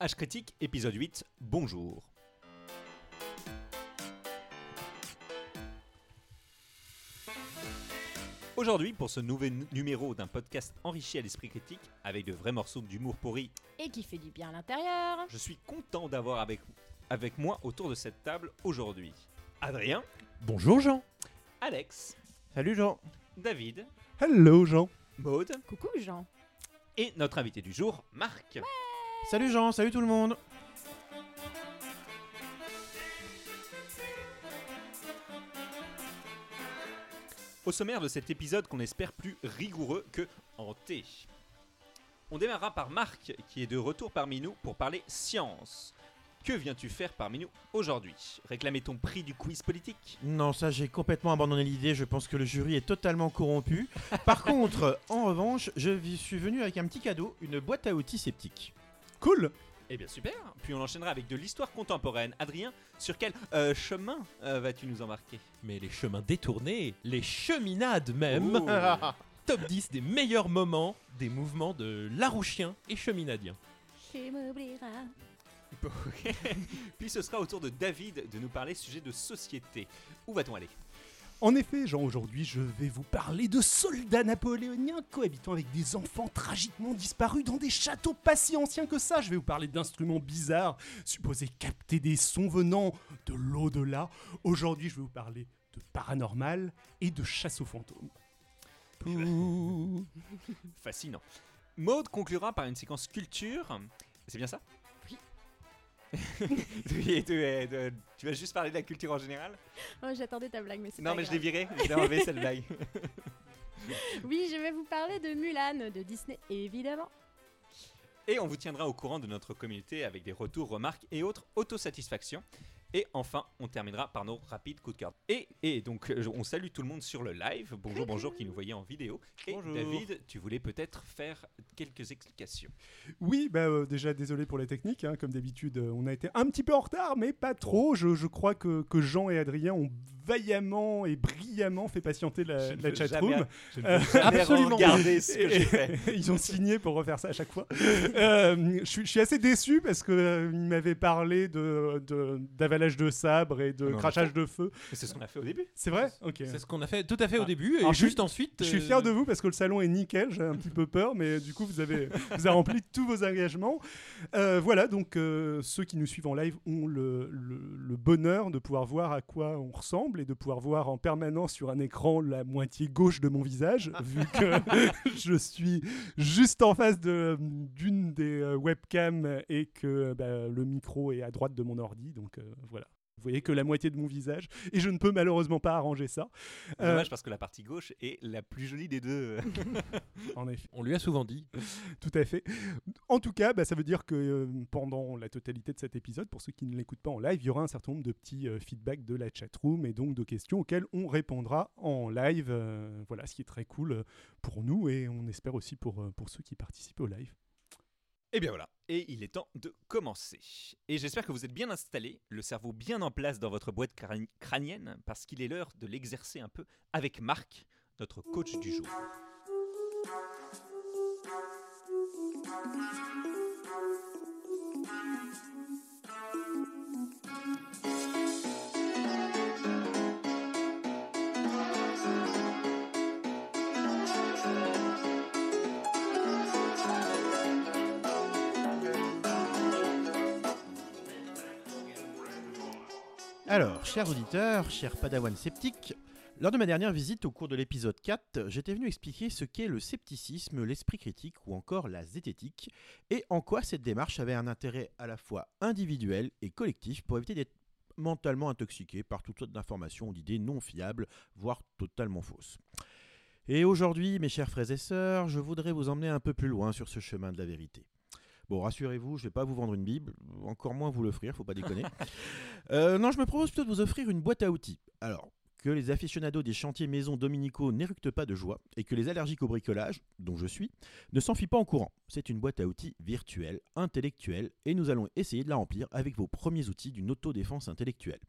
H Critique, épisode 8, bonjour. Aujourd'hui, pour ce nouvel nu- numéro d'un podcast enrichi à l'esprit critique, avec de vrais morceaux d'humour pourri, et qui fait du bien à l'intérieur. je suis content d'avoir avec, avec moi autour de cette table aujourd'hui Adrien, Bonjour Jean. Alex, Salut Jean. David, Hello Jean. Maude Coucou Jean. et notre invité du jour, Marc. Salut Jean, salut tout le monde. Au sommaire de cet épisode qu'on espère plus rigoureux que hanté. On démarrera par Marc qui est de retour parmi nous pour parler science. Que viens-tu faire parmi nous aujourd'hui? Réclamer ton prix du quiz politique? Non, ça j'ai complètement abandonné l'idée, je pense que le jury est totalement corrompu. Par contre, en revanche, je suis venu avec un petit cadeau, une boîte à outils sceptique. Cool Eh bien super Puis on enchaînera avec de l'histoire contemporaine. Adrien, sur quel euh, chemin euh, vas-tu nous embarquer? Mais les chemins détournés, les cheminades même, top 10 des meilleurs moments des mouvements de Larouchien et Cheminadien. Tu m'oublieras. Puis ce sera au tour de David de nous parler sujet de société. Où va-t-on aller? En effet, Jean, aujourd'hui, je vais vous parler de soldats napoléoniens cohabitant avec des enfants tragiquement disparus dans des châteaux pas si anciens que ça. Je vais vous parler d'instruments bizarres, supposés capter des sons venant de l'au-delà. Aujourd'hui, je vais vous parler de paranormal et de chasse aux fantômes. Fascinant. Maude conclura par une séquence culture. C'est bien ça? Tu, vas juste parler de la culture en général? Oh, j'attendais ta blague, mais c'est Non, pas mais je l'ai grave. viré, je l'ai enlevé cette blague. Oui, je vais vous parler de Mulan, de Disney, évidemment. Et on vous tiendra au courant de notre communauté avec des retours, remarques et autres autosatisfactions. Et enfin, on terminera par nos rapides coups de cœur. Et, et donc, euh, on salue tout le monde sur le live. Bonjour, bonjour, qui nous voyait en vidéo. Et Bonjour. David, tu voulais peut-être faire quelques explications. Oui, bah, euh, déjà désolé pour les techniques, hein, comme d'habitude, euh, on a été un petit peu en retard, mais pas trop. Je, je crois que, que Jean et Adrien ont vaillamment et brillamment fait patienter la, la chatroom. Euh, absolument. regarder ce que fait. Ils ont signé pour refaire ça à chaque fois. Euh, je, suis, assez déçu parce qu'ils m'avaient parlé de, de- d'avalage de sabre et de crachage de feu. C'est ce qu'on a fait au début. C'est vrai? Ok. C'est ce qu'on a fait tout à fait au Ah. début, et Alors, juste ensuite. Je suis euh, fier de vous parce que le salon est nickel, j'ai un petit peu peur, mais du coup vous avez, vous avez rempli tous vos engagements. Euh, voilà, donc euh, ceux qui nous suivent en live ont le, le- le bonheur de pouvoir voir à quoi on ressemble et de pouvoir voir en permanence sur un écran la moitié gauche de mon visage, vu que je suis juste en face de- d'une des euh, webcams et que bah, le micro est à droite de mon ordi, donc euh, voilà. Vous voyez que la moitié de mon visage, et je ne peux malheureusement pas arranger ça. Euh, Dommage parce que la partie gauche est la plus jolie des deux. En effet. On lui a souvent dit. Tout à fait. En tout cas, bah, ça veut dire que euh, pendant la totalité de cet épisode, pour ceux qui ne l'écoutent pas en live, il y aura un certain nombre de petits euh, feedbacks de la chatroom et donc de questions auxquelles on répondra en live. euh, voilà, ce qui est très cool pour nous et on espère aussi pour, euh, pour ceux qui participent au live. Et bien voilà, et il est temps de commencer. Et j'espère que vous êtes bien installés, le cerveau bien en place dans votre boîte crâni- crânienne, parce qu'il est l'heure de l'exercer un peu avec Marc, notre coach du jour. Chers auditeurs, chers padawans sceptiques, lors de ma dernière visite au cours de l'épisode 4, j'étais venu expliquer ce qu'est le scepticisme, l'esprit critique ou encore la zététique, et en quoi cette démarche avait un intérêt à la fois individuel et collectif pour éviter d'être mentalement intoxiqué par toutes sortes d'informations ou d'idées non fiables, voire totalement fausses. Et aujourd'hui, mes chers frères et sœurs, je voudrais vous emmener un peu plus loin sur ce chemin de la vérité. Bon, rassurez-vous, je vais pas vous vendre une Bible, encore moins vous l'offrir, faut pas déconner. Euh, non, je me propose plutôt de vous offrir une boîte à outils. Alors, que les aficionados des chantiers maisons dominicaux n'éructent pas de joie et que les allergiques au bricolage, dont je suis, ne s'enfuient pas en courant. C'est une boîte à outils virtuelle, intellectuelle, et nous allons essayer de la remplir avec vos premiers outils d'une autodéfense intellectuelle.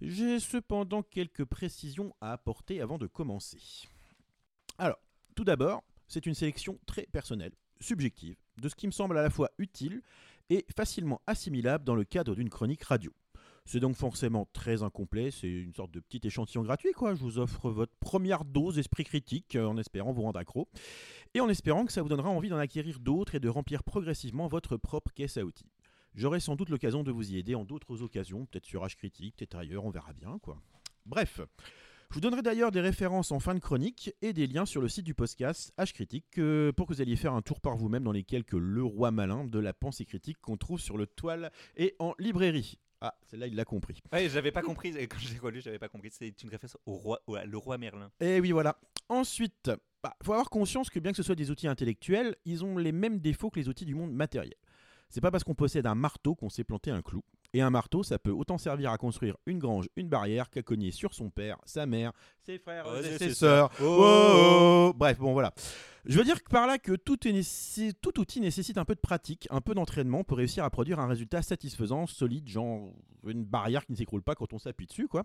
J'ai cependant quelques précisions à apporter avant de commencer. Alors, tout d'abord, c'est une sélection très personnelle, subjective, de ce qui me semble à la fois utile et facilement assimilable dans le cadre d'une chronique radio. C'est donc forcément très incomplet, c'est une sorte de petit échantillon gratuit quoi. Je vous offre votre première dose d'esprit critique euh, en espérant vous rendre accro et en espérant que ça vous donnera envie d'en acquérir d'autres et de remplir progressivement votre propre caisse à outils. J'aurai sans doute l'occasion de vous y aider en d'autres occasions, peut-être sur H Critique, peut-être ailleurs, on verra bien quoi. Bref, je vous donnerai d'ailleurs des références en fin de chronique et des liens sur le site du podcast H Critique euh, pour que vous alliez faire un tour par vous-même dans les quelques Le Roi Malin de la pensée critique qu'on trouve sur le toile et en librairie. Ah, celle-là, il l'a compris. J'avais pas compris. Quand j'ai relu, j'avais pas compris. C'est une référence au roi, au- le roi Merlin. Et oui, voilà. Ensuite, il faut avoir conscience que bien que ce soit des outils intellectuels, ils ont les mêmes défauts que les outils du monde matériel. C'est pas parce qu'on possède un marteau qu'on sait planter un clou. Et un marteau, ça peut autant servir à construire une grange, une barrière, qu'à cogner sur son père, sa mère, ses frères et c'est- ses sœurs. Oh, oh, oh. Bref, bon voilà. Je veux dire que par là que tout, est nécess- tout outil nécessite un peu de pratique, un peu d'entraînement pour réussir à produire un résultat satisfaisant, solide, genre une barrière qui ne s'écroule pas quand on s'appuie dessus, quoi.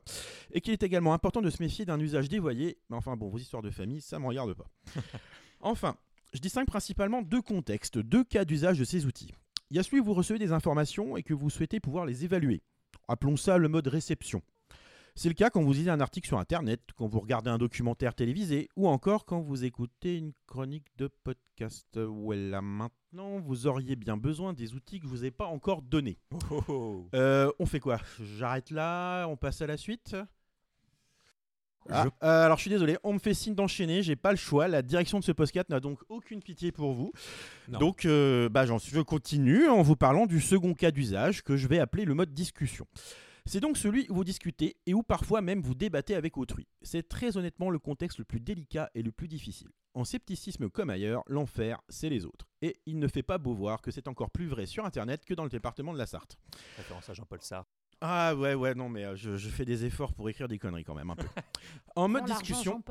Et qu'il est également important de se méfier d'un usage dévoyé. Mais enfin bon, vos histoires de famille, ça m'en regarde pas. enfin, je distingue principalement deux contextes, deux cas d'usage de ces outils. Il y a celui où vous recevez des informations et que vous souhaitez pouvoir les évaluer. Appelons ça le mode réception. C'est le cas quand vous lisez un article sur Internet, quand vous regardez un documentaire télévisé, ou encore quand vous écoutez une chronique de podcast. Voilà, maintenant, vous auriez bien besoin des outils que je vous ai pas encore donnés. Oh, oh. Euh, on fait quoi? J'arrête là, on passe à la suite? Ah, euh, alors je suis désolé, on me fait signe d'enchaîner, j'ai pas le choix. La direction de ce podcast n'a donc aucune pitié pour vous. Non. Donc euh, bah, je continue en vous parlant du second cas d'usage que je vais appeler le mode discussion. C'est donc celui où vous discutez et où parfois même vous débattez avec autrui. C'est très honnêtement le contexte le plus délicat et le plus difficile. En scepticisme comme ailleurs, l'enfer, c'est les autres. Et il ne fait pas beau voir que c'est encore plus vrai sur Internet que dans le département de la Sarthe. Référence à Jean-Paul Sartre. Ah ouais, ouais, non, mais euh, je, je fais des efforts pour écrire des conneries quand même un peu. en mode discussion,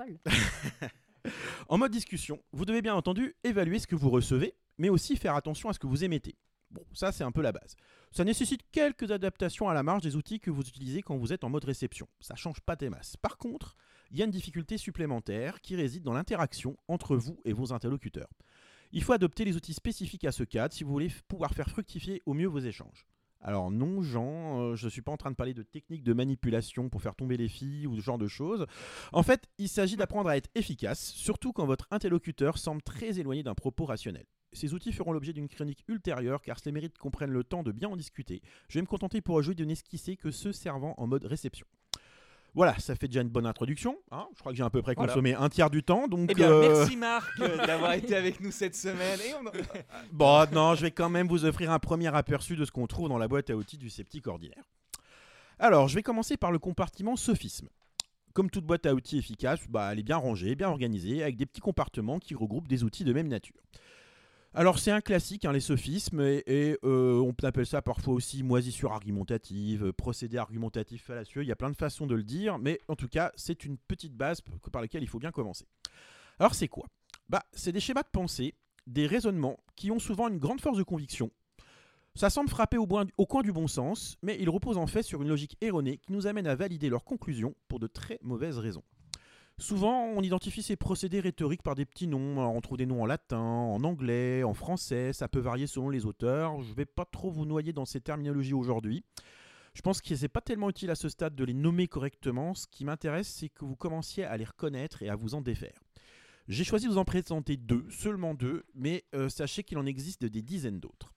en mode discussion, vous devez bien entendu évaluer ce que vous recevez, mais aussi faire attention à ce que vous émettez. Bon, ça c'est un peu la base. Ça nécessite quelques adaptations à la marge des outils que vous utilisez quand vous êtes en mode réception. Ça change pas des masses. Par contre, il y a une difficulté supplémentaire qui réside dans l'interaction entre vous et vos interlocuteurs. Il faut adopter les outils spécifiques à ce cadre si vous voulez pouvoir faire fructifier au mieux vos échanges. Alors non, Jean, euh, je ne suis pas en train de parler de techniques de manipulation pour faire tomber les filles ou ce genre de choses. En fait, il s'agit d'apprendre à être efficace, surtout quand votre interlocuteur semble très éloigné d'un propos rationnel. Ces outils feront l'objet d'une chronique ultérieure car cela mérite qu'on prenne le temps de bien en discuter. Je vais me contenter pour aujourd'hui de n'esquisser que ceux servant en mode réception. Voilà, ça fait déjà une bonne introduction. hein. je crois que j'ai à peu près Voilà. consommé un tiers du temps. Donc, Eh bien, euh, merci Marc euh, d'avoir été avec nous cette semaine. Et on... Bon, non, je vais quand même vous offrir un premier aperçu de ce qu'on trouve dans la boîte à outils du sceptique ordinaire. Alors, je vais commencer par le compartiment sophisme. Comme toute boîte à outils efficace, bah, elle est bien rangée, bien organisée, avec des petits compartiments qui regroupent des outils de même nature. Alors c'est un classique, hein, les sophismes, et, euh, on appelle ça parfois aussi moisissure argumentative, euh, procédé argumentatif fallacieux, il y a plein de façons de le dire, mais en tout cas c'est une petite base par laquelle il faut bien commencer. Alors c'est quoi? Bah, C'est des schémas de pensée, des raisonnements qui ont souvent une grande force de conviction. Ça semble frapper au, au coin du bon sens, mais ils reposent en fait sur une logique erronée qui nous amène à valider leurs conclusions pour de très mauvaises raisons. Souvent, on identifie ces procédés rhétoriques par des petits noms. On trouve des noms en latin, en anglais, en français. Ça peut varier selon les auteurs. Je ne vais pas trop vous noyer dans ces terminologies aujourd'hui. Je pense que c'est pas tellement utile à ce stade de les nommer correctement. Ce qui m'intéresse, c'est que vous commenciez à les reconnaître et à vous en défaire. J'ai choisi de vous en présenter deux, seulement deux, mais euh, sachez qu'il en existe des dizaines d'autres.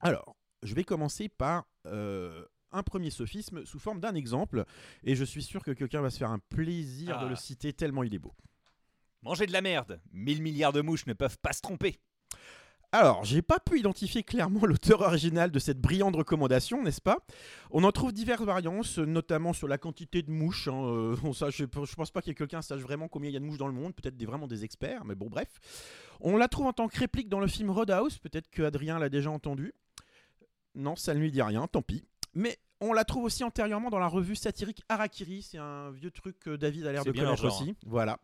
Alors, je vais commencer par euh, un premier sophisme sous forme d'un exemple, et je suis sûr que quelqu'un va se faire un plaisir de Ah. le citer tellement il est beau. Manger de la merde. 1000 milliards de mouches ne peuvent pas se tromper. Alors, j'ai pas pu identifier clairement l'auteur original de cette brillante recommandation, n'est-ce pas? On en trouve diverses variantes, notamment sur la quantité de mouches. hein, euh, on sache- je, je pense pas que quelqu'un sache vraiment combien il y a de mouches dans le monde, peut-être des, vraiment des experts, mais bon, bref. On la trouve en tant que réplique dans le film Roadhouse, peut-être que Adrien l'a déjà entendu. Non, ça ne lui dit rien, tant pis. Mais on la trouve aussi antérieurement dans la revue satirique Harakiri, c'est un vieux truc que David a l'air de connaître aussi. Voilà.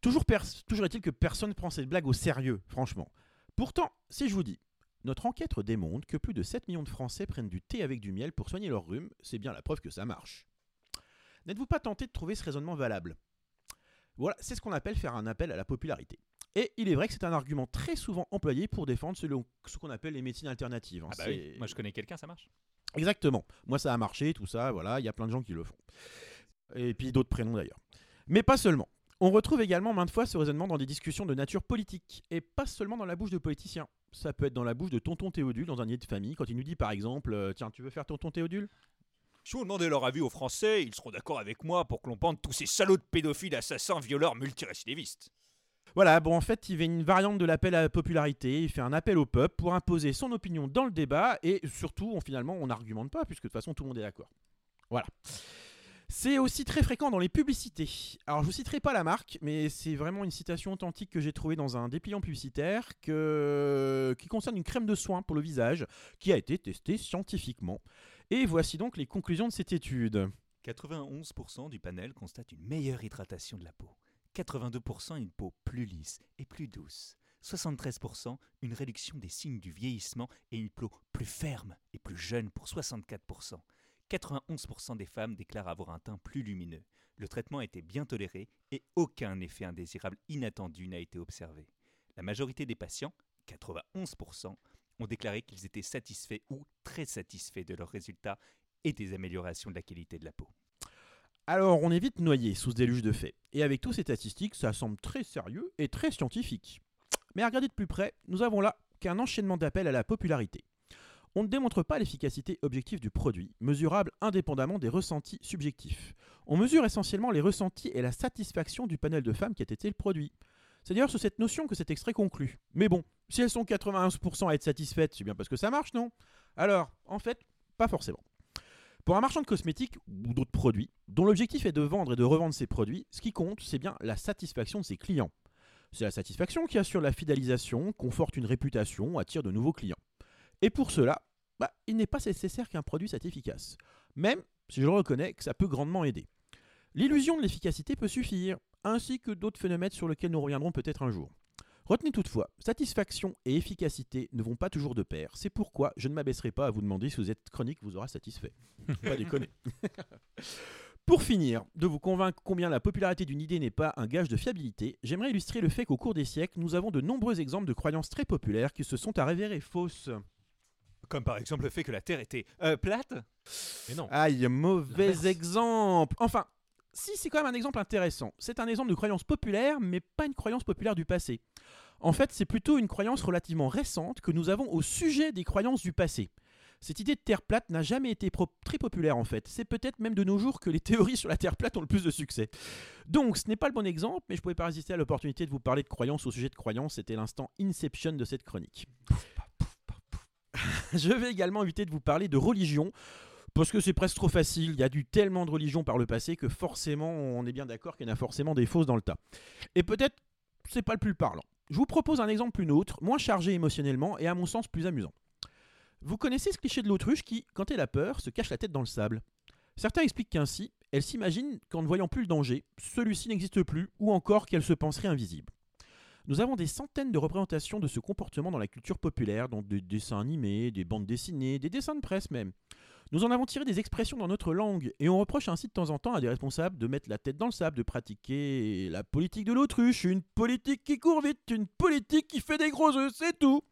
Toujours, est-il que personne ne prend cette blague au sérieux, franchement. Pourtant, si je vous dis, notre enquête démontre que plus de 7 millions de Français prennent du thé avec du miel pour soigner leur rhume, c'est bien la preuve que ça marche. N'êtes-vous pas tenté de trouver ce raisonnement valable? Voilà, c'est ce qu'on appelle faire un appel à la popularité. Et il est vrai que c'est un argument très souvent employé pour défendre ce, qu'on appelle les médecines alternatives. hein. Ah bah oui, moi je connais quelqu'un, ça marche. Exactement. Moi, ça a marché, tout ça, voilà, il y a plein de gens qui le font. Et puis d'autres prénoms d'ailleurs. Mais pas seulement. On retrouve également maintes fois ce raisonnement dans des discussions de nature politique, et pas seulement dans la bouche de politiciens. Ça peut être dans la bouche de tonton Théodule dans un nid de famille, quand il nous dit par exemple euh, Tiens, tu veux faire tonton Théodule? Si vous demandez leur avis aux Français, ils seront d'accord avec moi pour que l'on pende tous ces salauds de pédophiles, assassins, violeurs, multirécidivistes. Voilà, bon, en fait, il fait une variante de l'appel à la popularité, il fait un appel au peuple pour imposer son opinion dans le débat, et surtout, finalement, on n'argumente pas, puisque de toute façon, tout le monde est d'accord. Voilà. C'est aussi très fréquent dans les publicités. Alors, je vous citerai pas la marque, mais c'est vraiment une citation authentique que j'ai trouvée dans un dépliant publicitaire qui concerne une crème de soin pour le visage qui a été testée scientifiquement. Et voici donc les conclusions de cette étude. 91% du panel constate une meilleure hydratation de la peau. 82% une peau plus lisse et plus douce. 73% une réduction des signes du vieillissement et une peau plus ferme et plus jeune pour 64%. 91% des femmes déclarent avoir un teint plus lumineux. Le traitement a été bien toléré et aucun effet indésirable inattendu n'a été observé. La majorité des patients, 91%, ont déclaré qu'ils étaient satisfaits ou très satisfaits de leurs résultats et des améliorations de la qualité de la peau. Alors, on est vite noyé sous ce déluge de faits. Et avec tous ces statistiques, ça semble très sérieux et très scientifique. Mais à regarder de plus près, nous avons là qu'un enchaînement d'appels à la popularité. On ne démontre pas l'efficacité objective du produit, mesurable indépendamment des ressentis subjectifs. On mesure essentiellement les ressentis et la satisfaction du panel de femmes qui a été le produit. C'est d'ailleurs sur cette notion que cet extrait conclut. Mais bon, si elles sont 91% à être satisfaites, c'est bien parce que ça marche, non? Alors, en fait, pas forcément. Pour un marchand de cosmétiques ou d'autres produits, dont l'objectif est de vendre et de revendre ses produits, ce qui compte, c'est bien la satisfaction de ses clients. C'est la satisfaction qui assure la fidélisation, conforte une réputation, attire de nouveaux clients. Et pour cela, bah, il n'est pas nécessaire qu'un produit soit efficace. Même si je reconnais que ça peut grandement aider. L'illusion de l'efficacité peut suffire, ainsi que d'autres phénomènes sur lesquels nous reviendrons peut-être un jour. Retenez toutefois, satisfaction et efficacité ne vont pas toujours de pair. C'est pourquoi je ne m'abaisserai pas à vous demander si cette chronique vous aura satisfait. pas déconner. Pour finir, de vous convaincre combien la popularité d'une idée n'est pas un gage de fiabilité, j'aimerais illustrer le fait qu'au cours des siècles, nous avons de nombreux exemples de croyances très populaires qui se sont avérées fausses. Comme par exemple le fait que la Terre était euh, plate Mais non. Aïe, mauvais exemple. Enfin, si c'est quand même un exemple intéressant. C'est un exemple de croyance populaire, mais pas une croyance populaire du passé. En fait, c'est plutôt une croyance relativement récente que nous avons au sujet des croyances du passé. Cette idée de Terre plate n'a jamais été très populaire en fait. C'est peut-être même de nos jours que les théories sur la Terre plate ont le plus de succès. Donc ce n'est pas le bon exemple, mais je ne pouvais pas résister à l'opportunité de vous parler de croyances au sujet de croyances. C'était l'instant Inception de cette chronique. je vais également éviter de vous parler de religion. Parce que c'est presque trop facile, il y a eu tellement de religions par le passé que forcément on est bien d'accord qu'il y en a forcément des fausses dans le tas. Et peut-être c'est pas le plus parlant. Je vous propose un exemple plus neutre, moins chargé émotionnellement et à mon sens plus amusant. Vous connaissez ce cliché de l'autruche qui, quand elle a peur, se cache la tête dans le sable Certains expliquent qu'ainsi, elle s'imagine qu'en ne voyant plus le danger, celui-ci n'existe plus ou encore qu'elle se penserait invisible. Nous avons des centaines de représentations de ce comportement dans la culture populaire, dans des dessins animés, des bandes dessinées, des dessins de presse même. Nous en avons tiré des expressions dans notre langue et on reproche ainsi de temps en temps à des responsables de mettre la tête dans le sable, de pratiquer la politique de l'autruche, une politique qui court vite, une politique qui fait des gros œufs, c'est tout.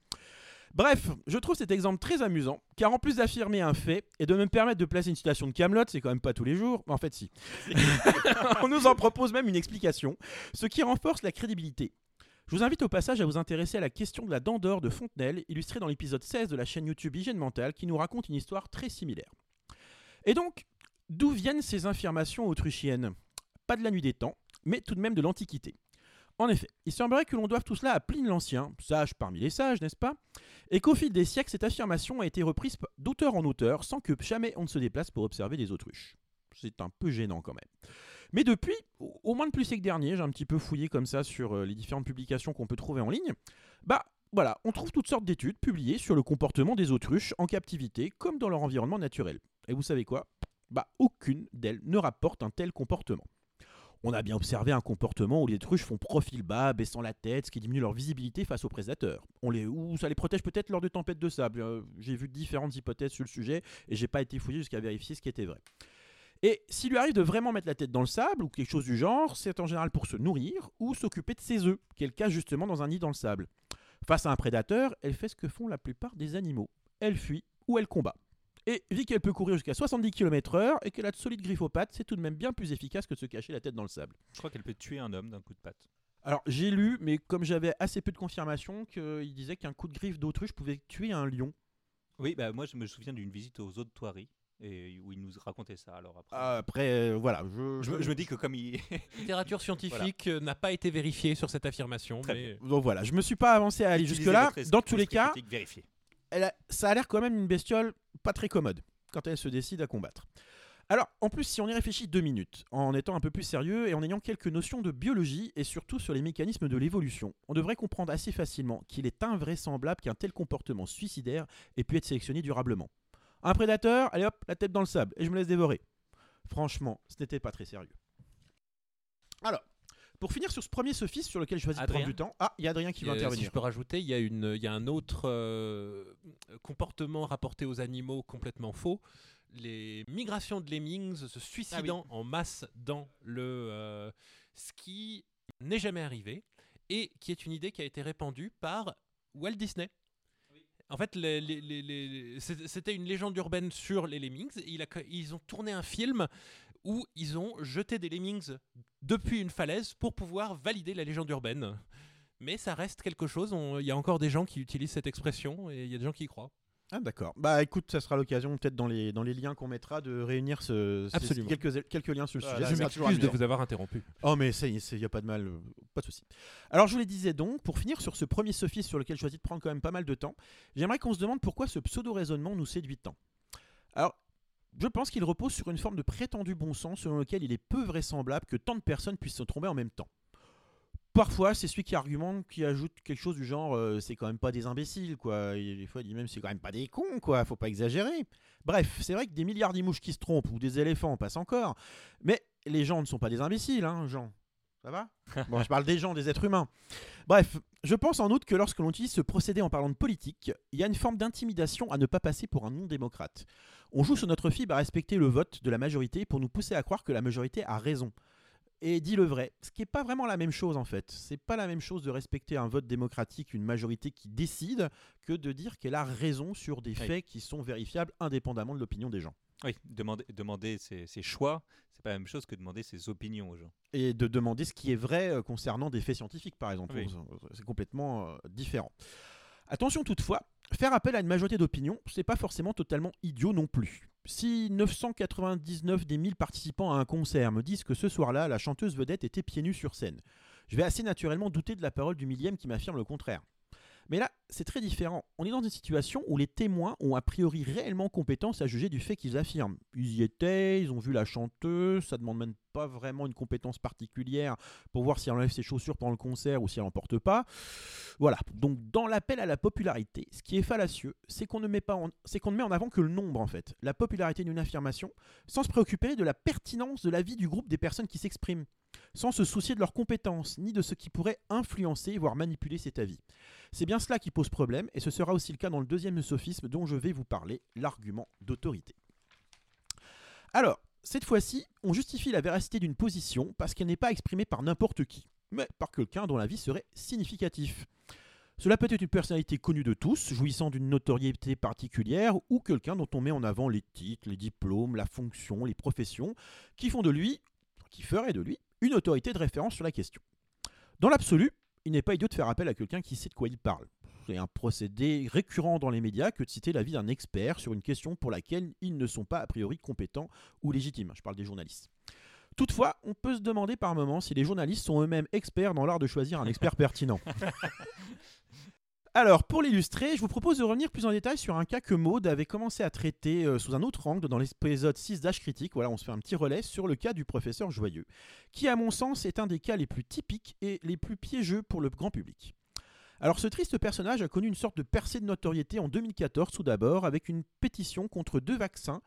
Bref, je trouve cet exemple très amusant, car en plus d'affirmer un fait et de me permettre de placer une citation de Camelot, c'est quand même pas tous les jours, en fait si. On nous en propose même une explication, ce qui renforce la crédibilité. Je vous invite au passage à vous intéresser à la question de la dent d'or de Fontenelle, illustrée dans l'épisode 16 de la chaîne YouTube Hygiène Mentale, qui nous raconte une histoire très similaire. Et donc, d'où viennent ces affirmations autrichiennes? Pas de la nuit des temps, mais tout de même de l'Antiquité. En effet, il semblerait que l'on doive tout cela à Pline l'Ancien, sage parmi les sages, n'est-ce pas? Et qu'au fil des siècles, cette affirmation a été reprise d'auteur en auteur sans que jamais on ne se déplace pour observer des autruches. C'est un peu gênant quand même. Mais depuis, au moins depuis le siècle dernier, j'ai un petit peu fouillé comme ça sur euh, les différentes publications qu'on peut trouver en ligne. Bah voilà, on trouve toutes sortes d'études publiées sur le comportement des autruches en captivité comme dans leur environnement naturel. Et vous savez quoi? Bah aucune d'elles ne rapporte un tel comportement. On a bien observé un comportement où les autruches font profil bas, baissant la tête, ce qui diminue leur visibilité face aux prédateurs. On les, ou ça les protège peut-être lors de tempêtes de sable. Euh, j'ai vu différentes hypothèses sur le sujet et j'ai pas été fouillé jusqu'à vérifier ce qui était vrai. Et s'il lui arrive de vraiment mettre la tête dans le sable ou quelque chose du genre, c'est en général pour se nourrir ou s'occuper de ses œufs, qu'elle cache justement dans un nid dans le sable. Face à un prédateur, elle fait ce que font la plupart des animaux. Elle fuit ou elle combat. Et vu qu'elle peut courir jusqu'à 70 km/h et qu'elle a de solides griffes aux pattes, c'est tout de même bien plus efficace que de se cacher la tête dans le sable. Je crois qu'elle peut tuer un homme d'un coup de patte. Alors j'ai lu, mais comme j'avais assez peu de confirmation, qu'il disait qu'un coup de griffe d'autruche pouvait tuer un lion. Oui, bah moi je me souviens d'une visite aux eaux de Thoiry et où il nous racontait ça. Alors après, Après, euh, voilà, je, je, me- je me dis que comme il La littérature scientifique euh, n'a pas été vérifiée sur cette affirmation. Très mais- Donc voilà, je me suis pas avancé à aller votre es- Dans tous les cas, elle a- ça a l'air quand même une bestiole pas très commode quand elle se décide à combattre. Alors, en plus, si on y réfléchit deux minutes, en étant un peu plus sérieux et en ayant quelques notions de biologie et surtout sur les mécanismes de l'évolution, on devrait comprendre assez facilement qu'il est invraisemblable qu'un tel comportement suicidaire ait pu être sélectionné durablement. Un prédateur, allez hop, la tête dans le sable et je me laisse dévorer. Franchement, ce n'était pas très sérieux. Alors, pour finir sur ce premier sophisme sur lequel je choisis de prendre du temps, ah, il y a Adrien qui va Euh, si intervenir. je peux rajouter, il y, a une- il y a un autre euh, comportement rapporté aux animaux complètement faux. Les migrations de lemmings se suicidant en masse dans le euh, ski n'est jamais arrivé et qui est une idée qui a été répandue par Walt Disney. En fait, c'était une légende urbaine sur les lemmings. Ils ont tourné un film où ils ont jeté des lemmings depuis une falaise pour pouvoir valider la légende urbaine. Mais ça reste quelque chose. Il y a encore des gens qui utilisent cette expression et il y a des gens qui y croient. Ah d'accord. Bah écoute, ça sera l'occasion peut-être dans les, dans les liens qu'on mettra de réunir ce, ces- Absolument. quelques, quelques liens sur le Voilà, sujet. je Ça sera toujours m'excuse de amusant. vous avoir interrompu. Oh mais ça, il n'y a pas de mal, euh, pas de souci. Alors je vous les disais donc, pour finir sur ce premier sophisme sur lequel je choisis de prendre quand même pas mal de temps, j'aimerais qu'on se demande pourquoi ce pseudo-raisonnement nous séduit tant. Alors, je pense qu'il repose sur une forme de prétendu bon sens selon lequel il est peu vraisemblable que tant de personnes puissent se tromper en même temps. Parfois, c'est celui qui argumente, qui ajoute quelque chose du genre euh, c'est quand même pas des imbéciles, quoi. Et des fois, il dit même c'est quand même pas des cons, quoi. Faut pas exagérer. Bref, c'est vrai que des milliards d'imouches qui se trompent ou des éléphants passent encore. Mais les gens ne sont pas des imbéciles, hein, Jean. Ça va? Bon, je parle des gens, des êtres humains. Bref, je pense en outre que lorsque l'on utilise ce procédé en parlant de politique, il y a une forme d'intimidation à ne pas passer pour un non-démocrate. On joue sur notre fibre à respecter le vote de la majorité pour nous pousser à croire que la majorité a raison. Et dit le vrai, ce qui n'est pas vraiment la même chose en fait. C'est pas la même chose de respecter un vote démocratique, une majorité qui décide, que de dire qu'elle a raison sur des Oui. faits qui sont vérifiables indépendamment de l'opinion des gens. Oui, demander, demander ses, ses choix, c'est pas la même chose que demander ses opinions aux gens. et de demander ce qui est vrai euh, concernant des faits scientifiques, par exemple. Oui. C'est complètement euh, différent. Attention toutefois, faire appel à une majorité d'opinion, c'est pas forcément totalement idiot non plus. Si 999 des 1000 participants à un concert me disent que ce soir-là, la chanteuse vedette était pieds nus sur scène, je vais assez naturellement douter de la parole du millième qui m'affirme le contraire. Mais là, c'est très différent. On est dans une situation où les témoins ont a priori réellement compétence à juger du fait qu'ils affirment. Ils y étaient, ils ont vu la chanteuse, ça demande même pas vraiment une compétence particulière pour voir si elle enlève ses chaussures pendant le concert ou si elle en porte pas. Voilà. Donc dans l'appel à la popularité, ce qui est fallacieux, c'est qu'on ne met pas en- c'est qu'on ne met en avant que le nombre en fait, la popularité d'une affirmation, sans se préoccuper de la pertinence de l'avis du groupe des personnes qui s'expriment, sans se soucier de leurs compétences ni de ce qui pourrait influencer voire manipuler cet avis. C'est bien cela qui pose problème, et ce sera aussi le cas dans le deuxième sophisme dont je vais vous parler, l'argument d'autorité. Alors, cette fois-ci, on justifie la véracité d'une position parce qu'elle n'est pas exprimée par n'importe qui, mais par quelqu'un dont l'avis serait significatif. Cela peut être une personnalité connue de tous, jouissant d'une notoriété particulière, ou quelqu'un dont on met en avant les titres, les diplômes, la fonction, les professions, qui font de lui, qui feraient de lui, une autorité de référence sur la question. Dans l'absolu, il n'est pas idiot de faire appel à quelqu'un qui sait de quoi il parle. C'est un procédé récurrent dans les médias que de citer l'avis d'un expert sur une question pour laquelle ils ne sont pas a priori compétents ou légitimes. Je parle des journalistes. Toutefois, on peut se demander par moments si les journalistes sont eux-mêmes experts dans l'art de choisir un expert pertinent. Alors, pour l'illustrer, je vous propose de revenir plus en détail sur un cas que Maud avait commencé à traiter euh, sous un autre angle dans l'épisode 6 d'H Critique. Voilà, on se fait un petit relais sur le cas du professeur Joyeux, qui, à mon sens, est un des cas les plus typiques et les plus piégeux pour le grand public. Alors, ce triste personnage a connu une sorte de percée de notoriété en 2014, tout d'abord, avec une pétition contre deux vaccins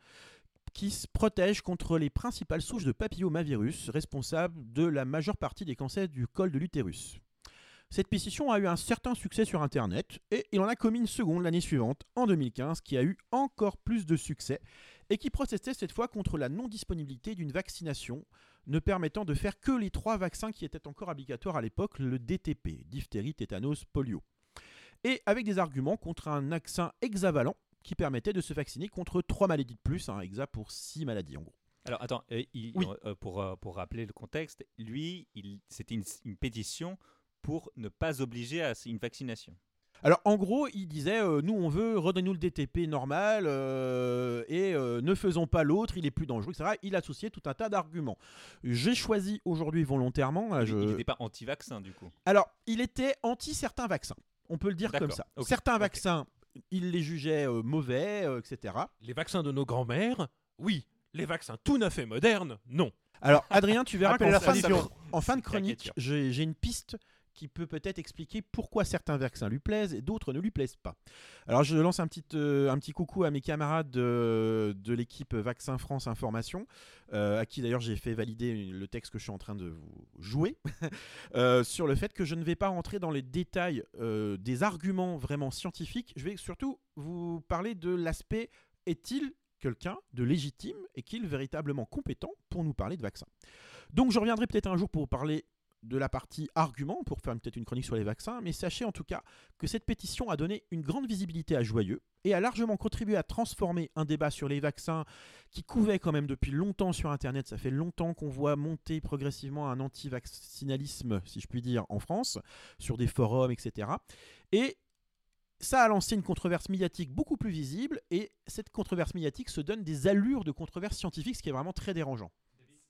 qui se protègent contre les principales souches de papillomavirus responsables de la majeure partie des cancers du col de l'utérus. Cette pétition a eu un certain succès sur Internet et il en a commis une seconde l'année suivante, en 2015, qui a eu encore plus de succès et qui protestait cette fois contre la non-disponibilité d'une vaccination ne permettant de faire que les trois vaccins qui étaient encore obligatoires à l'époque, le DTP, diphtérie, tétanos, polio. Et avec des arguments contre un vaccin hexavalent qui permettait de se vacciner contre trois maladies de plus, un hexa pour six maladies en gros. Alors attends, euh, il- Oui. euh, pour, euh, pour rappeler le contexte, lui, c'était une, une pétition pour ne pas obliger à une vaccination. Alors en gros, il disait euh, nous on veut redonner-nous le DTP normal euh, et euh, ne faisons pas l'autre, il est plus dangereux, etc. Il associait tout un tas d'arguments. J'ai choisi aujourd'hui volontairement. je- Il n'était pas anti-vaccin du coup. Alors il était anti certains vaccins. On peut le dire comme ça. Certains vaccins, il les jugeait euh, mauvais, euh, etc. Les vaccins de nos grands-mères, oui. Les vaccins tout neufs et modernes, non. Alors Adrien, tu verras Appelle qu'en fin, de- en fin de chronique, j'ai une piste qui peut peut-être expliquer pourquoi certains vaccins lui plaisent et d'autres ne lui plaisent pas. Alors je lance un petit, euh, un petit coucou à mes camarades de, de l'équipe Vaccin France Information, euh, à qui d'ailleurs j'ai fait valider le texte que je suis en train de vous jouer, euh, sur le fait que je ne vais pas rentrer dans les détails des arguments vraiment scientifiques, je vais surtout vous parler de l'aspect est-il quelqu'un de légitime et qu'il véritablement compétent pour nous parler de vaccins? Donc je reviendrai peut-être un jour pour parler de la partie argument, pour faire peut-être une chronique sur les vaccins, mais sachez en tout cas que cette pétition a donné une grande visibilité à Joyeux et a largement contribué à transformer un débat sur les vaccins qui couvait quand même depuis longtemps sur Internet. Ça fait longtemps qu'on voit monter progressivement un anti-vaccinalisme, si je puis dire, en France, sur des forums, etc. Et ça a lancé une controverse médiatique beaucoup plus visible, et cette controverse médiatique se donne des allures de controverse scientifique, ce qui est vraiment très dérangeant.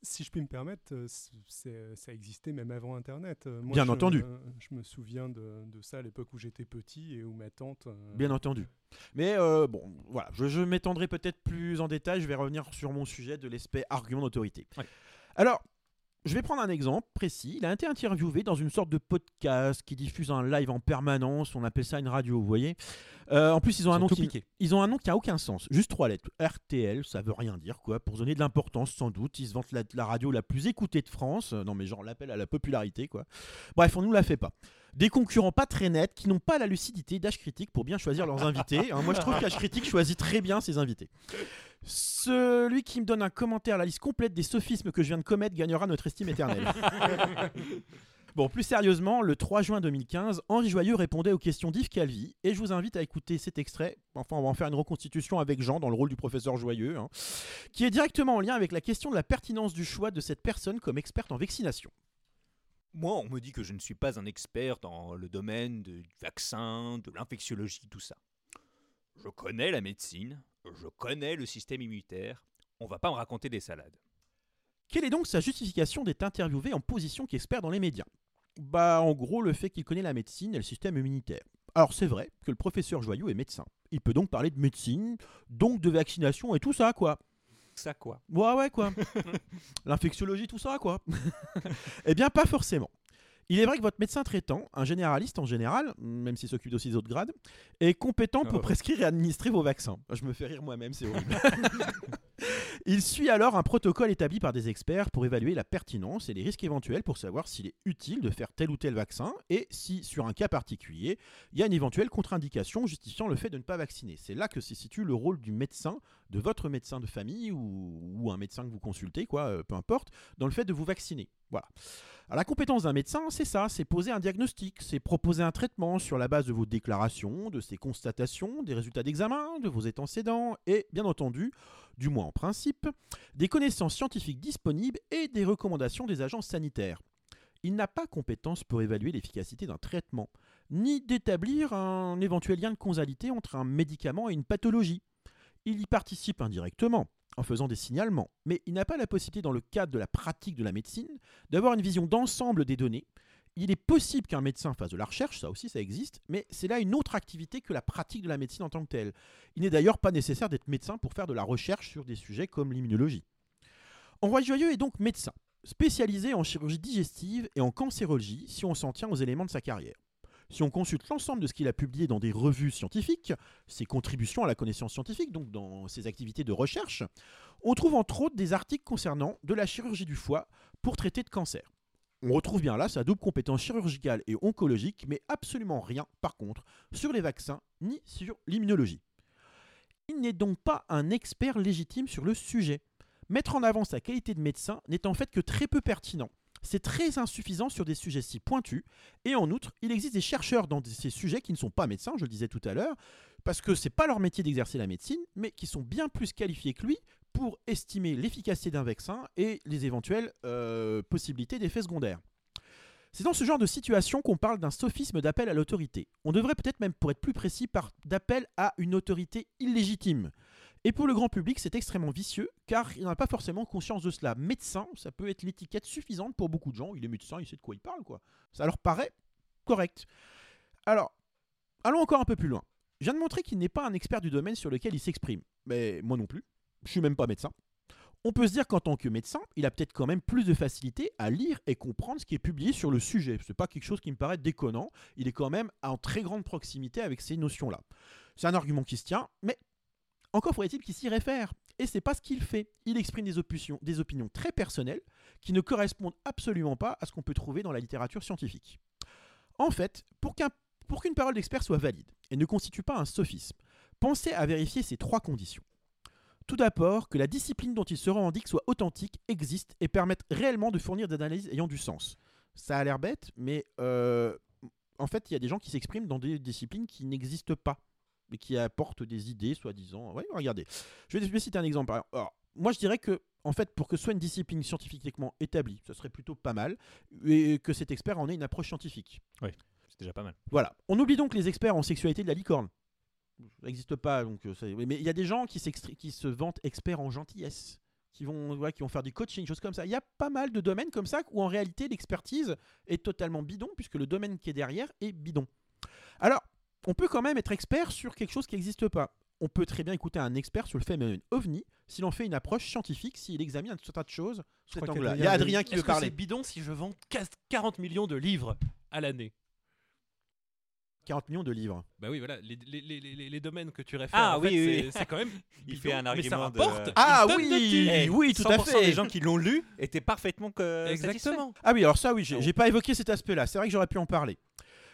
Si je puis me permettre, euh, c'est- ça existait même avant Internet. Euh, moi, Bien je- entendu. euh, je me souviens de, de ça à l'époque où j'étais petit et où ma tante. euh, Bien entendu. Mais euh, bon, voilà, je, je m'étendrai peut-être plus en détail, je vais revenir sur mon sujet de l'aspect argument d'autorité. Ouais. Alors, je vais prendre un exemple précis. Il a été interviewé dans une sorte de podcast qui diffuse un live en permanence, on appelle ça une radio, vous voyez. Euh, en plus, ils ont, un nom qui, piqués. ils ont un nom qui a aucun sens, juste trois lettres. RTL, ça veut rien dire, quoi, pour donner de l'importance sans doute. Ils se vantent la, la radio la plus écoutée de France. Non, mais genre l'appel à la popularité, quoi. Bref, on nous la fait pas. Des concurrents pas très nets qui n'ont pas la lucidité d'H Critique pour bien choisir leurs invités. hein. Moi, je trouve qu'H Critique choisit très bien ses invités. Celui qui me donne un commentaire à la liste complète des sophismes que je viens de commettre gagnera notre estime éternelle. Bon, plus sérieusement, le 3 juin 2015, Henri Joyeux répondait aux questions d'Yves Calvi et je vous invite à écouter cet extrait. Enfin, on va en faire une reconstitution avec Jean dans le rôle du professeur Joyeux, hein, qui est directement en lien avec la question de la pertinence du choix de cette personne comme experte en vaccination. Moi, on me dit que je ne suis pas un expert dans le domaine du vaccin, de l'infectiologie, tout ça. Je connais la médecine, je connais le système immunitaire. On va pas me raconter des salades. Quelle est donc sa justification d'être interviewé en position qu'expert dans les médias? Bah, en gros, le fait qu'il connaît la médecine et le système immunitaire. Alors, c'est vrai que le professeur Joyeux est médecin. Il peut donc parler de médecine, donc de vaccination et tout ça, quoi. Ça quoi Ouais, ouais, quoi. L'infectiologie, tout ça, quoi. eh bien, pas forcément. Il est vrai que votre médecin traitant, un généraliste en général, même s'il s'occupe aussi des autres grades, est compétent pour Oh. prescrire et administrer vos vaccins. Je me fais rire moi-même, c'est horrible. Il suit alors un protocole établi par des experts pour évaluer la pertinence et les risques éventuels pour savoir s'il est utile de faire tel ou tel vaccin et si, sur un cas particulier, il y a une éventuelle contre-indication justifiant le fait de ne pas vacciner. C'est là que se situe le rôle du médecin, de votre médecin de famille ou, un médecin que vous consultez, quoi, euh, peu importe, dans le fait de vous vacciner. Voilà. La compétence d'un médecin, c'est ça, c'est poser un diagnostic, c'est proposer un traitement sur la base de vos déclarations, de ses constatations, des résultats d'examen, de vos antécédents et, bien entendu, du moins en principe, des connaissances scientifiques disponibles et des recommandations des agences sanitaires. Il n'a pas compétence pour évaluer l'efficacité d'un traitement, ni d'établir un éventuel lien de causalité entre un médicament et une pathologie. Il y participe indirectement, en faisant des signalements, mais il n'a pas la possibilité, dans le cadre de la pratique de la médecine, d'avoir une vision d'ensemble des données. Il est possible qu'un médecin fasse de la recherche, ça aussi ça existe, mais c'est là une autre activité que la pratique de la médecine en tant que telle. Il n'est d'ailleurs pas nécessaire d'être médecin pour faire de la recherche sur des sujets comme l'immunologie. Henri Joyeux est donc médecin, spécialisé en chirurgie digestive et en cancérologie si on s'en tient aux éléments de sa carrière. Si on consulte l'ensemble de ce qu'il a publié dans des revues scientifiques, ses contributions à la connaissance scientifique, donc dans ses activités de recherche, on trouve entre autres des articles concernant de la chirurgie du foie pour traiter de cancer. On retrouve bien là sa double compétence chirurgicale et oncologique, mais absolument rien, par contre, sur les vaccins ni sur l'immunologie. Il n'est donc pas un expert légitime sur le sujet. Mettre en avant sa qualité de médecin n'est en fait que très peu pertinent. C'est très insuffisant sur des sujets si pointus, et en outre, il existe des chercheurs dans ces sujets qui ne sont pas médecins, je le disais tout à l'heure, parce que c'est pas leur métier d'exercer la médecine, mais qui sont bien plus qualifiés que lui pour estimer l'efficacité d'un vaccin et les éventuelles euh, possibilités d'effets secondaires. C'est dans ce genre de situation qu'on parle d'un sophisme d'appel à l'autorité. On devrait peut-être même, pour être plus précis, par d'appel à une autorité illégitime. Et pour le grand public, c'est extrêmement vicieux, car il n'a pas forcément conscience de cela. Médecin, ça peut être l'étiquette suffisante pour beaucoup de gens. Il est médecin, il sait de quoi il parle, quoi. Ça leur paraît correct. Alors, allons encore un peu plus loin. Je viens de montrer qu'il n'est pas un expert du domaine sur lequel il s'exprime. Mais moi non plus. Je suis même pas médecin. On peut se dire qu'en tant que médecin, il a peut-être quand même plus de facilité à lire et comprendre ce qui est publié sur le sujet. C'est pas quelque chose qui me paraît déconnant. Il est quand même en très grande proximité avec ces notions-là. C'est un argument qui se tient, mais encore faudrait-il qu'il s'y réfère. Et c'est pas ce qu'il fait. Il exprime des opinions, très personnelles qui ne correspondent absolument pas à ce qu'on peut trouver dans la littérature scientifique. En fait, pour qu'une parole d'expert soit valide et ne constitue pas un sophisme, pensez à vérifier ces trois conditions. Tout d'abord, que la discipline dont il se revendique soit authentique, existe et permette réellement de fournir des analyses ayant du sens. Ça a l'air bête, mais euh, en fait, il y a des gens qui s'expriment dans des disciplines qui n'existent pas, mais qui apportent des idées, soi-disant. Oui, regardez. Je vais, je vais citer un exemple. Alors, moi, je dirais que, en fait, pour que ce soit une discipline scientifiquement établie, ce serait plutôt pas mal, et que cet expert en ait une approche scientifique. C'est déjà pas mal. Voilà. On oublie donc les experts en sexualité de la licorne. Ça n'existe pas, donc. euh, Mais il y a des gens qui, qui se vantent experts en gentillesse, qui vont, qui vont faire du coaching, choses comme ça. Il y a pas mal de domaines comme ça où en réalité l'expertise est totalement bidon, puisque le domaine qui est derrière est bidon. Alors, on peut quand même être expert sur quelque chose qui n'existe pas. On peut très bien écouter un expert sur le phénomène ovni s'il en fait une approche scientifique, s'il examine un tas de choses cet angle-là. Il y a Adrien qui veut que c'est parler. bidon si je vends 15 40 millions de livres à l'année? 40 millions de livres. Bah oui, voilà, les, les, les, les, les domaines que tu réfères, Ah en oui, fait, oui, c'est- oui. c'est quand même. Il bidon, fait un mais ça argument de- rapporte Ah de oui, thunes. Eh, oui, tout à 100% fait. des gens qui l'ont lu étaient parfaitement que Exactement. Ah oui, alors ça, oui, j'ai pas évoqué cet aspect-là. C'est vrai que j'aurais pu en parler.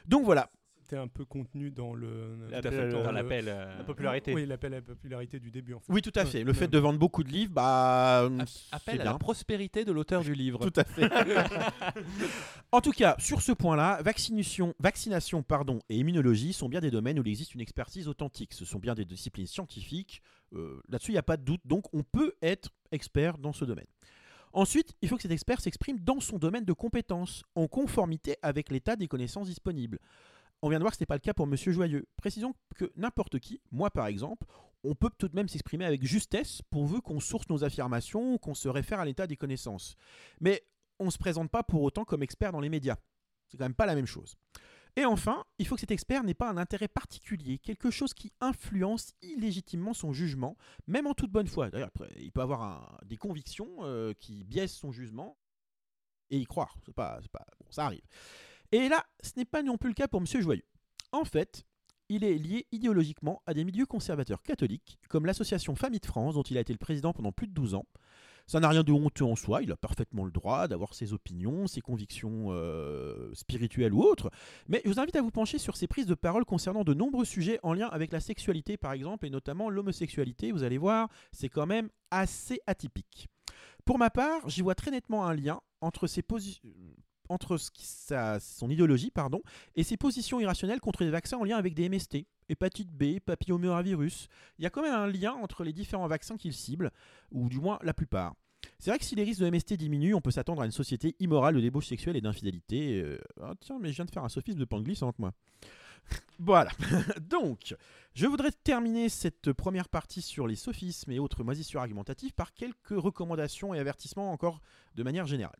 Donc voilà. Un peu contenu dans le. Tout à fait, dans l'appel. euh, La popularité. Oui, l'appel à la popularité du début en fait. Oui, tout à Ouais, fait. Le fait de vendre beaucoup de livres, bah. C'est Appel à bien. la prospérité de l'auteur du livre. Tout à fait. en tout cas, sur ce point-là, vaccination, vaccination pardon, et immunologie sont bien des domaines où il existe une expertise authentique. Ce sont bien des disciplines scientifiques. Euh, Là-dessus, il n'y a pas de doute. Donc, on peut être expert dans ce domaine. Ensuite, il faut que cet expert s'exprime dans son domaine de compétence, en conformité avec l'état des connaissances disponibles. On vient de voir que ce n'est pas le cas pour Monsieur Joyeux. Précisons que n'importe qui, moi par exemple, on peut tout de même s'exprimer avec justesse pourvu qu'on source nos affirmations, qu'on se réfère à l'état des connaissances. Mais on ne se présente pas pour autant comme expert dans les médias. C'est quand même pas la même chose. Et enfin, il faut que cet expert n'ait pas un intérêt particulier, quelque chose qui influence illégitimement son jugement, même en toute bonne foi. D'ailleurs, il peut avoir des convictions euh, qui biaisent son jugement et y croire. Ça arrive. Et là, ce n'est pas non plus le cas pour Monsieur Joyeux. En fait, il est lié idéologiquement à des milieux conservateurs catholiques, comme l'association Famille de France, dont il a été le président pendant plus de 12 ans. Ça n'a rien de honteux en soi, il a parfaitement le droit d'avoir ses opinions, ses convictions euh, spirituelles ou autres, mais je vous invite à vous pencher sur ses prises de parole concernant de nombreux sujets en lien avec la sexualité par exemple, et notamment l'homosexualité, vous allez voir, c'est quand même assez atypique. Pour ma part, j'y vois très nettement un lien entre, ses posi- entre ce qui- sa- son idéologie pardon, et ses positions irrationnelles contre les vaccins en lien avec des MST, hépatite B, papillomavirus. Il y a quand même un lien entre les différents vaccins qu'il cible, ou du moins la plupart. C'est vrai que si les risques de MST diminuent, on peut s'attendre à une société immorale de débauche sexuelle et d'infidélité. Euh, ah, tiens, mais je viens de faire un sophisme de pente glissante, moi. voilà. Donc, je voudrais terminer cette première partie sur les sophismes et autres moisissures argumentatives par quelques recommandations et avertissements encore de manière générale.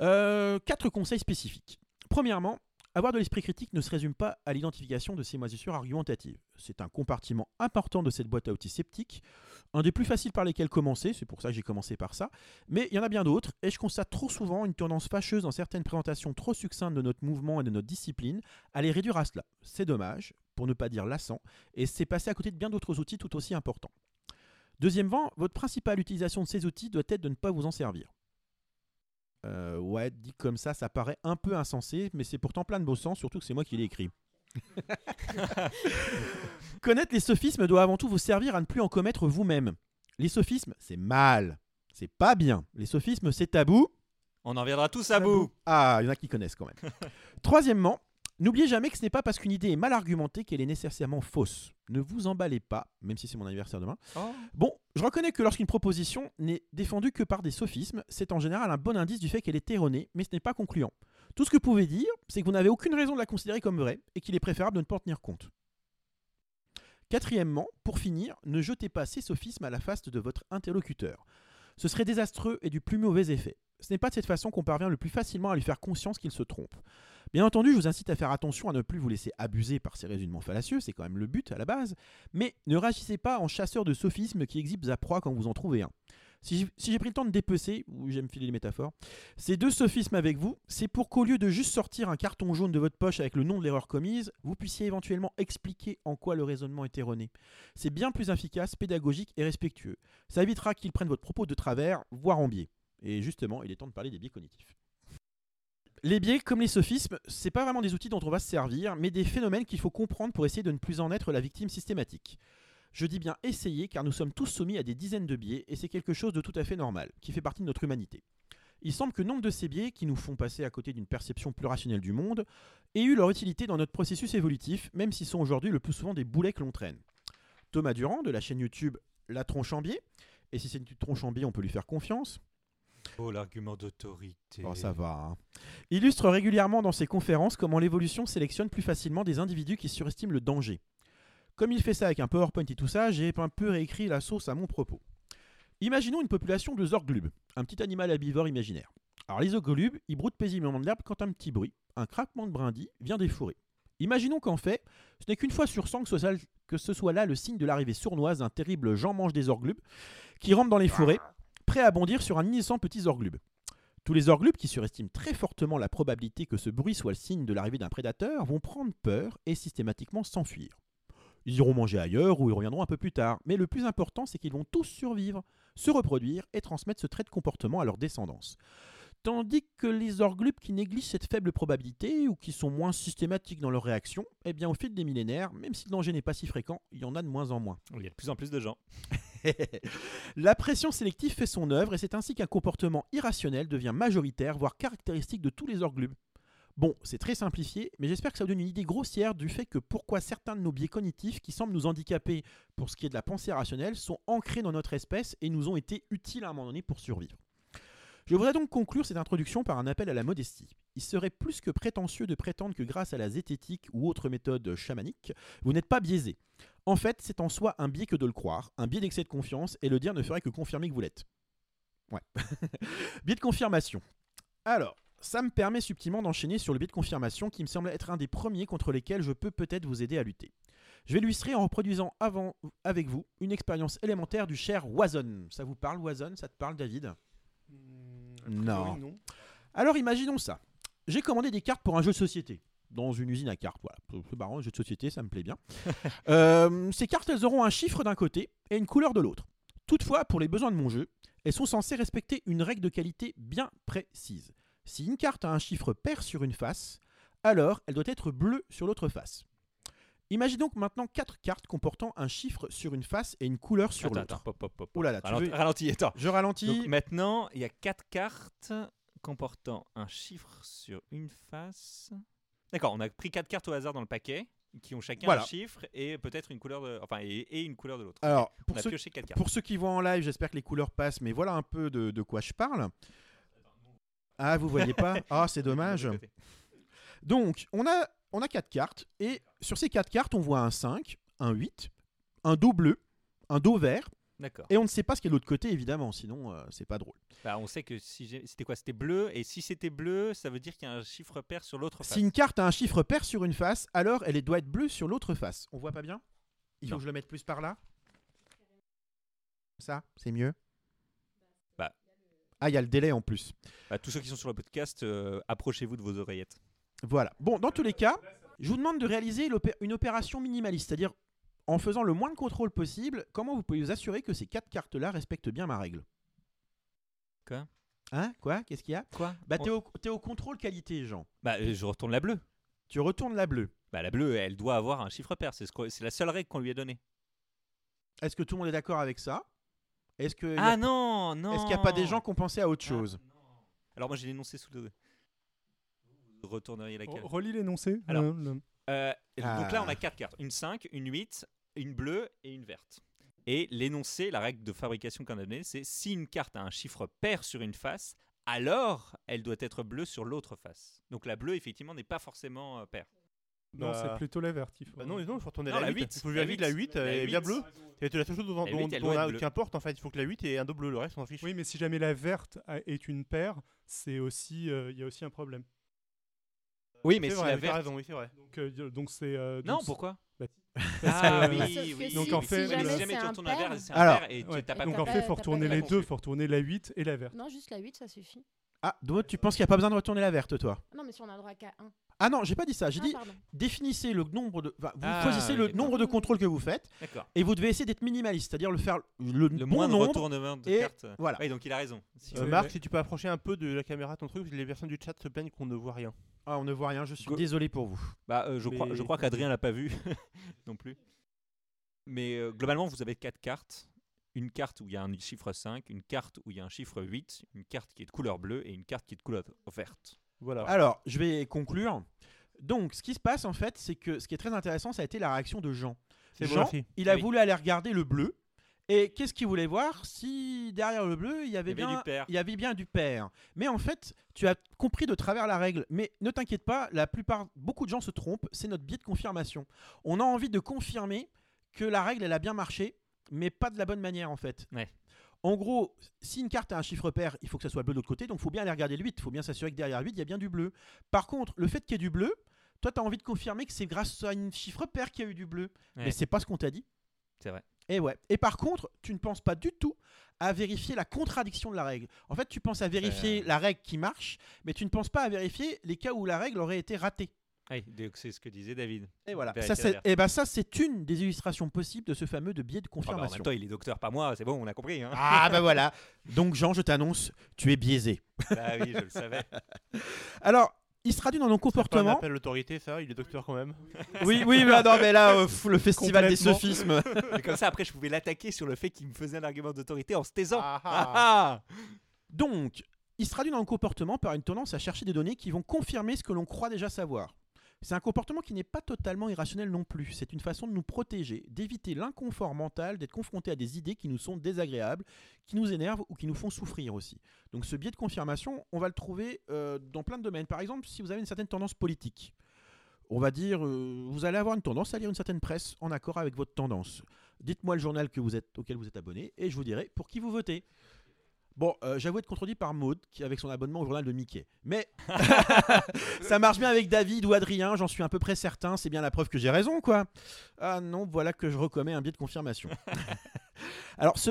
Euh, quatre conseils spécifiques. Premièrement, avoir de l'esprit critique ne se résume pas à l'identification de ces moisissures argumentatives. C'est un compartiment important de cette boîte à outils sceptique, un des plus faciles par lesquels commencer, c'est pour ça que j'ai commencé par ça, mais il y en a bien d'autres, et je constate trop souvent une tendance fâcheuse dans certaines présentations trop succinctes de notre mouvement et de notre discipline à les réduire à cela. C'est dommage, pour ne pas dire lassant, et c'est passé à côté de bien d'autres outils tout aussi importants. Deuxièmmement, votre principale utilisation de ces outils doit être de ne pas vous en servir. Euh, ouais, dit comme ça, ça paraît un peu insensé, mais c'est pourtant plein de beau sens, surtout que c'est moi qui l'ai écrit. Connaître les sophismes doit avant tout vous servir à ne plus en commettre vous-même. Les sophismes, c'est mal. C'est pas bien. Les sophismes, c'est tabou. On en viendra tous à bout. Ah, il y en a qui connaissent quand même. Troisièmement, n'oubliez jamais que ce n'est pas parce qu'une idée est mal argumentée qu'elle est nécessairement fausse. Ne vous emballez pas, même si c'est mon anniversaire demain. Oh. Bon, je reconnais que lorsqu'une proposition n'est défendue que par des sophismes, c'est en général un bon indice du fait qu'elle est erronée, mais ce n'est pas concluant. Tout ce que vous pouvez dire, c'est que vous n'avez aucune raison de la considérer comme vraie et qu'il est préférable de ne pas en tenir compte. Quatrièmement, pour finir, ne jetez pas ces sophismes à la face de votre interlocuteur. Ce serait désastreux et du plus mauvais effet. Ce n'est pas de cette façon qu'on parvient le plus facilement à lui faire conscience qu'il se trompe. Bien entendu, je vous incite à faire attention à ne plus vous laisser abuser par ces raisonnements fallacieux, c'est quand même le but à la base, mais ne réagissez pas en chasseur de sophismes qui exhibent à proie quand vous en trouvez un. Si j'ai pris le temps de dépecer, ou j'aime filer les métaphores, ces deux sophismes avec vous, c'est pour qu'au lieu de juste sortir un carton jaune de votre poche avec le nom de l'erreur commise, vous puissiez éventuellement expliquer en quoi le raisonnement est erroné. C'est bien plus efficace, pédagogique et respectueux. Ça évitera qu'ils prennent votre propos de travers, voire en biais. Et justement, il est temps de parler des biais cognitifs. Les biais, comme les sophismes, c'est pas vraiment des outils dont on va se servir, mais des phénomènes qu'il faut comprendre pour essayer de ne plus en être la victime systématique. Je dis bien essayer car nous sommes tous soumis à des dizaines de biais et c'est quelque chose de tout à fait normal, qui fait partie de notre humanité. Il semble que nombre de ces biais qui nous font passer à côté d'une perception plus rationnelle du monde aient eu leur utilité dans notre processus évolutif, même s'ils sont aujourd'hui le plus souvent des boulets que l'on traîne. Thomas Durand de la chaîne YouTube La Tronche en biais, et si c'est une tronche en biais, on peut lui faire confiance. Oh, l'argument d'autorité. Oh, ça va. hein. Illustre régulièrement dans ses conférences comment l'évolution sélectionne plus facilement des individus qui surestiment le danger. Comme il fait ça avec un PowerPoint et tout ça, j'ai un peu réécrit la sauce à mon propos. Imaginons une population de zorglubes, un petit animal herbivore imaginaire. Alors les zorglubes, ils broutent paisiblement de l'herbe quand un petit bruit, un craquement de brindilles, vient des fourrés. Imaginons qu'en fait, ce n'est qu'une fois sur 100 que ce, soit, là le signe de l'arrivée sournoise d'un terrible Jean-Mange des zorglubes qui rampe dans les fourrés, prêt à bondir sur un innocent petit zorglube. Tous les orglubes qui surestiment très fortement la probabilité que ce bruit soit le signe de l'arrivée d'un prédateur vont prendre peur et systématiquement s'enfuir. Ils iront manger ailleurs ou ils reviendront un peu plus tard, mais le plus important c'est qu'ils vont tous survivre, se reproduire et transmettre ce trait de comportement à leur descendance. Tandis que les orglubes qui négligent cette faible probabilité ou qui sont moins systématiques dans leurs réactions, eh bien au fil des millénaires, même si le danger n'est pas si fréquent, il y en a de moins en moins. Il y a de plus en plus de gens. La pression sélective fait son œuvre et c'est ainsi qu'un comportement irrationnel devient majoritaire, voire caractéristique de tous les orglubes. Bon, c'est très simplifié, mais j'espère que ça vous donne une idée grossière du fait que pourquoi certains de nos biais cognitifs qui semblent nous handicaper pour ce qui est de la pensée rationnelle sont ancrés dans notre espèce et nous ont été utiles à un moment donné pour survivre. Je voudrais donc conclure cette introduction par un appel à la modestie. Il serait plus que prétentieux de prétendre que grâce à la zététique ou autre méthode chamanique, vous n'êtes pas biaisé. En fait, c'est en soi un biais que de le croire, un biais d'excès de confiance, et le dire ne ferait que confirmer que vous l'êtes. Ouais. biais de confirmation. Alors, ça me permet subtilement d'enchaîner sur le biais de confirmation qui me semble être un des premiers contre lesquels je peux peut-être vous aider à lutter. Je vais l'illustrer en reproduisant avec vous une expérience élémentaire du cher Wazon. Ça vous parle Wazon Ça te parle David? Non. Alors imaginons ça. J'ai commandé des cartes pour un jeu de société. Dans une usine à cartes, voilà. C'est marrant, un jeu de société, ça me plaît bien. Euh, ces cartes, elles auront un chiffre d'un côté et une couleur de l'autre. Toutefois, pour les besoins de mon jeu, elles sont censées respecter une règle de qualité bien précise. Si une carte a un chiffre pair sur une face, alors elle doit être bleue sur l'autre face. Imaginons donc maintenant quatre cartes comportant un chiffre sur une face et une couleur sur l'autre. Oh là là, tu Ralentis, veux- ralentis, attends. Je ralentis. Donc maintenant, il y a quatre cartes comportant un chiffre sur une face. D'accord, on a pris quatre cartes au hasard dans le paquet qui ont chacun Voilà. un chiffre et peut-être une couleur de, enfin et, et une couleur de l'autre. Alors, pour a ceux, pour qui voient en live, j'espère que les couleurs passent, mais voilà un peu de, de quoi je parle. Ah, vous voyez pas? Ah, c'est dommage. Donc, on a, on a quatre cartes, et sur ces quatre cartes, on voit un 5, un 8, un dos bleu, un dos vert, D'accord. et on ne sait pas ce qu'il y a de l'autre côté, évidemment, sinon euh, c'est pas drôle. Bah, on sait que si c'était quoi C'était bleu et si c'était bleu, ça veut dire qu'il y a un chiffre pair sur l'autre face. Si une carte a un chiffre pair sur une face, alors elle doit être bleue sur l'autre face. On voit pas bien? Il faut Non. que je le mette plus par là? Ça, c'est mieux? Bah. Ah, il y a le délai en plus. Bah, tous ceux qui sont sur le podcast, euh, approchez-vous de vos oreillettes. Voilà. Bon, dans tous les cas, je vous demande de réaliser une opération minimaliste, c'est-à-dire en faisant le moins de contrôle possible, comment vous pouvez vous assurer que ces quatre cartes-là respectent bien ma règle? Quoi? Hein? Quoi? Qu'est-ce qu'il y a? Quoi? Bah, t'es au, au contrôle qualité, Jean. Bah, euh, je retourne la bleue. tu retournes la bleue. Bah, la bleue, elle doit avoir un chiffre pair. C'est ce la seule règle qu'on lui a donnée. Est-ce que tout le monde est d'accord avec ça? Est-ce que Ah non, non. est-ce qu'il n'y a pas des gens qui ont pensé à autre Ah, chose? Alors moi j'ai l'énoncé sous le. Retourneriez laquelle Re- Relis l'énoncé. Alors, Euh, le- Euh, Donc là, on Ah. a quatre cartes une 5, une 8, une bleue et une verte. Et l'énoncé, la règle de fabrication qu'on a donnée, c'est si une carte a un chiffre pair sur une face, alors elle doit être bleue sur l'autre face. Donc la bleue, effectivement, n'est pas forcément euh, pair. Non, Bah- c'est plutôt la verte. il faut- Bah non, non, il faut retourner Non, la la 8. 8, Il faut la vérifier que la 8, 8 la est bien 8. bleue. C'est la seule chose dont, dont- 8, elle dont on a- être bleue. qui importe en fait. Il faut que la 8 ait un dos bleu, le reste on s'en fiche. Oui, mais si jamais la verte est une paire, c'est aussi, euh, il y a aussi un problème. Oui, mais c'est vrai, la verte. raison, oui, c'est vrai. Donc, euh, c'est. euh, Non, donc- pourquoi Bah, Ah que- oui, Sauf oui. que Donc, si- en si fait, jamais si c'est jamais tu un retournes la verte, c'est un Alors- et tu Ouais. t'as pas Donc en compris. fait, pas- faut t'as retourner les compris. deux, faut retourner la 8 et la verte. Non, juste la 8, ça suffit. Ah, donc tu penses qu'il n'y a pas besoin de retourner la verte, toi? Non, mais si on a le droit qu'à 1. Ah non, j'ai pas dit ça. J'ai Ah, dit pardon. définissez le nombre de. enfin, vous Ah, choisissez le nombre de contrôles que vous faites D'accord. et vous devez essayer d'être minimaliste, c'est-à-dire le faire le, Le bon moins de nombre. retournement de et cartes. voilà. Oui, donc il a raison. Si- Euh, Marc, si tu peux approcher un peu de la caméra ton truc, parce que les personnes du chat se plaignent qu'on ne voit rien. Ah, on ne voit rien. Je suis Go- désolé pour vous. Bah, euh, je, crois, je crois qu'Adrien l'a pas vu non plus. Mais euh, globalement, vous avez quatre cartes. Une carte où il y a un chiffre 5, une carte où il y a un chiffre 8, une carte qui est de couleur bleue et une carte qui est de couleur verte. Voilà. Alors, je vais conclure. Donc, ce qui se passe en fait, c'est que ce qui est très intéressant, ça a été la réaction de Jean. c'est bon, Jean, il a Oui. voulu aller regarder le bleu. Et qu'est-ce qu'il voulait voir Si derrière le bleu, il y avait, Il y avait bien, du pair. il y avait bien du pair. Mais en fait, tu as compris de travers la règle. Mais ne t'inquiète pas, la plupart, beaucoup de gens se trompent. C'est notre biais de confirmation. On a envie de confirmer que la règle, elle a bien marché, mais pas de la bonne manière en fait. Ouais. En gros, si une carte a un chiffre pair, il faut que ça soit bleu de l'autre côté, donc il faut bien aller regarder le 8, il faut bien s'assurer que derrière le 8, il y a bien du bleu. Par contre, le fait qu'il y ait du bleu, toi, tu as envie de confirmer que c'est grâce à un chiffre pair qu'il y a eu du bleu. Ouais. Mais c'est pas ce qu'on t'a dit. C'est vrai. Et ouais. Et par contre, tu ne penses pas du tout à vérifier la contradiction de la règle. En fait, tu penses à vérifier Euh. la règle qui marche, mais tu ne penses pas à vérifier les cas où la règle aurait été ratée. Oui, donc c'est ce que disait David. Et voilà. Ça, et ben ça, c'est une des illustrations possibles de ce fameux de biais de Ah bah, en confirmation. même temps, il est docteur, pas moi, c'est bon, on a compris. Hein. Ah bah voilà. Donc Jean, je t'annonce, tu es biaisé. ah oui, je le savais. Alors, il se traduit dans nos comportements. appel à l'autorité, ça. Il est docteur quand même. Oui, oui, mais ah non, mais là, euh, pff, le festival des Complètement. sophismes. Et comme ça, après, je pouvais l'attaquer sur le fait qu'il me faisait un argument d'autorité en se taisant. Ah, Ah, ah. ah. Donc, il se traduit dans le comportement par une tendance à chercher des données qui vont confirmer ce que l'on croit déjà savoir. C'est un comportement qui n'est pas totalement irrationnel non plus. C'est une façon de nous protéger, d'éviter l'inconfort mental, d'être confronté à des idées qui nous sont désagréables, qui nous énervent ou qui nous font souffrir aussi. Donc ce biais de confirmation, on va le trouver euh, dans plein de domaines. Par exemple, si vous avez une certaine tendance politique, on va dire, euh, vous allez avoir une tendance à lire une certaine presse en accord avec votre tendance. Dites-moi le journal que vous êtes, auquel vous êtes abonné et je vous dirai pour qui vous votez. Bon, euh, j'avoue être contredit par Maud, qui avec son abonnement au journal de Mickey. Mais ça marche bien avec David ou Adrien, j'en suis à peu près certain, c'est bien la preuve que j'ai raison, quoi. Ah non, voilà que je recommets un biais de confirmation. Alors, ce...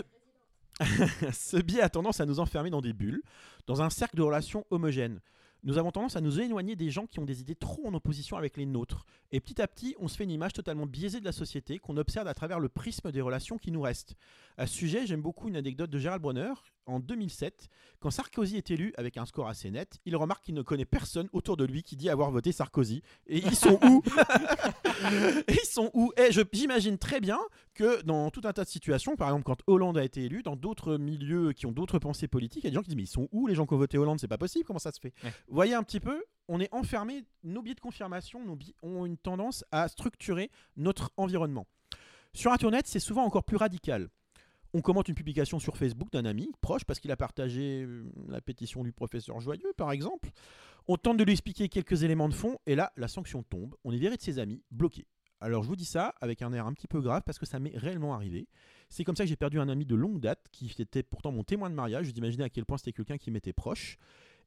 ce biais a tendance à nous enfermer dans des bulles, dans un cercle de relations homogènes. Nous avons tendance à nous éloigner des gens qui ont des idées trop en opposition avec les nôtres. Et petit à petit, on se fait une image totalement biaisée de la société qu'on observe à travers le prisme des relations qui nous restent. À ce sujet, j'aime beaucoup une anecdote de Gérald Bronner. En 2007, quand Sarkozy est élu avec un score assez net, il remarque qu'il ne connaît personne autour de lui qui dit avoir voté Sarkozy. Et ils sont où Et Ils sont où? Et je- j'imagine très bien que dans tout un tas de situations, par exemple quand Hollande a été élu, dans d'autres milieux qui ont d'autres pensées politiques, il y a des gens qui disent mais ils sont où les gens qui ont voté Hollande? C'est pas possible, comment ça se fait? Ouais. Vous voyez un petit peu, on est enfermé, nos biais de confirmation nos biais ont une tendance à structurer notre environnement. Sur Internet, c'est souvent encore plus radical. On commente une publication sur Facebook d'un ami proche parce qu'il a partagé euh, la pétition du professeur Joyeux, par exemple. On tente de lui expliquer quelques éléments de fond et là, la sanction tombe. On est viré de ses amis, bloqué. Alors je vous dis ça avec un air un petit peu grave parce que ça m'est réellement arrivé. C'est comme ça que j'ai perdu un ami de longue date qui était pourtant mon témoin de mariage. Vous imaginez à quel point c'était quelqu'un qui m'était proche.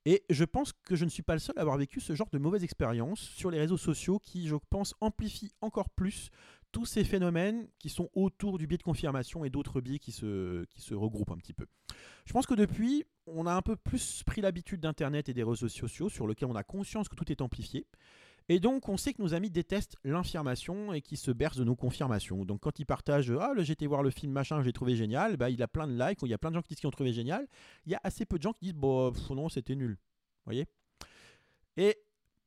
Et je pense que je ne suis pas le seul à avoir vécu ce genre de mauvaise expérience sur les réseaux sociaux qui, je pense, amplifient encore plus tous ces phénomènes qui sont autour du biais de confirmation et d'autres biais qui se, qui se regroupent un petit peu. Je pense que depuis, on a un peu plus pris l'habitude d'Internet et des réseaux sociaux sur lesquels on a conscience que tout est amplifié. Et donc, on sait que nos amis détestent l'infirmation et qui se bercent de nos confirmations. Donc, quand ils partagent Ah, été voir le film machin, j'ai trouvé génial, bah, il a plein de likes, il y a plein de gens qui disent qu'ils ont trouvé génial. Il y a assez peu de gens qui disent Bon, pff, non, c'était nul. Vous voyez?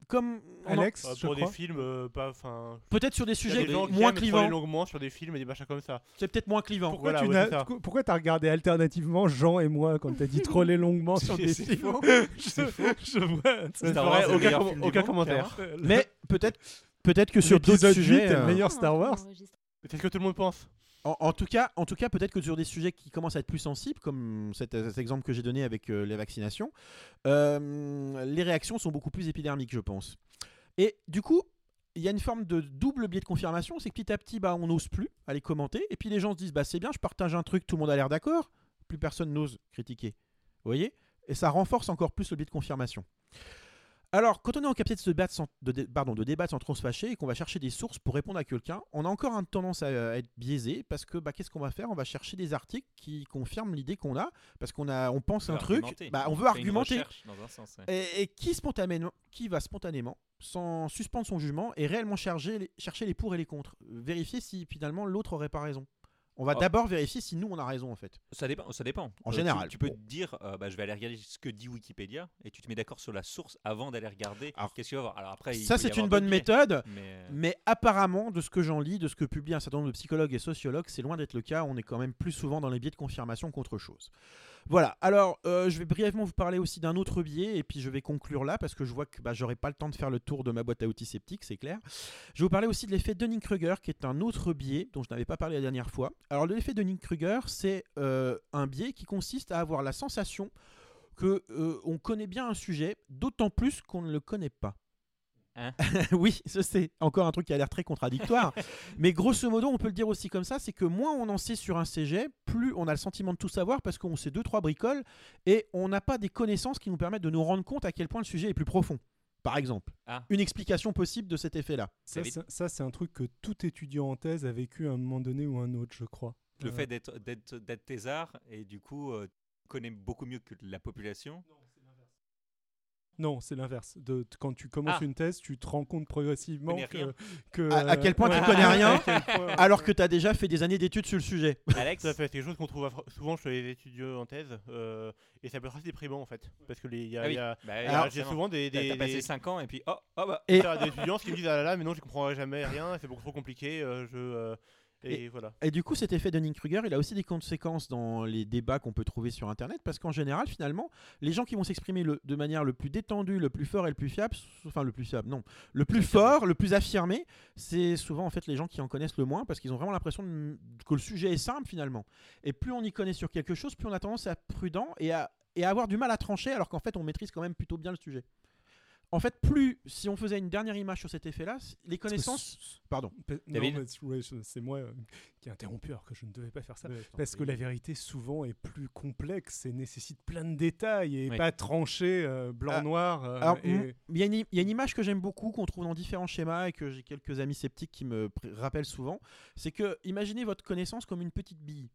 Comme en- Alex, Euh, je pour des crois. films, euh, pas. Enfin. peut-être sur des sujets des gens qui moins clivants. longuement sur des films et des machins comme ça. C'est peut-être moins clivant. Pourquoi Voilà, tu ouais, ça. pourquoi- t'as regardé alternativement Jean et moi quand t'as dit troller longuement sur des films faux. je, je vois. Star Wars, aucun, com- film aucun commentaire. Mais peut-être peut-être que sur d'autres sujets. euh, meilleur Star Wars. ce que tout le monde pense. En, tout cas, peut-être que sur des sujets qui commencent à être plus sensibles, comme cet, cet exemple que j'ai donné avec euh, les vaccinations, euh, les réactions sont beaucoup plus épidermiques, je pense. Et du coup, il y a une forme de double biais de confirmation, c'est que petit à petit, bah, on n'ose plus aller commenter, et puis les gens se disent, bah, c'est bien, je partage un truc, tout le monde a l'air d'accord, plus personne n'ose critiquer. Vous voyez? Et ça renforce encore plus le biais de confirmation. Alors, quand on est en capacité de, se battre sans, de, dé- pardon, de débattre sans trop se fâcher et qu'on va chercher des sources pour répondre à quelqu'un, on a encore une tendance à, à être biaisé parce que bah, qu'est-ce qu'on va faire? On va chercher des articles qui confirment l'idée qu'on a parce qu'on a, on pense On un truc, bah, on On veut argumenter. recherche dans un sens, ouais. Et, et qui, spontanément, qui va spontanément, sans suspendre son jugement, et réellement chercher les, chercher les pour et les contre? Vérifier si finalement l'autre aurait pas raison. On va Oh. d'abord vérifier si nous on a raison en fait. Ça dépend. Ça dépend. En Euh, tu- général, tu, peux bon. te dire, euh, bah, je vais aller regarder ce que dit Wikipédia, et tu te mets d'accord sur la source avant d'aller regarder. Alors, Qu'est-ce qu'il va avoir Alors après, Ça c'est une bonne méthode. Mais euh, Mais apparemment, de ce que j'en lis, de ce que publient un certain nombre de psychologues et sociologues, c'est loin d'être le cas. On est quand même plus souvent dans les biais de confirmation qu'autre chose. Voilà. Alors, euh, je vais brièvement vous parler aussi d'un autre biais, et puis je vais conclure là parce que je vois que bah, j'aurai pas le temps de faire le tour de ma boîte à outils sceptique, c'est clair. Je vais vous parler aussi de l'effet Dunning-Kruger, qui est un autre biais dont je n'avais pas parlé la dernière fois. Alors, l'effet Dunning-Kruger, c'est euh, un biais qui consiste à avoir la sensation que euh, on connaît bien un sujet, d'autant plus qu'on ne le connaît pas. Hein oui, je sais, encore un truc qui a l'air très contradictoire. mais grosso modo, on peut le dire aussi comme ça, c'est que moins on en sait sur un sujet, plus on a le sentiment de tout savoir parce qu'on sait deux, trois bricoles et on n'a pas des connaissances qui nous permettent de nous rendre compte à quel point le sujet est plus profond. Par exemple, Ah. une explication possible de cet effet-là. Ça, c'est- ça, c'est un truc que tout étudiant en thèse a vécu à un moment donné ou un autre, je crois. le Euh, fait d'être thésard et du coup euh, tu connais beaucoup mieux que la population. Non, c'est l'inverse. De, quand tu commences Ah. une thèse, tu te rends compte progressivement connais que, À- à quel point tu ouais, connais à rien, point- Alors que tu as déjà fait des années d'études sur le sujet. Alex, à fait, c'est quelque chose qu'on trouve souvent chez les étudiants en thèse. euh, et ça peut être assez déprimant en fait. Parce que les- il y a, Ah oui. y Bah, Alors, j'ai souvent des, des, t'as passé des- 5 ans et puis oh, oh bah. Et- des étudiants qui me disent ah là là mais non je comprendrai jamais rien c'est beaucoup trop compliqué euh, je euh, et, voilà Et du coup, cet effet Dunning-Kruger, il a aussi des conséquences dans les débats qu'on peut trouver sur Internet, parce qu'en général, finalement, les gens qui vont s'exprimer de manière le plus détendue, le plus fort et le plus fiable, enfin le plus fiable, non, le plus fort, le plus affirmé, c'est souvent en fait les gens qui en connaissent le moins, parce qu'ils ont vraiment l'impression que le sujet est simple finalement. Et plus on y connaît sur quelque chose, plus on a tendance à être prudent et à, et à avoir du mal à trancher, alors qu'en fait, on maîtrise quand même plutôt bien le sujet. En fait, plus, si on faisait une dernière image sur cet effet-là, les connaissances... Pardon. c'est moi euh, qui ai interrompu alors que je ne devais pas faire ça. Ouais, Parce que la vérité souvent est plus complexe et nécessite plein de détails et Oui. pas tranché euh, Ah, blanc-noir. euh, Alors, et- m- il y, a une i- il y a une image que j'aime beaucoup, qu'on trouve dans différents schémas et que j'ai quelques amis sceptiques qui me rappellent souvent. C'est que imaginez votre connaissance comme une petite bille.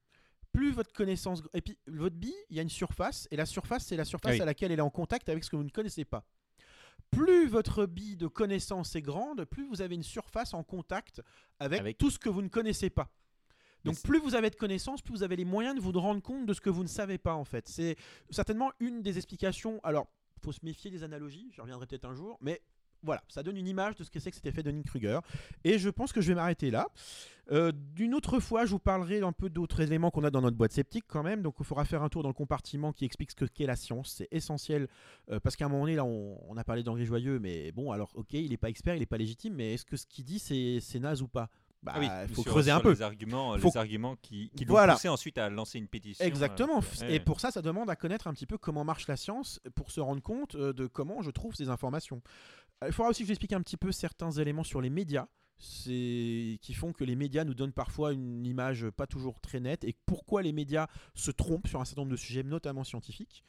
Plus votre connaissance. Et puis, votre bille, il y a une surface, et la surface, c'est la surface Ah oui. à laquelle elle est en contact avec ce que vous ne connaissez pas. Plus votre bille de connaissance est grande, plus vous avez une surface en contact avec, Avec- tout ce que vous ne connaissez pas. Donc plus vous avez de connaissances, plus vous avez les moyens de vous rendre compte de ce que vous ne savez pas en fait. C'est certainement une des explications. Alors, faut se méfier des analogies, j'y reviendrai peut-être un jour, mais voilà, ça donne une image de ce que c'est que cet effet Dunning-Kruger. Et je pense que je vais m'arrêter là. Euh, D'une autre fois, je vous parlerai d'un peu d'autres éléments qu'on a dans notre boîte sceptique quand même. Donc il faudra faire un tour dans le compartiment qui explique ce que qu'est la science. C'est essentiel euh, parce qu'à un moment donné, là, on, on a parlé d'Henri Joyeux, mais bon, alors ok, il n'est pas expert, il n'est pas légitime, mais est-ce que ce qu'il dit, c'est naze ou pas? Bah, Ah oui, il faut sur- creuser sur un peu. Les arguments, Faut- les arguments qui, qui l'ont Voilà. poussé ensuite à lancer une pétition. Exactement. euh, ouais. Et pour ça, ça demande à connaître un petit peu comment marche la science pour se rendre compte de comment je trouve ces informations. Euh, Il faudra aussi que j'explique un petit peu certains éléments sur les médias. Qui font que les médias nous donnent parfois une image pas toujours très nette et pourquoi les médias se trompent sur un certain nombre de sujets, notamment scientifiques.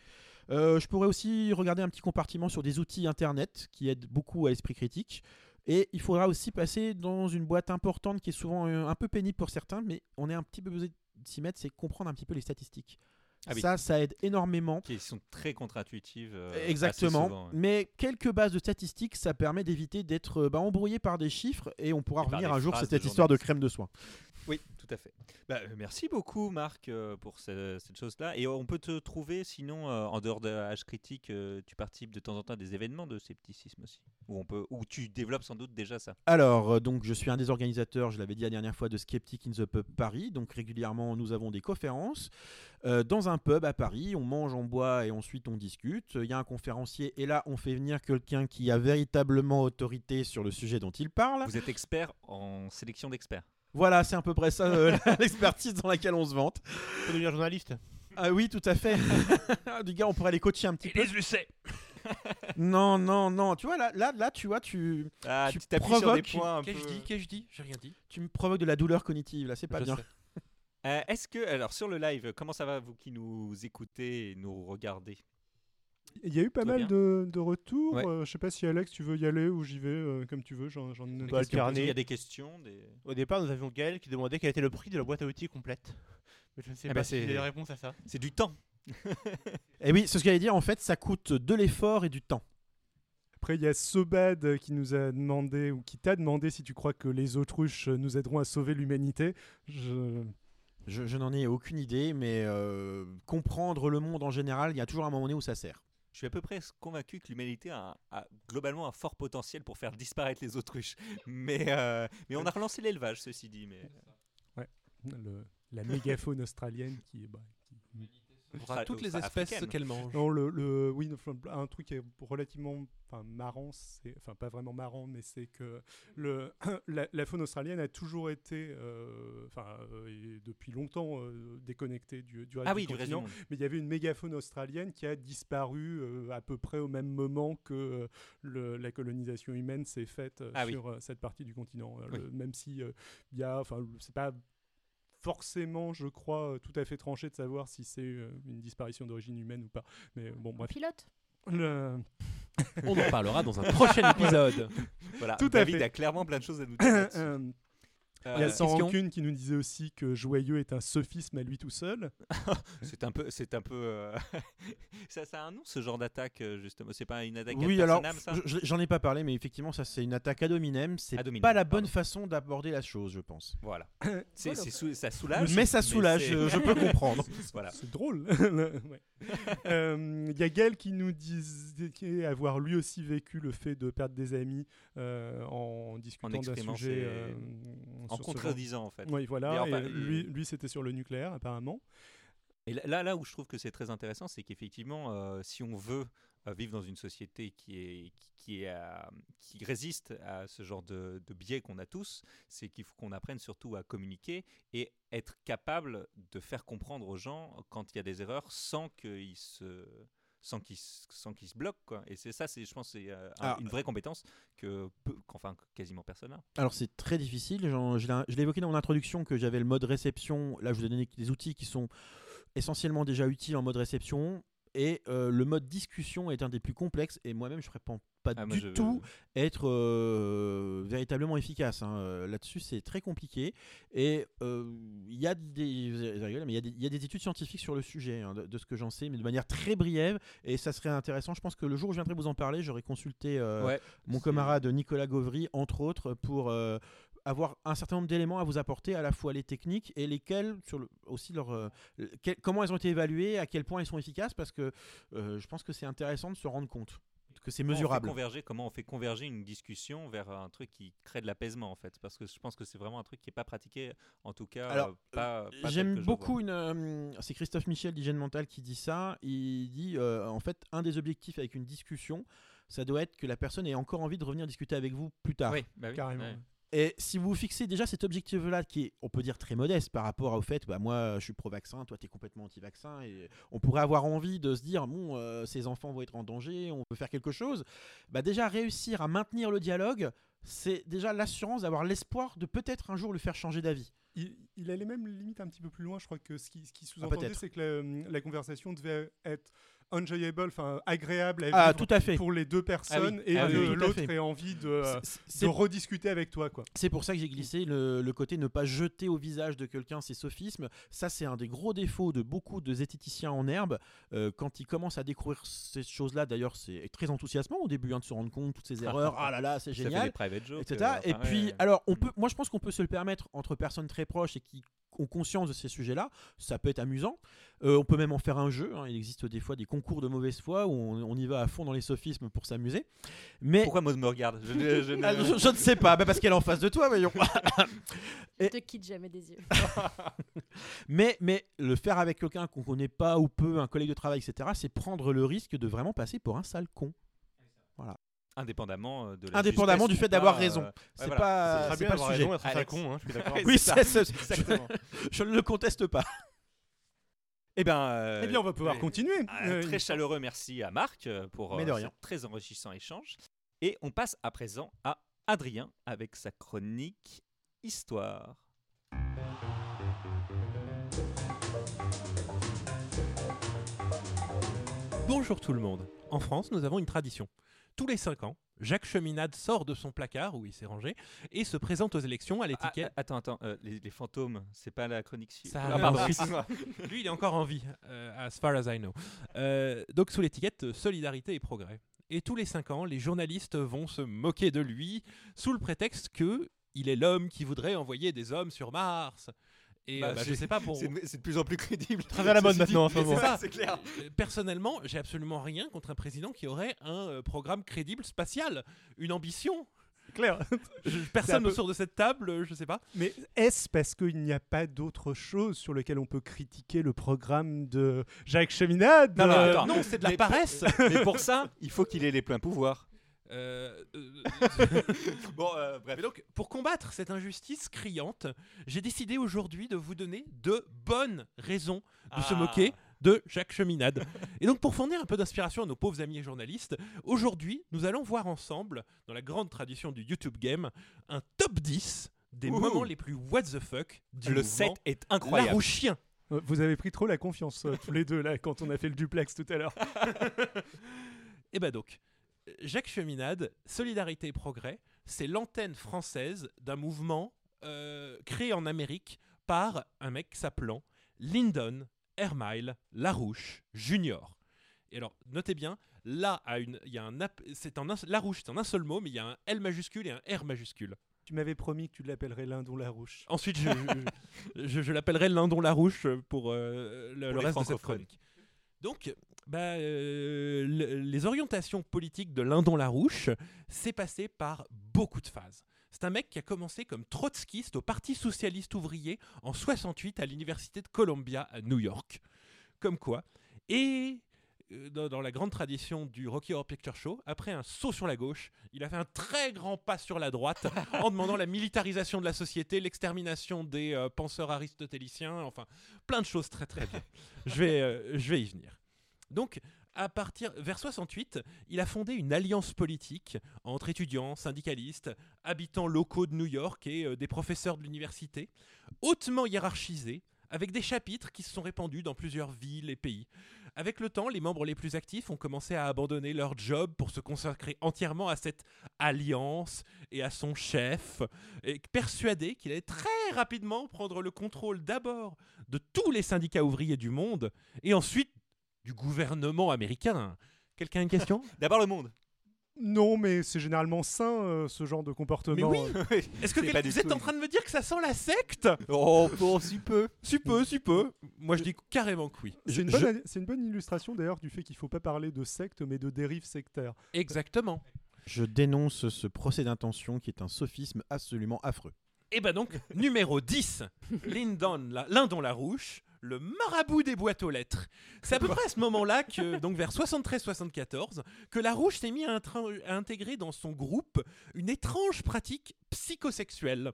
Euh, je pourrais aussi regarder un petit compartiment sur des outils internet qui aident beaucoup à l'esprit critique. Et il faudra aussi passer dans une boîte importante qui est souvent euh, un peu pénible pour certains, mais on est un petit peu besoin de s'y mettre, c'est comprendre un petit peu les statistiques. Ah oui. Ça, ça aide énormément. Qui sont très contre-intuitives. euh, Exactement. souvent, ouais. Mais quelques bases de statistiques, ça permet d'éviter d'être euh, bah, embrouillé par des chiffres et on pourra Et revenir un jour sur cette histoire de crème de soin. Oui, tout à fait. Bah, euh, merci beaucoup, Marc, euh, pour ce- cette chose-là. Et on peut te trouver, sinon, euh, en dehors de H Critique, euh, tu participes de temps en temps à des événements de scepticisme aussi. Où, on peut, où tu développes sans doute déjà ça. Alors, donc, je suis un des organisateurs, je l'avais dit la dernière fois, de Skeptic in the Pub Paris. Donc, régulièrement, nous avons des conférences dans un pub à Paris. On mange, on boit et ensuite on discute. Il y a un conférencier et là, on fait venir quelqu'un qui a véritablement autorité sur le sujet dont il parle. Vous êtes expert en sélection d'experts. Voilà, c'est à peu près ça euh, l'expertise dans laquelle on se vante. Faut devenir journaliste. Ah oui, tout à fait. du gars, on pourrait les coacher un petit peu. je le sais. Non, non, non. Tu vois, là, là, là tu vois, tu, Ah, Tu tu t'appuies sur des provoques- points un Qu'est-ce que peu- je dis Qu'est-ce que je dis? J'ai rien dit. tu me provoques de la douleur cognitive. Là, c'est pas Je bien. sais. Euh, Est-ce que, alors sur le live, comment ça va vous qui nous écoutez et nous regardez? Il y a eu pas mal de, de retours. Ouais. euh, je sais pas si Alex, tu veux y aller ou j'y vais, euh, comme tu veux. J'en ai Il y a des questions. Des... Au départ, nous avions Gaël qui demandait quel était le prix de la boîte à outils complète. Mais je ne sais Eh pas ben, si j'ai réponses à ça. C'est du temps. Et oui, c'est ce que j'allais dire. En fait, ça coûte de l'effort et du temps. Après, il y a Sobad qui nous a demandé, ou qui t'a demandé si tu crois que les autruches nous aideront à sauver l'humanité. Je... Je, je n'en ai aucune idée, mais euh, comprendre le monde en général, il y a toujours un moment donné où ça sert. Je suis à peu près convaincu que l'humanité a, a globalement un fort potentiel pour faire disparaître les autruches. Mais, euh, mais on a relancé l'élevage, ceci dit. Mais... le- la mégafaune australienne qui est. bah, fera toutes les Enfin, espèces qu'elle mange. Non, le, le- oui, enfin, un truc qui est relativement enfin, marrant, c'est, enfin pas vraiment marrant, mais c'est que le, la, la faune australienne a toujours été, euh, enfin euh, depuis longtemps euh, déconnectée du, du reste Ah du oui, du du. Mais il y avait une mégafaune australienne qui a disparu euh, à peu près au même moment que euh, le- la colonisation humaine s'est faite euh, Ah sur cette partie du continent. Euh, Oui. le- même si euh, il y a, enfin, c'est pas forcément, je crois, euh, tout à fait tranché de savoir si c'est euh, une disparition d'origine humaine ou pas. Mais bon, bref. pilote. Le- On en parlera dans un prochain épisode. Voilà, Tout à David fait. a clairement plein de choses à nous dire. Euh, Il y a Sans question Rancune qui nous disait aussi que Joyeux est un sophisme à lui tout seul. c'est un peu, c'est un peu, euh, ça, ça a un nom ce genre d'attaque euh, justement. C'est pas une attaque Oui, ad alors, j'en ai pas parlé, mais effectivement, ça c'est une attaque ad hominem. C'est pas la bonne pardon. façon d'aborder la chose, je pense. Voilà. C'est, Voilà. c'est sou- ça soulage. mais ça soulage, c'est- je, peux comprendre. voilà. C'est drôle. Ouais. Euh, Il y a Gaël qui nous disait avoir lui aussi vécu le fait de perdre des amis euh, en discutant d'un sujet. ses- euh, En genre. contredisant en fait. Oui, voilà. Et enfin, et lui, lui c'était sur le nucléaire, apparemment. Et là- là, là où je trouve que c'est très intéressant, c'est qu'effectivement, euh, si on veut euh, vivre dans une société qui, est, qui, qui est, euh, qui résiste à ce genre de, de biais qu'on a tous, c'est qu'il faut qu'on apprenne surtout à communiquer et être capable de faire comprendre aux gens quand il y a des erreurs sans qu'ils se sans qu'ils se- sans qu'ils se bloquent quoi. et c'est ça c'est je pense c'est euh, une vraie compétence que peu, qu'enfin que quasiment personne n'a Alors c'est très difficile. Je l'ai évoqué dans mon introduction que j'avais le mode réception. Là, je vous ai donné des outils qui sont essentiellement déjà utiles en mode réception. Et euh, le mode discussion est un des plus complexes. Et moi-même, je ne ferais pas, Ah, du je- tout être euh, véritablement efficace. hein. Euh, Là-dessus, c'est très compliqué. Et euh, il y a des, mais y a des- il y, a des études scientifiques sur le sujet, hein, de, de ce que j'en sais, mais de manière très briève. Et ça serait intéressant. Je pense que le jour où je viendrai vous en parler, j'aurai consulté euh, ouais mon camarade Nicolas Gauvry, entre autres, pour avoir un certain nombre d'éléments à vous apporter, à la fois les techniques et lesquels, sur le, aussi leur, euh, quel- comment elles ont été évaluées, à quel point elles sont efficaces, parce que euh, je pense que c'est intéressant de se rendre compte que c'est Comment on fait mesurable. converger, comment on fait converger une discussion vers un truc qui crée de l'apaisement en fait Parce que je pense que c'est vraiment un truc qui n'est pas pratiqué, en tout cas Alors, euh, pas, pas tel J'aime beaucoup une. euh, c'est Christophe Michel d'Hygiène Mentale qui dit ça. Il dit euh, en fait, un des objectifs avec une discussion, ça doit être que la personne ait encore envie de revenir discuter avec vous plus tard. Oui, bah oui, Carrément. ouais. Et si vous fixez déjà cet objectif-là, qui est, on peut dire, très modeste par rapport au fait, bah, moi, je suis pro-vaccin, toi, tu es complètement anti-vaccin, et on pourrait avoir envie de se dire, bon, euh, ces enfants vont être en danger, on peut faire quelque chose. Bah, déjà, réussir à maintenir le dialogue, c'est déjà l'assurance d'avoir l'espoir de peut-être un jour le faire changer d'avis. Il, il allait même limite un petit peu plus loin. Je crois que ce qui, ce qui sous-entendait, peut-être. c'est que la, la conversation devait être enjoyable, enfin agréable à vivre Ah, tout à fait. pour les deux personnes et Ah oui, que oui, tout à l'autre ait envie de, euh, de rediscuter avec toi. Quoi. c'est pour ça que j'ai glissé le, le côté ne pas jeter au visage de quelqu'un ses sophismes. Ça, c'est un des gros défauts de beaucoup de zététiciens en herbe. Euh, quand ils commencent à découvrir ces choses-là, d'ailleurs, c'est très enthousiasmant au début hein, de se rendre compte de toutes ces erreurs. ah là là, c'est Ça fait génial. des private jokes. etc. euh, et enfin, puis, ouais. alors, on peut, moi, je pense qu'on peut se le permettre entre personnes très proches et qui ont conscience de ces sujets-là. Ça peut être amusant. Euh, on peut même en faire un jeu. hein. Il existe des fois des concours de mauvaise foi où on, on y va à fond dans les sophismes pour s'amuser. Mais Pourquoi Maud me regarde je, ne- je ne- Ah, je, je ne sais pas, bah, parce qu'elle est en face de toi, voyons. Je Et- te quitte jamais des yeux. mais, mais le faire avec quelqu'un qu'on connaît pas ou peu, un collègue de travail, etc., c'est prendre le risque de vraiment passer pour un sale con. Indépendamment euh, de la Indépendamment du fait d'avoir raison. euh, C'est voilà. pas, C'est très pas le sujet. raison, Alex. con, hein, je suis d'accord. Oui, c'est c'est- ça, c'est- exactement. Je ne le conteste pas. Eh bien, euh, eh bien, on va pouvoir euh, continuer. Un Euh, très chaleureux merci à Marc pour euh, ce très enrichissant échange. Et on passe à présent à Adrien avec sa chronique Histoire. Bonjour tout le monde. En France, nous avons une tradition. Tous les 5 ans, Jacques Cheminade sort de son placard où il s'est rangé et se présente aux élections à Ah, l'étiquette. ah, attends, attends, euh, les, les fantômes, c'est pas la chronique su- Ça Ah, pardon. Lui, il est encore en vie, euh, as far as I know. Euh, donc sous l'étiquette Solidarité et Progrès. Et tous les 5 ans, les journalistes vont se moquer de lui sous le prétexte que il est l'homme qui voudrait envoyer des hommes sur Mars. Et Bah, euh, bah, je c'est- sais pas pour. C'est de plus en plus crédible. Très à la mode maintenant, en ce mais moment. C'est ça, c'est clair. Euh, Personnellement, j'ai absolument rien contre un président qui aurait un euh, programme crédible spatial, une ambition. clair. Personne peu- autour de cette table, je sais pas. Mais est-ce parce qu'il n'y a pas d'autre chose sur lequel on peut critiquer le programme de Jacques Cheminade? Non, non, Euh, c'est de la Mais pour- paresse. Mais pour ça, il faut qu'il ait les pleins pouvoirs. Euh, euh, Bon, euh, bref. Mais donc, pour combattre cette injustice criante, j'ai décidé aujourd'hui de vous donner de bonnes raisons de se Ah. moquer de Jacques Cheminade. et donc, pour fournir un peu d'inspiration à nos pauvres amis journalistes, aujourd'hui, nous allons voir ensemble, dans la grande tradition du YouTube Game, un top 10 des Ouh. moments les plus what the fuck du Le set est incroyable. Euh, Vous avez pris trop la confiance euh, tous les deux là quand on a fait le duplex tout à l'heure. Et bah donc, Jacques Cheminade, Solidarité et Progrès, c'est l'antenne française d'un mouvement euh, créé en Amérique par un mec s'appelant Lyndon Hermile Larouche Junior. Et alors, notez bien, là, à une- il y a un, c'est en un, Larouche, c'est en un seul mot, mais il y a un L majuscule et un R majuscule. Tu m'avais promis que tu l'appellerais Lindon Larouche. Ensuite, je, je, je- je l'appellerai Lindon Larouche pour euh, le, Pour le reste de cette chronique. Donc, bah, euh, le- les orientations politiques de Lindon Larouche, c'est passé par beaucoup de phases. C'est un mec qui a commencé comme trotskiste au Parti socialiste ouvrier en 68 à l'université de Columbia à New York. Comme quoi. Et euh, dans, dans la grande tradition du Rocky Horror Picture Show, après un saut sur la gauche, il a fait un très grand pas sur la droite en demandant la militarisation de la société, l'extermination des euh, penseurs aristotéliciens, enfin plein de choses très très bien. je, vais, euh, je vais y venir. Donc, à partir vers 68, il a fondé une alliance politique entre étudiants, syndicalistes, habitants locaux de New York et euh, des professeurs de l'université, hautement hiérarchisés, avec des chapitres qui se sont répandus dans plusieurs villes et pays. Avec le temps, les membres les plus actifs ont commencé à abandonner leur job pour se consacrer entièrement à cette alliance et à son chef, persuadés qu'il allait très rapidement prendre le contrôle d'abord de tous les syndicats ouvriers du monde et ensuite du gouvernement américain. Quelqu'un a une question? D'abord le monde. Non, mais c'est généralement sain euh, ce genre de comportement. Mais oui. euh. Est-ce que C'est quel- pas du vous êtes tout en train de me dire que ça sent la secte? Oh, pour si peu. Si peu, si peu. Moi je dis carrément que oui. C'est une, Je- bonne, c'est une bonne illustration d'ailleurs du fait qu'il faut pas parler de secte mais de dérive sectaire. Exactement. Je dénonce ce procès d'intention qui est un sophisme absolument affreux. Et ben donc, numéro 10, Lyndon, la, Lyndon Larouche, le marabout des boîtes aux lettres. C'est à peu près à ce moment-là, que, donc vers 73-74, que Larouche s'est mis à, intégrer dans son groupe une étrange pratique psychosexuelle.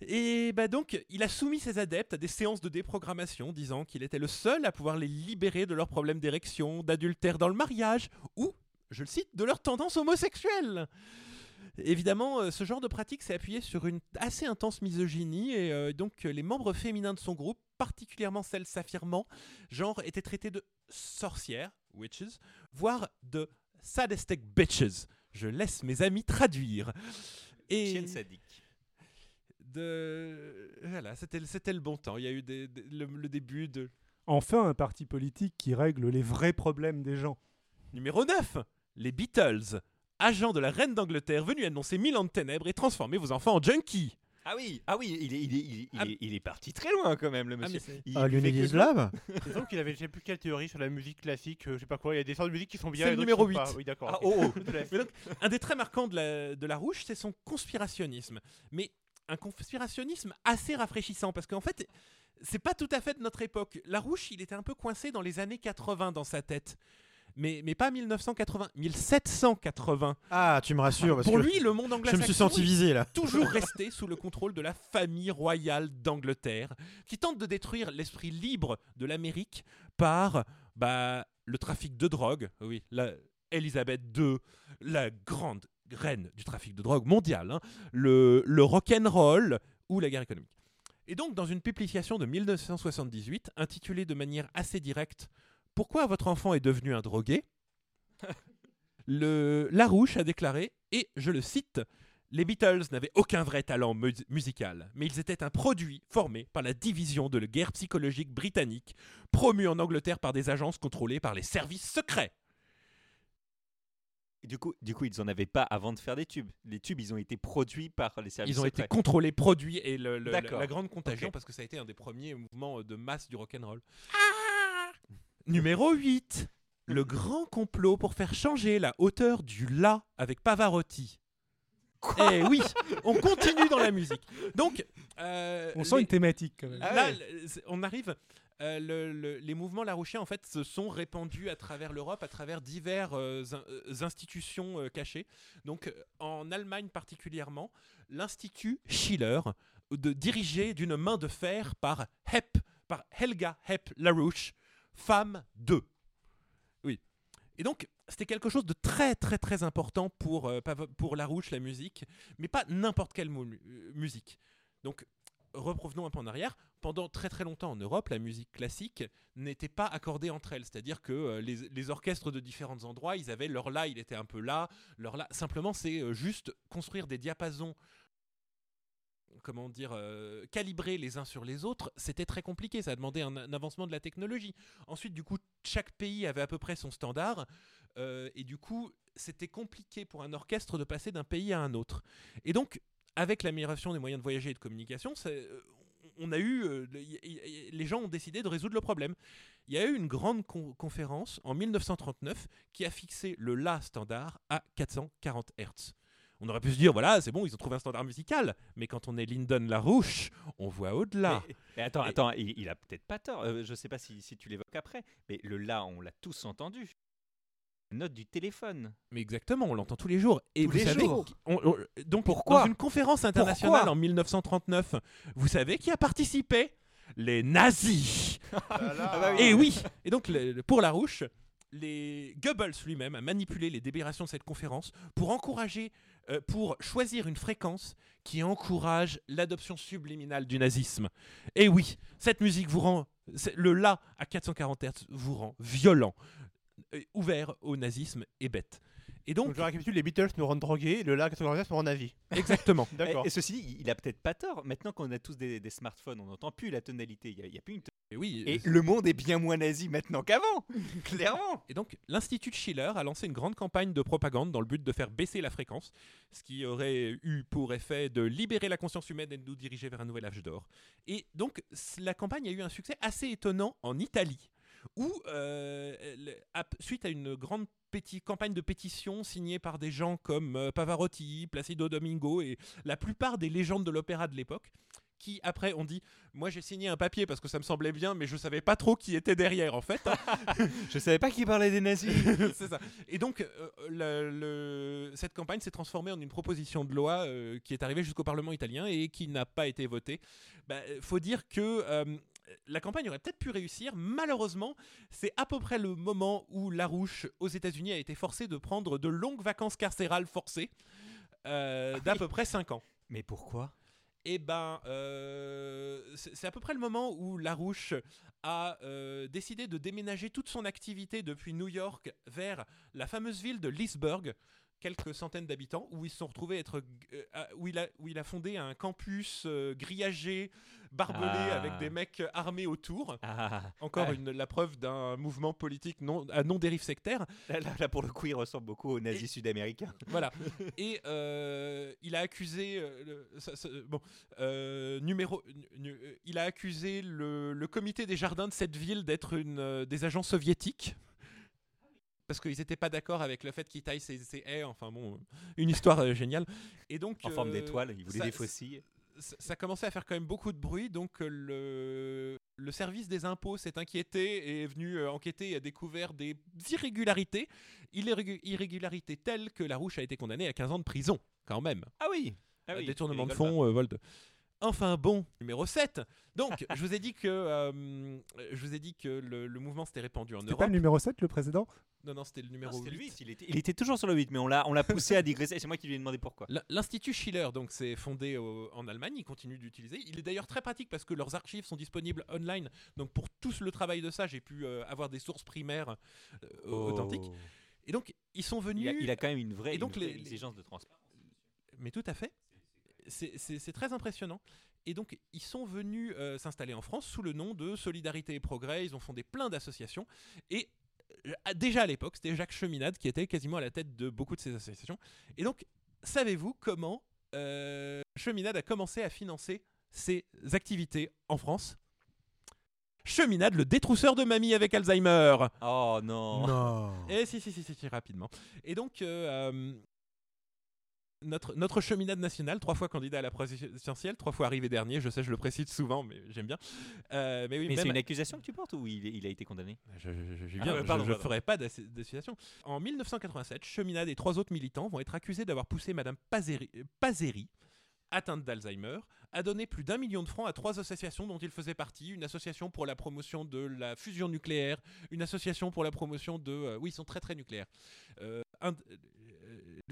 Et bah donc, il a soumis ses adeptes à des séances de déprogrammation, disant qu'il était le seul à pouvoir les libérer de leurs problèmes d'érection, d'adultère dans le mariage, ou, je le cite, de leur tendance homosexuelle. Évidemment, euh, ce genre de pratique s'est appuyé sur une assez intense misogynie et euh, donc les membres féminins de son groupe, particulièrement celles s'affirmant, genre, étaient traitées de sorcières, witches, voire de sadistic bitches. Je laisse mes amis traduire. Et Chienne sadique. de voilà, c'était c'était le bon temps. Il y a eu des- des- le, le début de Enfin, un parti politique qui règle les vrais problèmes des gens. numéro 9, les Beatles, agents de la reine d'Angleterre venus annoncer mille ans de ténèbres et transformer vos enfants en junkies. Ah oui, ah oui, il est, il est, il est, il Ah. est- il est parti très loin quand même, le Ah, monsieur. c'est- Ah, il que- l'Unidislav Il semble qu'il avait je sais plus quelle théorie sur la musique classique, euh, je sais pas quoi. Il y a des sortes de musique qui sont bien. C'est le numéro sont pas. 8. Oui, d'accord. Ah, oh, oh. Mais donc, un des traits marquants de la, de la Rouge, c'est son conspirationnisme. Mais un conspirationnisme assez rafraîchissant, parce qu'en fait, c'est pas tout à fait de notre époque. La Rouge, il était un peu coincé dans les années 80 dans sa tête. Mais, mais pas 1980, 1780. Ah, tu me rassures, parce Pour que lui, le monde je anglo-saxon me suis senti visé là. est toujours resté sous le contrôle de la famille royale d'Angleterre, qui tente de détruire l'esprit libre de l'Amérique par bah, le trafic de drogue. Oui, la Elisabeth II, la grande reine du trafic de drogue mondial, hein, le, le rock'n'roll ou la guerre économique. Et donc, dans une publication de 1978, intitulée de manière assez directe Pourquoi votre enfant est devenu un drogué le Larouche a déclaré, et je le cite, les Beatles n'avaient aucun vrai talent mu- musical, mais ils étaient un produit formé par la division de la guerre psychologique britannique, promue en Angleterre par des agences contrôlées par les services secrets. Du coup, du coup, ils en avaient pas avant de faire des tubes. Les tubes, ils ont été produits par les services Ils ont été contrôlés, produits, et le- le- la, grande contagion, parce que ça a été un des premiers mouvements de masse du rock'n'roll. Numéro 8. Le grand complot pour faire changer la hauteur du La avec Pavarotti. Eh oui, on continue dans la musique. Donc, euh, On sent les- une thématique quand même. Ah Là, on arrive. euh, le- le- les mouvements larouchiens en fait se sont répandus à travers l'Europe, à travers divers euh, in- institutions euh, cachées. Donc en Allemagne particulièrement, l'institut Schiller, de, dirigé d'une main de fer par Hepp, par Helga Hepp Larouche, femme de. Oui. Et donc c'était quelque chose de très très très important pour euh, pour Larouche la musique, mais pas n'importe quelle euh, musique. Donc reprovenons un peu en arrière. Pendant très très longtemps en Europe, la musique classique n'était pas accordée entre elles. C'est-à-dire que euh, les, les orchestres de différents endroits, ils avaient leur là, il était un peu là, leur là. Simplement, c'est euh, juste construire des diapasons comment dire, euh, calibrés les uns sur les autres, c'était très compliqué, ça a demandé un, un avancement de la technologie. Ensuite, du coup, chaque pays avait à peu près son standard, euh, et du coup, c'était compliqué pour un orchestre de passer d'un pays à un autre. Et donc, avec l'amélioration des moyens de voyager et de communication, euh, on a eu, les gens ont décidé de résoudre le problème. Il y a eu une grande con- conférence en 1939 qui a fixé le La standard à 440 Hz. On aurait pu se dire, voilà, c'est bon, ils ont trouvé un standard musical. Mais quand on est Lyndon Larouche, on voit au-delà. Mais- mais attends, Et- attends, il, il a peut-être pas tort. Euh, je sais pas si, si tu l'évoques après, mais le là, on l'a tous entendu. Note du téléphone. Mais exactement, on l'entend tous les jours. Et Tous vous les savez, jours. qu- on- on- donc Pourquoi dans une conférence internationale Pourquoi en 1939, vous savez qui a participé? Les nazis. Ah. Ah bah Et oui. Et donc le- le- pour Larouche, les Goebbels lui-même a manipulé les délibérations de cette conférence pour encourager, euh, pour choisir une fréquence qui encourage l'adoption subliminale du nazisme. Et oui, cette musique vous rend, le la à 440 Hz vous rend violent, euh, ouvert au nazisme et bête. Et donc, Donc je récapitule, les Beatles nous rendent drogués, le lac 94 nous rend nazis. exactement. D'accord. Et, et ceci dit, il a peut-être pas tort. Maintenant qu'on a tous des, des smartphones, on n'entend plus la tonalité. Il y a- plus une. Et oui. Et euh, le monde est bien moins nazi maintenant qu'avant, clairement. Et donc, l'Institut Schiller a lancé une grande campagne de propagande dans le but de faire baisser la fréquence, ce qui aurait eu pour effet de libérer la conscience humaine et de nous diriger vers un nouvel âge d'or. Et donc, la campagne a eu un succès assez étonnant en Italie, où, euh, le- suite à une grande péti- campagne de pétition signée par des gens comme euh, Pavarotti, Placido Domingo et la plupart des légendes de l'opéra de l'époque, qui après ont dit moi j'ai signé un papier parce que ça me semblait bien mais je savais pas trop qui était derrière en fait Je savais pas qu'il parlait des nazis. c'est ça. Et donc, euh, le- le- cette campagne s'est transformée en une proposition de loi euh, qui est arrivée jusqu'au Parlement italien et qui n'a pas été votée. Bah, faut dire que euh, la campagne aurait peut-être pu réussir. Malheureusement, c'est à peu près le moment où Larouche, aux États-Unis, a été forcé de prendre de longues vacances carcérales forcées euh, d'à peu près 5 ans. Mais pourquoi? Et ben, euh, c'est c'est à peu près le moment où Larouche a euh, décidé de déménager toute son activité depuis New York vers la fameuse ville de Leesburg, quelques centaines d'habitants, où ils se sont retrouvés être, euh, où, il a, où il a fondé un campus euh, grillagé, barbelé, Ah. avec des mecs armés autour. Ah, Encore une, la preuve d'un mouvement politique non, à non-dérive sectaire. là, là, là, pour le coup, il ressemble beaucoup aux nazis sud-américains. Voilà. Et euh, il a accusé. le, ça- ça- bon, numéro. nu- nu- il a accusé le, le comité des jardins de cette ville d'être une des agents soviétiques. Parce qu'ils n'étaient pas d'accord avec le fait qu'ils taillent ces, ces haies. Enfin bon, une histoire euh, géniale. Et donc. En forme euh, d'étoile, il voulait ça- des fossiles. ça, ça commençait à faire quand même beaucoup de bruit, donc euh, le, le service des impôts s'est inquiété et est venu euh, enquêter et a découvert des irrégularités, Irrégu- irrégularités telles que Larouche a été condamné à 15 ans de prison, quand même. Ah oui, ah oui, Détournement de fonds, euh, vol de... Enfin bon, numéro 7. Donc, je vous ai dit que, euh, je vous ai dit que le, le mouvement s'était répandu en C'était Europe. pas le numéro 7, le précédent Non, non, c'était le numéro Non, c'était le 8. 8, il était, il était toujours sur le 8, mais on l'a on l'a poussé à digresser. C'est moi qui lui ai demandé pourquoi. L'Institut Schiller, donc, c'est fondé au- en Allemagne, il continue d'utiliser. Il est d'ailleurs très pratique parce que leurs archives sont disponibles online. Donc, pour tout le travail de ça, j'ai pu euh, avoir des sources primaires euh, authentiques. Et donc, ils sont venus. Oh. Il a, il a quand même une vraie, Et donc une vraie les- les- exigence de transparence. Mais tout à fait. C'est- très impressionnant. Et donc, ils sont venus euh, s'installer en France sous le nom de Solidarité et Progrès. Ils ont fondé plein d'associations. Et déjà à l'époque, c'était Jacques Cheminade qui était quasiment à la tête de beaucoup de ces associations. Et donc, savez-vous comment euh, Cheminade a commencé à financer ses activités en France? Cheminade, le détrousseur de mamie avec Alzheimer. Oh non. Non. Et si, si, si, si, si, rapidement. Et donc, euh, euh, notre, notre cheminade nationale, trois fois candidat à la présidentielle, trois fois arrivé dernier, je sais, je le précise souvent, mais j'aime bien. Euh, mais oui, Mais c'est une accusation que tu portes ou il, il a été condamné? Je, je, je- je Ah je- pardon, je pardon. ferai pas d'association. En 1987, Cheminade et trois autres militants vont être accusés d'avoir poussé Madame Pazeri, Pazeri, atteinte d'Alzheimer, à donner plus d'un million de francs à trois associations dont il faisait partie. Une association pour la promotion de la fusion nucléaire, une association pour la promotion de... euh, oui, ils sont très très nucléaires. Euh, un- euh,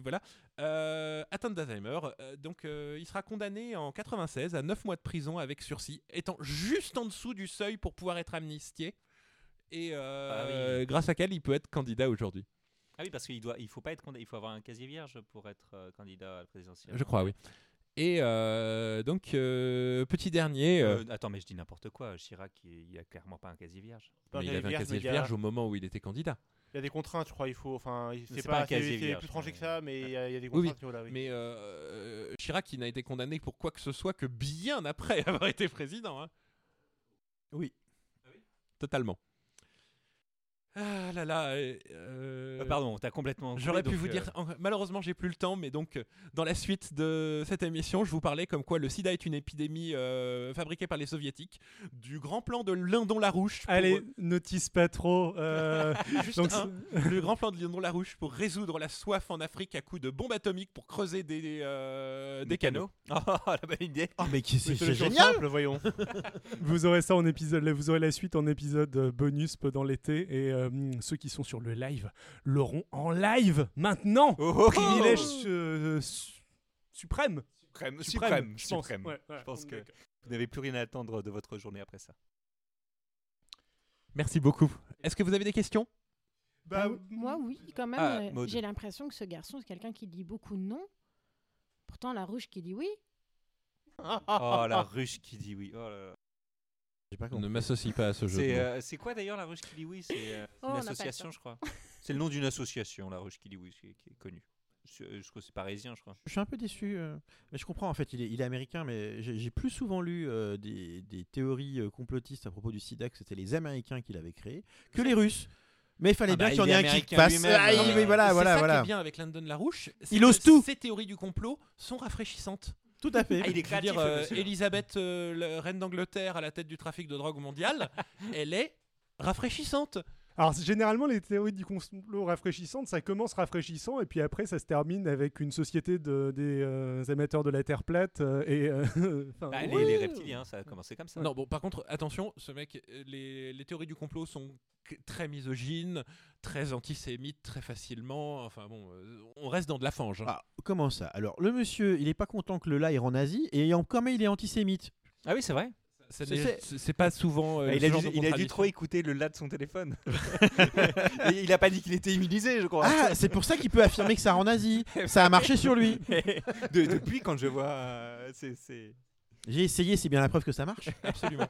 voilà. Euh, atteinte d'Alzheimer. Euh, donc euh, il sera condamné en 96 à 9 mois de prison avec sursis, étant juste en dessous du seuil pour pouvoir être amnistié. Et euh, Ah oui. grâce à quel il peut être candidat aujourd'hui. Ah oui, parce qu'il doit, il faut pas être condamné, il faut avoir un casier vierge pour être euh, candidat à la présidentielle. Je crois, oui. Et euh, donc, euh, petit dernier, euh, Euh, attends, mais je dis n'importe quoi. Chirac, il, il a clairement pas un casier vierge. Pas mais il avait un casier vierge au moment où il était candidat. Il y a des contraintes, je crois. Il faut, enfin, c'est pas pas, un casier vierge, plus tranché que ça, mais il y, a il y a des Oui, oui. contraintes. voilà, oui. Mais euh, euh, Chirac, il n'a été condamné pour quoi que ce soit que bien après avoir été président. hein. Oui. Totalement. Ah là là. euh, euh, Euh, pardon, t'as complètement. coupé, J'aurais pu vous euh, dire, en- malheureusement j'ai plus le temps, mais donc dans la suite de cette émission, je vous parlais comme quoi le sida est une épidémie euh, fabriquée par les soviétiques, du grand plan de Lyndon-Larouche. pour- Allez, notice pas trop. euh, Juste donc, un, le grand plan de Lyndon-Larouche pour résoudre la soif en Afrique à coups de bombes atomiques pour creuser des, euh, des canaux. Oh, la bonne idée. Oh, mais qui- c'est génial simple, voyons. vous aurez ça en épisode, vous aurez la suite en épisode bonus pendant l'été et euh, ceux qui sont sur le live l'auront en live maintenant. Oh, oh, Privilège euh, su- suprême. Suprême, Suprême, suprême, je pense. suprême. Ouais, Je pense que d'accord. vous n'avez plus rien à attendre de votre journée après ça. Merci beaucoup. Est-ce que vous avez des questions? Bah, Moi, oui, quand même. Ah, euh. J'ai l'impression que ce garçon, c'est quelqu'un qui dit beaucoup non. Pourtant, la rouge qui dit oui. Oh, la ruche qui dit oui. Oh là là. Pas Ne compris. m'associe pas à ce jeu. C'est euh, c'est quoi d'ailleurs la ruche oui C'est euh, Oh, on une le association, je crois. C'est le nom d'une association, la ruche oui, qui est, qui est connue. Je, je crois que c'est parisien, je crois. Je suis un peu déçu, euh, mais je comprends en fait, il est, il est américain, mais j'ai plus souvent lu euh, des, des théories euh, complotistes à propos du sida que c'était les Américains qui l'avaient créé que les Russes. Mais il fallait Ah bien bah, qu'il y en ait un qui lui-même, Ah, euh, voilà, C'est voilà, ça qui est bien avec Lyndon Larouche. c'est Il que ose tout. Ces théories du complot sont rafraîchissantes. Tout à fait. Ah, il est créatif. dire, euh, le monsieur. Elisabeth, euh, la reine d'Angleterre à la tête du trafic de drogue mondial, elle est rafraîchissante. Alors c'est- généralement les théories du complot rafraîchissantes, ça commence rafraîchissant et puis après ça se termine avec une société de, des euh, amateurs de la Terre plate euh, et euh, Bah, les, ouais. les reptiliens, ça a commencé comme ça. Non, bon, par contre, attention, ce mec, les, les théories du complot sont très misogynes, très antisémites, très facilement. Enfin bon, on reste dans de la fange. hein. Ah, comment ça? Alors, le monsieur, il est pas content que le live en Asie et en quand même il est antisémite. Ah oui, c'est vrai. C'est- pas souvent. euh, il, ce a genre dû, de il a dû trop écouter le là de son téléphone. Et il a pas dit qu'il était immunisé, je crois. Ah, c'est pour ça qu'il peut affirmer que ça rend nazi. Ça a marché sur lui. De- depuis, quand je vois. euh. J'ai essayé, c'est bien la preuve que ça marche. Absolument.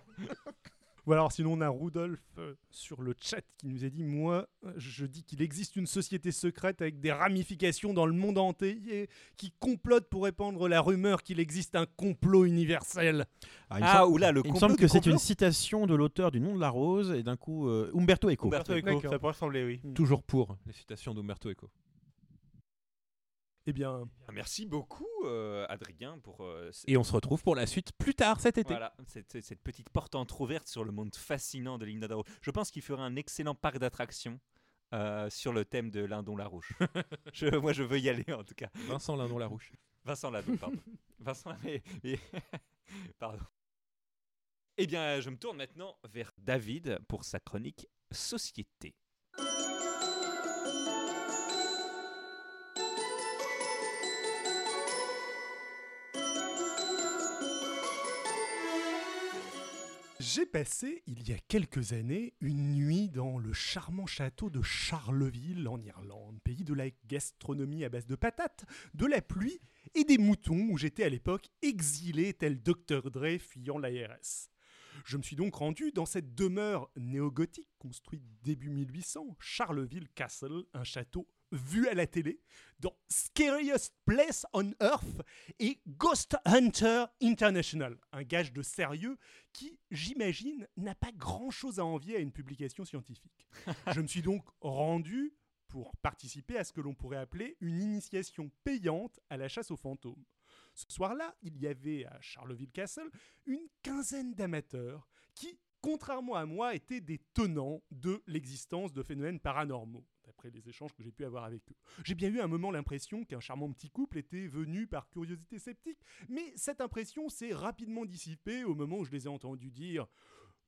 Ou alors sinon on a Rudolf euh, sur le chat qui nous a dit moi je dis qu'il existe une société secrète avec des ramifications dans le monde entier qui complote pour répandre la rumeur qu'il existe un complot universel. Ah, il me Ah, semble- oula, le il me semble que c'est une citation de l'auteur du Nom de la Rose et d'un coup euh, Umberto Eco. Umberto Eco. Ça pourrait ressembler, oui. Toujours pour les citations d'Umberto Eco. Eh bien Merci beaucoup, euh, Adrien, pour euh, Et on se retrouve pour la suite plus tard cet été. voilà, cette, cette petite porte entrouverte sur le monde fascinant de l'Igna d'Aro. Je pense qu'il ferait un excellent parc d'attractions euh, sur le thème de Lindon Larouche. je, moi, je veux y aller en tout cas. Vincent Lindon Larouche. Vincent Lindon, pardon. Vincent, mais- mais- pardon. Eh bien, je me tourne maintenant vers David pour sa chronique Société. J'ai passé, il y a quelques années, une nuit dans le charmant château de Charleville, en Irlande, pays de la gastronomie à base de patates, de la pluie et des moutons, où j'étais à l'époque exilé tel Dr. Dre fuyant l'ARS. Je me suis donc rendu dans cette demeure néo-gothique construite début 1800, Charleville Castle, un château vu à la télé, dans Scariest Place on Earth et Ghost Hunter International, un gage de sérieux qui, j'imagine, n'a pas grand-chose à envier à une publication scientifique. Je me suis donc rendu pour participer à ce que l'on pourrait appeler une initiation payante à la chasse aux fantômes. Ce soir-là, il y avait à Charleville Castle une quinzaine d'amateurs qui, contrairement à moi, étaient des tenants de l'existence de phénomènes paranormaux, les échanges que j'ai pu avoir avec eux. J'ai bien eu un moment l'impression qu'un charmant petit couple était venu par curiosité sceptique, mais cette impression s'est rapidement dissipée au moment où je les ai entendus dire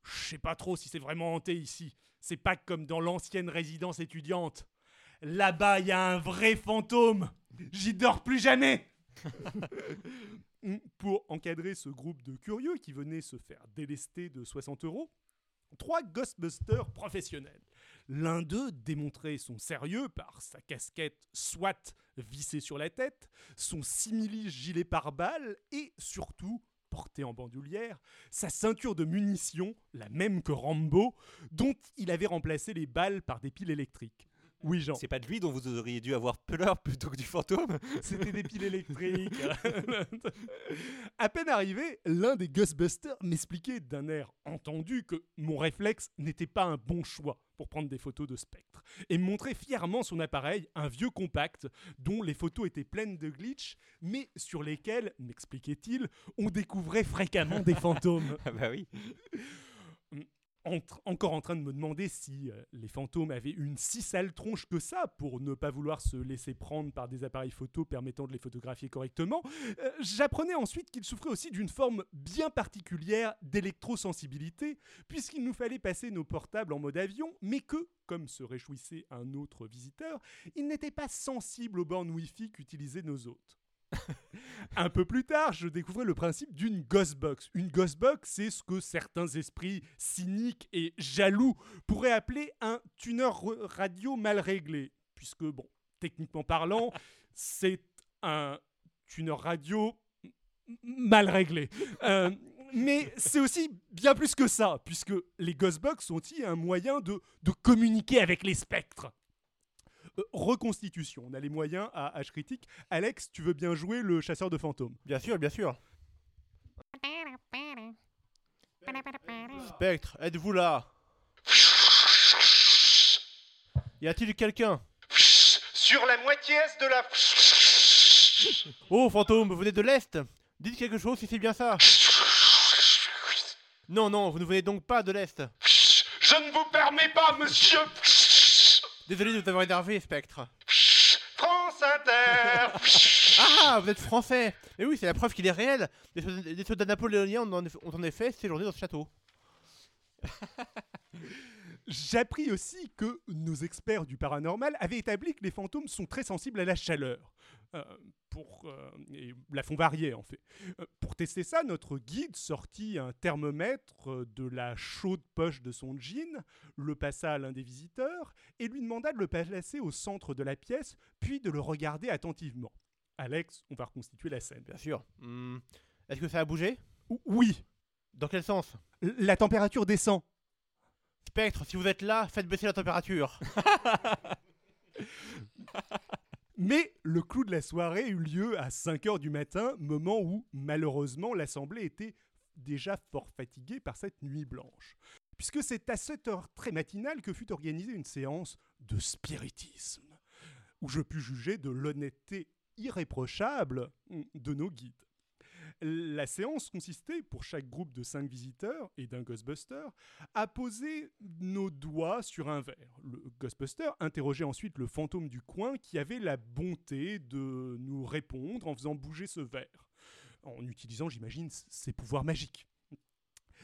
Je sais pas trop si c'est vraiment hanté ici. C'est pas comme dans l'ancienne résidence étudiante. Là-bas, il y a un vrai fantôme. J'y dors plus jamais. Pour encadrer ce groupe de curieux qui venaient se faire délester de 60 euros, trois Ghostbusters professionnels. L'un d'eux démontrait son sérieux par sa casquette SWAT vissée sur la tête, son simili gilet pare-balles et surtout, porté en bandoulière, sa ceinture de munitions, la même que Rambo, dont il avait remplacé les balles par des piles électriques. Oui, Jean. C'est pas de lui dont vous auriez dû avoir peur plutôt que du fantôme C'était des piles électriques. à peine arrivé, l'un des Ghostbusters m'expliquait d'un air entendu que mon réflexe n'était pas un bon choix pour prendre des photos de spectres et me montrait fièrement son appareil, un vieux compact dont les photos étaient pleines de glitch, mais sur lesquels, m'expliquait-il, on découvrait fréquemment des fantômes. Ah bah oui. Encore en train de me demander si euh, les fantômes avaient une si sale tronche que ça pour ne pas vouloir se laisser prendre par des appareils photo permettant de les photographier correctement, euh, j'apprenais ensuite qu'ils souffraient aussi d'une forme bien particulière d'électrosensibilité, puisqu'il nous fallait passer nos portables en mode avion, mais que, comme se réjouissait un autre visiteur, ils n'étaient pas sensibles aux bornes Wi-Fi qu'utilisaient nos hôtes. Un peu plus tard, je découvrais le principe d'une Ghostbox. Une Ghostbox, c'est ce que certains esprits cyniques et jaloux pourraient appeler un tuner radio mal réglé. Puisque, bon, techniquement parlant, c'est un tuner radio mal réglé. Euh, mais c'est aussi bien plus que ça, puisque les Ghostbox sont aussi un moyen de, de communiquer avec les spectres. Euh, reconstitution, on a les moyens à H critique. Alex, tu veux bien jouer le chasseur de fantômes. Bien sûr, bien sûr. Spectre, êtes-vous là? Y a-t-il quelqu'un? Sur la moitié est de la... Oh, fantôme, vous venez de l'Est? Dites quelque chose si c'est bien ça. Non, non, vous ne venez donc pas de l'Est. Je ne vous permets pas, monsieur. Désolé de vous avoir énervé, Spectre. France Inter. Ah, vous êtes français Mais oui, c'est la preuve qu'il est réel. Les soldats, napoléoniens ont en effet séjourné dans ce château. J'appris aussi que nos experts du paranormal avaient établi que les fantômes sont très sensibles à la chaleur. Euh, pour, euh, et la font varier en fait. Euh, pour tester ça, notre guide sortit un thermomètre de la chaude poche de son jean, le passa à l'un des visiteurs et lui demanda de le placer au centre de la pièce, puis de le regarder attentivement. Alex, on va reconstituer la scène. Bien sûr. Hmm, Est-ce que ça a bougé? Oui, Dans quel sens? La température descend. Spectre, si vous êtes là, faites baisser la température. Mais le clou de la soirée eut lieu à 5 heures du matin, moment où, malheureusement, l'Assemblée était déjà fort fatiguée par cette nuit blanche. Puisque c'est à cette heure très matinale que fut organisée une séance de spiritisme, où je pus juger de l'honnêteté irréprochable de nos guides. La séance consistait, pour chaque groupe de 5 visiteurs et d'un Ghostbuster, à poser nos doigts sur un verre. Le Ghostbuster interrogeait ensuite le fantôme du coin qui avait la bonté de nous répondre en faisant bouger ce verre, en utilisant, j'imagine, ses pouvoirs magiques.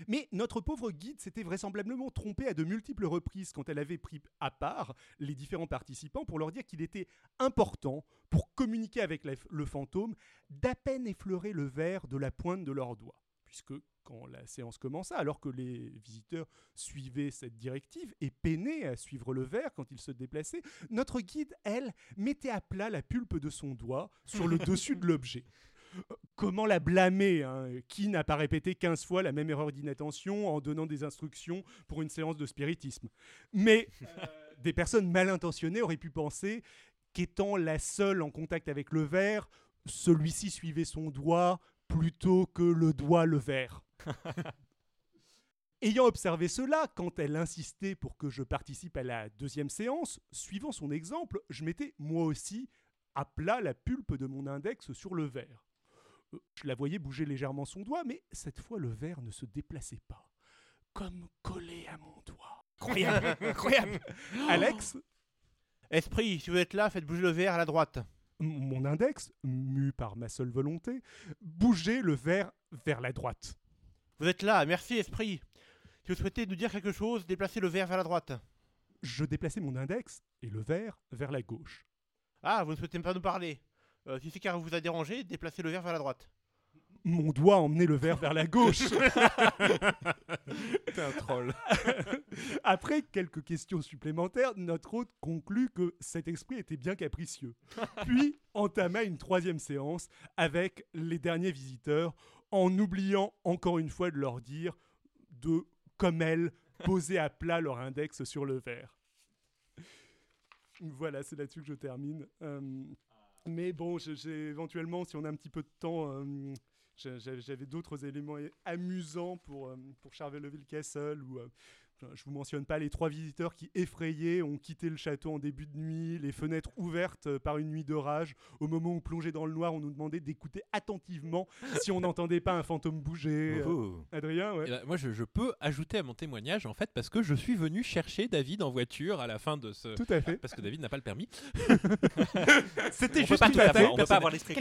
Mais notre pauvre guide s'était vraisemblablement trompé à de multiples reprises quand elle avait pris à part les différents participants pour leur dire qu'il était important, pour communiquer avec le fantôme, d'à peine effleurer le verre de la pointe de leurs doigts. Puisque quand la séance commença, alors que les visiteurs suivaient cette directive et peinaient à suivre le verre quand il se déplaçait, notre guide, elle, mettait à plat la pulpe de son doigt sur le dessus de l'objet. Comment la blâmer hein Qui n'a pas répété 15 fois la même erreur d'inattention en donnant des instructions pour une séance de spiritisme Mais euh, des personnes mal intentionnées auraient pu penser qu'étant la seule en contact avec le verre, celui-ci suivait son doigt plutôt que le doigt le verre. Ayant observé cela, quand elle insistait pour que je participe à la deuxième séance, suivant son exemple, je mettais moi aussi à plat la pulpe de mon index sur le verre. Je la voyais bouger légèrement son doigt, mais cette fois le verre ne se déplaçait pas, comme collé à mon doigt. Incroyable, incroyable. Alex, Esprit, si vous êtes là, faites bouger le verre à la droite. mon index, mu par ma seule volonté, bougeait le verre vers la droite. Vous êtes là, merci Esprit. Si vous souhaitez nous dire quelque chose, déplacez le verre vers la droite. Je déplaçais mon index et le verre vers la gauche. Ah, vous ne souhaitez pas nous parler. Euh, si c'est car vous a dérangé, déplacez le verre vers la droite. Mon doigt emmenait le verre vers la gauche. T'es un troll. Après quelques questions supplémentaires, notre hôte conclut que cet esprit était bien capricieux. Puis entama une troisième séance avec les derniers visiteurs, en oubliant encore une fois de leur dire de, comme elle, poser à plat leur index sur le verre. Voilà, c'est là-dessus que je termine. Euh, mais bon, j'ai éventuellement, si on a un petit peu de temps, euh, j'avais d'autres éléments amusants pour, euh, pour Charleville Castle ou euh, je vous mentionne pas les trois visiteurs qui effrayés ont quitté le château en début de nuit, les fenêtres ouvertes euh, par une nuit d'orage. Au moment où plongé dans le noir, on nous demandait d'écouter attentivement si on n'entendait pas un fantôme bouger. Euh, Oh. Adrien, ouais. Ben, moi, je, je peux ajouter à mon témoignage, en fait, parce que je suis venu chercher David en voiture à la fin de ce. Tout à fait. Parce que David n'a pas le permis. C'était juste pas une on peut pas avoir l'esprit.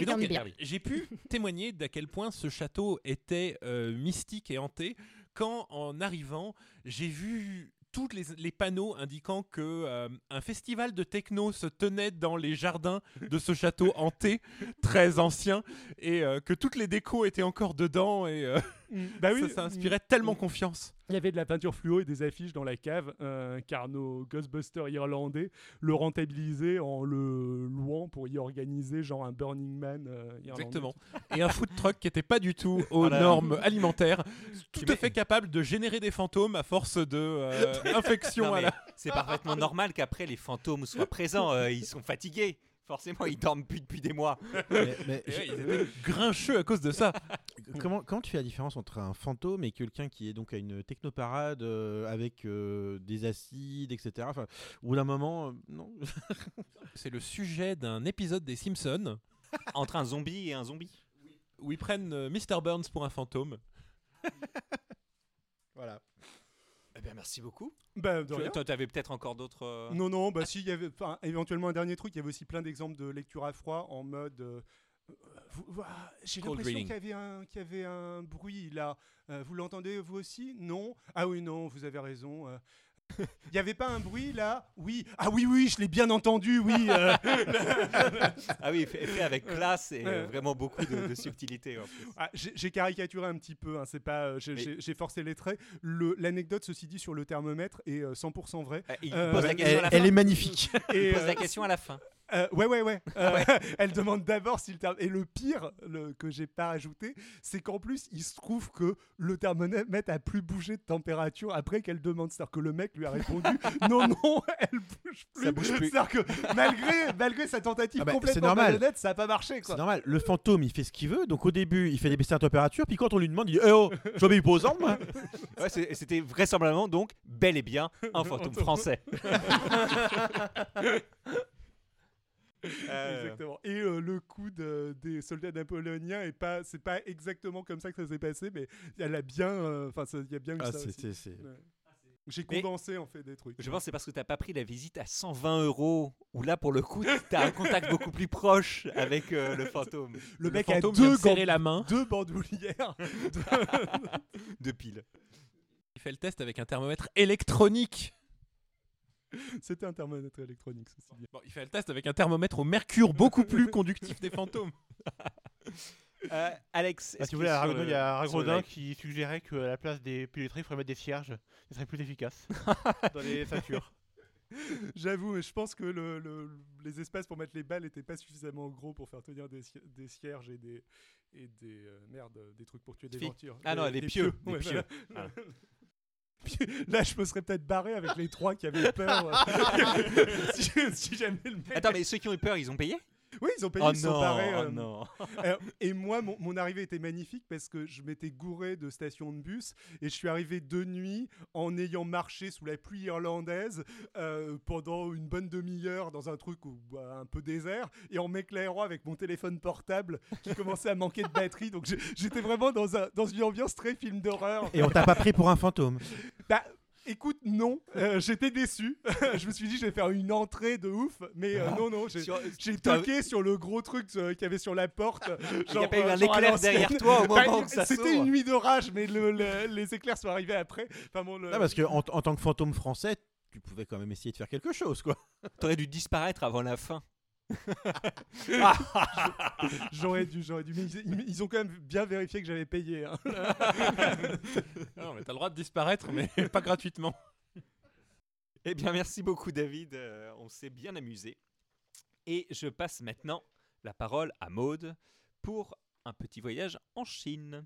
J'ai pu témoigner d'à quel point ce château était euh, mystique et hanté quand, en arrivant, j'ai vu tous les, les panneaux indiquant que euh, un festival de techno se tenait dans les jardins de ce château hanté très ancien et euh, que toutes les décos étaient encore dedans et euh, Mm, bah oui, ça, ça mm, inspirait tellement confiance. Il y avait de la peinture fluo et des affiches dans la cave, euh, car nos Ghostbusters irlandais le rentabilisaient en le louant pour y organiser genre un Burning Man euh. Exactement. Et un food truck qui n'était pas du tout aux Voilà. normes alimentaires, tout Mais- à fait capable de générer des fantômes à force de euh, infection la C'est parfaitement normal qu'après les fantômes soient présents. euh, ils sont fatigués. Forcément, ils dorment plus depuis des mois. Mais- mais ouais, ils étaient grincheux à cause de ça. comment, comment tu fais la différence entre un fantôme et quelqu'un qui est donc à une technoparade euh, avec euh, des acides, etc. Enfin, bout d'un moment, euh, non. C'est le sujet d'un épisode des Simpsons Entre un zombie et un zombie. où ils prennent euh, Mr. Burns pour un fantôme. voilà. Bien, merci beaucoup. Bah, de rien. Toi, t'avais peut-être encore d'autres. euh, Non, non, bah si, il y avait enfin, éventuellement un dernier truc, il y avait aussi plein d'exemples de lecture à froid en mode. euh, euh, vous- vous- ah, J'ai Cold l'impression reading. qu'il y, avait un- qu'il y avait un bruit là. Euh, vous l'entendez vous aussi? Non Ah oui, non, vous avez raison. euh. Il n'y avait pas un bruit là? Oui. Ah oui, oui, je l'ai bien entendu, oui. euh. Ah oui, fait, fait avec classe et euh, vraiment beaucoup de, de subtilité. en plus. Ah, J'ai j'ai caricaturé un petit peu, hein, c'est pas, euh, j'ai- Mais- j'ai j'ai forcé les traits. Le- L'anecdote, ceci dit, sur le thermomètre est euh, 100% vraie. Euh, Il Euh, pose la elle- question à la Elle fin. est magnifique. Il pose la question à la fin. Euh, ouais, ouais, ouais. Euh, elle demande d'abord si le therm- Et le pire le, que j'ai pas rajouté, c'est qu'en plus, il se trouve que le thermomètre a plus bougé de température après qu'elle demande. C'est-à-dire que le mec lui a répondu non, non, elle bouge plus. Ça bouge plus. C'est-à-dire que malgré, malgré sa tentative Ah bah, c'est complètement normal. malhonnête, ça a pas marché. C'est Quoi. normal. Le fantôme, il fait ce qu'il veut. Donc au début, il fait des baisser la température. Puis quand on lui demande, il dit Eh oh, j'obéis pas aux ordres, moi. Ouais, c'est- C'était vraisemblablement donc bel et bien un fantôme français. Euh, Exactement. Et euh, le coup de- des soldats napoléoniens est pas, c'est pas exactement comme ça que ça s'est passé, mais elle a bien, euh, enfin, il y a bien eu Ah, ça. c'est- aussi. c'est- c'est- Ouais. J'ai Mais- condensé en fait des trucs. Je pense que c'est parce que t'as pas pris la visite à 120 euros, où là pour le coup t'as un contact beaucoup plus proche avec euh, le fantôme le mec a fantôme deux, de serrer gants- la main. deux bandoulières. de pile. Il fait le test avec un thermomètre électronique. C'était un thermomètre électronique, ceci dit. Bon, il fait le test avec un thermomètre au mercure beaucoup plus conductif des fantômes. Euh, Alex, Ah, sur Ragodin, le- il y a live- qui suggérait qu'à la place des piloteries, il faudrait mettre des cierges. Ce serait plus efficace dans les ceintures. J'avoue, mais je pense que le, le- les espaces pour mettre les balles n'étaient pas suffisamment gros pour faire tenir des, ci- des cierges et des et des euh, merde, des trucs pour tuer des ventures. Ah non, des pieux, des ouais, pieux. voilà. Puis Là, je me serais peut-être barré avec les trois qui avaient peur. si, si jamais le mec. Attends, mais ceux qui ont eu peur, ils ont payé? Oui, ils ont payé, Oh ils sont non, barrés. oh euh, non. Et moi, mon, mon arrivée était magnifique parce que je m'étais gouré de station de bus et je suis arrivé de nuit en ayant marché sous la pluie irlandaise euh, pendant une bonne demi-heure dans un truc où, bah, un peu désert et en m'éclairant avec mon téléphone portable qui commençait à manquer de batterie. Donc j'étais vraiment dans, un, dans une ambiance très film d'horreur. Et on t'a pas pris pour un fantôme. Bah, écoute, non, euh, j'étais déçu. je me suis dit, je vais faire une entrée de ouf, mais euh, non, non, j'ai. Toqué sur le gros truc euh, qu'il y avait sur la porte. Il n'y a pas eu un éclair derrière toi au moment Bah, où ça C'était une nuit d'orage, mais le- le- les éclairs sont arrivés après. Enfin, bon, le- Non, parce que en, en tant que fantôme français, tu pouvais quand même essayer de faire quelque chose, quoi. T'aurais dû disparaître avant la fin. J'aurais dû, j'aurais dû. Mais ils, ils- ils ont quand même bien vérifié que j'avais payé. hein. non, mais t'as le droit de disparaître, mais pas gratuitement. Eh bien, merci beaucoup, David. Euh, on s'est bien amusé. Et je passe maintenant la parole à Maude pour un petit voyage en Chine.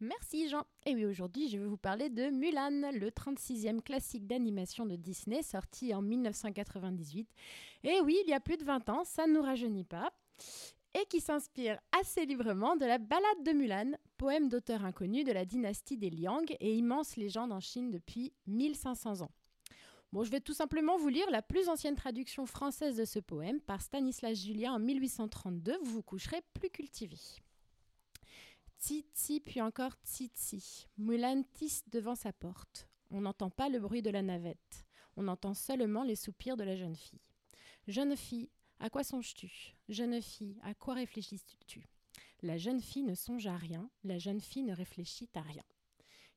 Merci Jean. Et oui, aujourd'hui, je vais vous parler de Mulan, le 36e classique d'animation de Disney, sorti en 1998. Et oui, il y a plus de 20 ans, ça ne nous rajeunit pas. Et qui s'inspire assez librement de la Ballade de Mulan, poème d'auteur inconnu de la dynastie des Liang et immense légende en Chine depuis 1500 ans. Bon, je vais tout simplement vous lire la plus ancienne traduction française de ce poème par Stanislas Julien en 1832. Vous vous coucherez plus cultivé. Titi, puis encore Titi. Mulan tisse devant sa porte. On n'entend pas le bruit de la navette. On entend seulement les soupirs de la jeune fille. Jeune fille, à quoi songes-tu? Jeune fille, à quoi réfléchis-tu La jeune fille ne songe à rien, la jeune fille ne réfléchit à rien.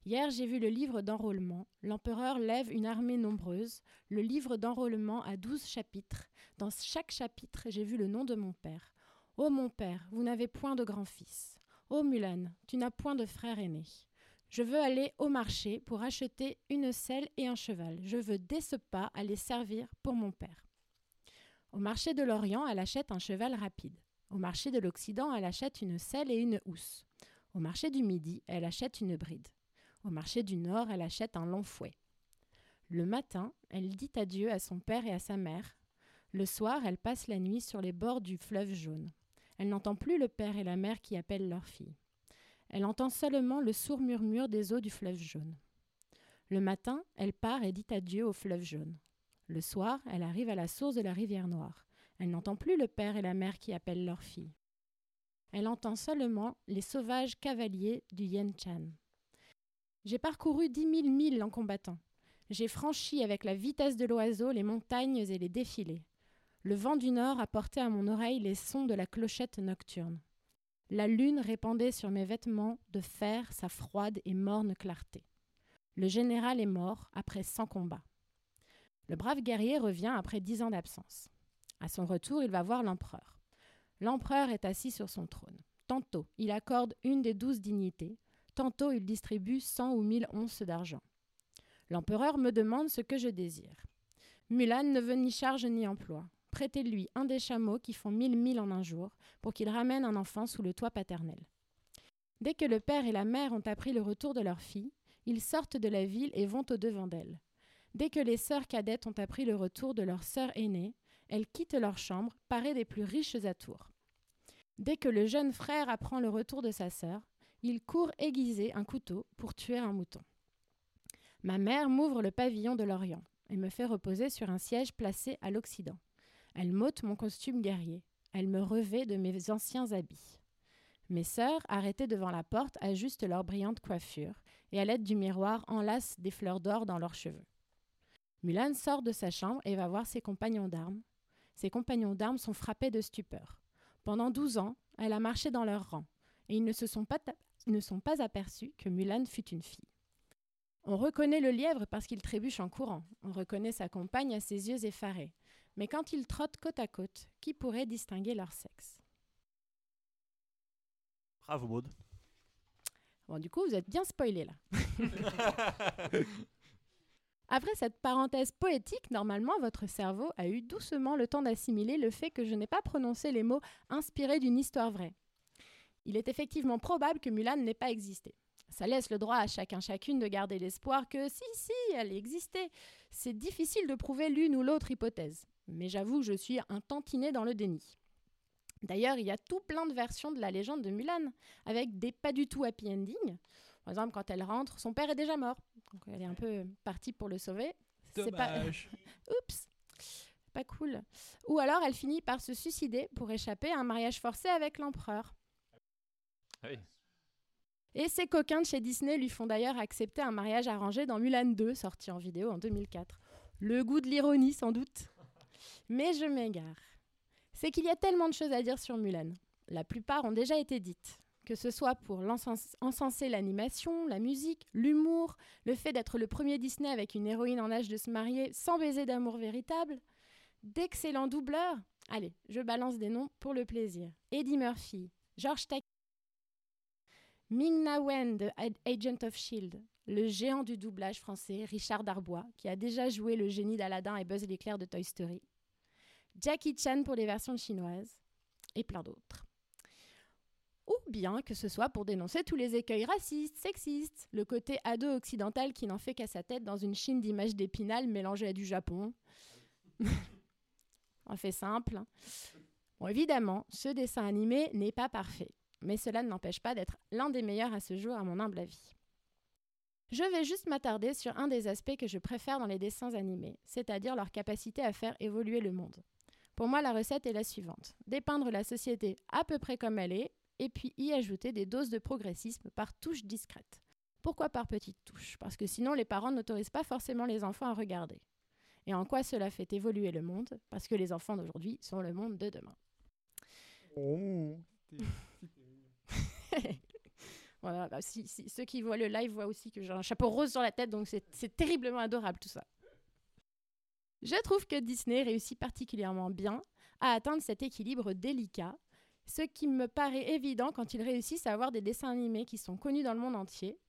Hier, j'ai vu le livre d'enrôlement. L'empereur lève une armée nombreuse. Le livre d'enrôlement a douze chapitres. Dans chaque chapitre, j'ai vu le nom de mon père. Ô mon père, vous n'avez point de grand-fils. Ô Mulan, tu n'as point de frère aîné. Je veux aller au marché pour acheter une selle et un cheval. Je veux dès ce pas aller servir pour mon père. Au marché de l'Orient, elle achète un cheval rapide. Au marché de l'Occident, elle achète une selle et une housse. Au marché du Midi, elle achète une bride. Au marché du Nord, elle achète un long fouet. Le matin, elle dit adieu à son père et à sa mère. Le soir, elle passe la nuit sur les bords du fleuve jaune. Elle n'entend plus le père et la mère qui appellent leur fille. Elle entend seulement le sourd murmure des eaux du fleuve jaune. Le matin, elle part et dit adieu au fleuve jaune. Le soir, elle arrive à la source de la rivière noire. Elle n'entend plus le père et la mère qui appellent leur fille. Elle entend seulement les sauvages cavaliers du Yen Chan. J'ai parcouru dix mille milles en combattant. J'ai franchi avec la vitesse de l'oiseau les montagnes et les défilés. Le vent du nord a porté à mon oreille les sons de la clochette nocturne. La lune répandait sur mes vêtements de fer sa froide et morne clarté. Le général est mort après cent combats. Le brave guerrier revient après dix ans d'absence. À son retour, il va voir l'empereur. L'empereur est assis sur son trône. Tantôt, il accorde une des douze dignités, tantôt il distribue cent ou mille onces d'argent. L'empereur me demande ce que je désire. Mulan ne veut ni charge ni emploi. Prêtez-lui un des chameaux qui font mille milles en un jour pour qu'il ramène un enfant sous le toit paternel. Dès que le père et la mère ont appris le retour de leur fille, ils sortent de la ville et vont au-devant d'elle. Dès que les sœurs cadettes ont appris le retour de leur sœur aînée, elles quittent leur chambre, parées des plus riches atours. Dès que le jeune frère apprend le retour de sa sœur, il court aiguiser un couteau pour tuer un mouton. Ma mère m'ouvre le pavillon de l'Orient et me fait reposer sur un siège placé à l'Occident. Elle m'ôte mon costume guerrier. Elle me revêt de mes anciens habits. Mes sœurs, arrêtées devant la porte, ajustent leurs brillantes coiffures et à l'aide du miroir enlacent des fleurs d'or dans leurs cheveux. Mulan sort de sa chambre et va voir ses compagnons d'armes. Ses compagnons d'armes sont frappés de stupeur. Pendant douze ans, elle a marché dans leur rang, et ils ne se sont pas, sont pas aperçus que Mulan fut une fille. On reconnaît le lièvre parce qu'il trébuche en courant. On reconnaît sa compagne à ses yeux effarés. Mais quand ils trottent côte à côte, qui pourrait distinguer leur sexe? Bravo, Maud. Bon, du coup, vous êtes bien spoilé là. Après cette parenthèse poétique, normalement, votre cerveau a eu doucement le temps d'assimiler le fait que je n'ai pas prononcé les mots inspirés d'une histoire vraie. Il est effectivement probable que Mulan n'ait pas existé. Ça laisse le droit à chacun chacune de garder l'espoir que si, si, elle existait. C'est difficile de prouver l'une ou l'autre hypothèse. Mais j'avoue que je suis un tantinet dans le déni. D'ailleurs, il y a tout plein de versions de la légende de Mulan, avec des pas du tout happy ending. Par exemple, quand elle rentre, son père est déjà mort. Donc elle est un peu partie pour le sauver. C'est pas... Dommage. Oups Pas cool. Ou alors elle finit par se suicider pour échapper à un mariage forcé avec l'empereur. Oui. Et ces coquins de chez Disney lui font d'ailleurs accepter un mariage arrangé dans Mulan 2, sorti en vidéo en 2004. Le goût de l'ironie, sans doute. Mais je m'égare. C'est qu'il y a tellement de choses à dire sur Mulan. La plupart ont déjà été dites. Que ce soit pour encenser l'animation, la musique, l'humour, le fait d'être le premier Disney avec une héroïne en âge de se marier sans baiser d'amour véritable, d'excellents doubleurs. Allez, je balance des noms pour le plaisir. Eddie Murphy, George Takei, Ming-Na Wen de Agent of Shield, le géant du doublage français Richard Darbois, qui a déjà joué le génie d'Aladin et Buzz l'éclair de Toy Story, Jackie Chan pour les versions chinoises, et plein d'autres. Ou bien que ce soit pour dénoncer tous les écueils racistes, sexistes, le côté ado occidental qui n'en fait qu'à sa tête dans une Chine d'images d'épinal mélangée à du Japon. On fait simple. hein. Bon, évidemment, ce dessin animé n'est pas parfait, mais cela ne n'empêche pas d'être l'un des meilleurs à ce jour, à mon humble avis. Je vais juste m'attarder sur un des aspects que je préfère dans les dessins animés, c'est-à-dire leur capacité à faire évoluer le monde. Pour moi, la recette est la suivante. Dépeindre la société à peu près comme elle est, et puis y ajouter des doses de progressisme par touches discrètes. Pourquoi par petites touches? Parce que sinon, les parents n'autorisent pas forcément les enfants à regarder. Et en quoi cela fait évoluer le monde? Parce que les enfants d'aujourd'hui sont le monde de demain. Oh, Voilà, bah, si, si- ceux qui voient le live voient aussi que j'ai un chapeau rose sur la tête, donc c'est c'est terriblement adorable tout ça. Je trouve que Disney réussit particulièrement bien à atteindre cet équilibre délicat, ce qui me paraît évident quand ils réussissent à avoir des dessins animés qui sont connus dans le monde entier,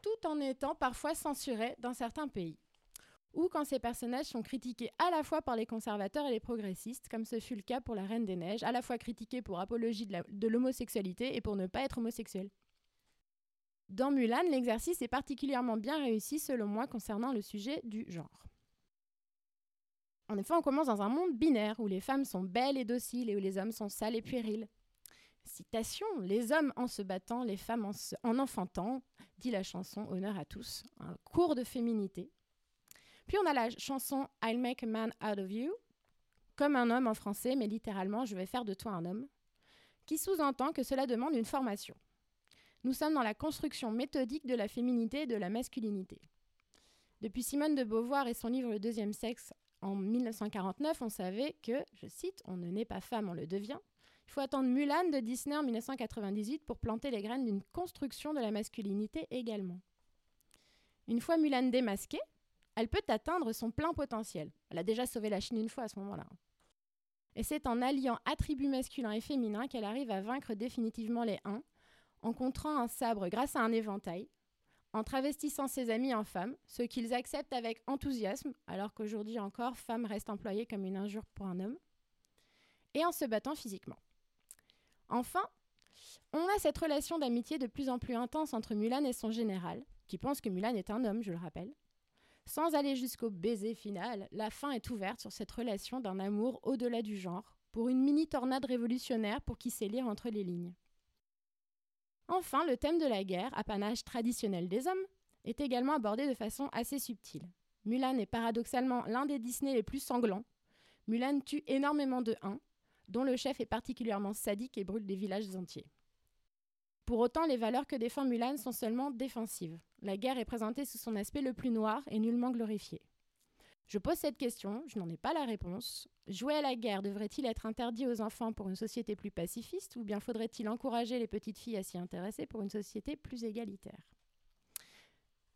tout en étant parfois censurés dans certains pays. Ou quand ces personnages sont critiqués à la fois par les conservateurs et les progressistes, comme ce fut le cas pour la Reine des Neiges, à la fois critiquée pour apologie de l'homosexualité et pour ne pas être homosexuelle. Dans Mulan, l'exercice est particulièrement bien réussi selon moi concernant le sujet du genre. En effet, on commence dans un monde binaire où les femmes sont belles et dociles et où les hommes sont sales et puérils. Citation Les hommes en se battant, les femmes en, se- en enfantant, dit la chanson Honneur à tous, un cours de féminité. Puis on a la chanson I'll Make a Man Out of You, comme un homme en français, mais littéralement je vais faire de toi un homme, qui sous-entend que cela demande une formation. Nous sommes dans la construction méthodique de la féminité et de la masculinité. Depuis Simone de Beauvoir et son livre Le deuxième sexe en 1949, on savait que, je cite, on ne naît pas femme, on le devient. Il faut attendre Mulan de Disney en 1998 pour planter les graines d'une construction de la masculinité également. Une fois Mulan démasquée, elle peut atteindre son plein potentiel. Elle a déjà sauvé la Chine une fois à ce moment-là. Et c'est en alliant attributs masculins et féminins qu'elle arrive à vaincre définitivement les uns, en contrant un sabre grâce à un éventail, en travestissant ses amis en femmes, ce qu'ils acceptent avec enthousiasme, alors qu'aujourd'hui encore, femme reste employée comme une injure pour un homme, et en se battant physiquement. Enfin, on a cette relation d'amitié de plus en plus intense entre Mulan et son général, qui pense que Mulan est un homme, je le rappelle. Sans aller jusqu'au baiser final, la fin est ouverte sur cette relation d'un amour au-delà du genre, pour une mini tornade révolutionnaire pour qui sait lire entre les lignes. Enfin, le thème de la guerre, apanage traditionnel des hommes, est également abordé de façon assez subtile. Mulan est paradoxalement l'un des Disney les plus sanglants. Mulan tue énormément de uns, dont le chef est particulièrement sadique et brûle des villages entiers. Pour autant, les valeurs que défend Mulan sont seulement défensives. La guerre est présentée sous son aspect le plus noir et nullement glorifié. Je pose cette question, je n'en ai pas la réponse. Jouer à la guerre devrait-il être interdit aux enfants pour une société plus pacifiste ou bien faudrait-il encourager les petites filles à s'y intéresser pour une société plus égalitaire?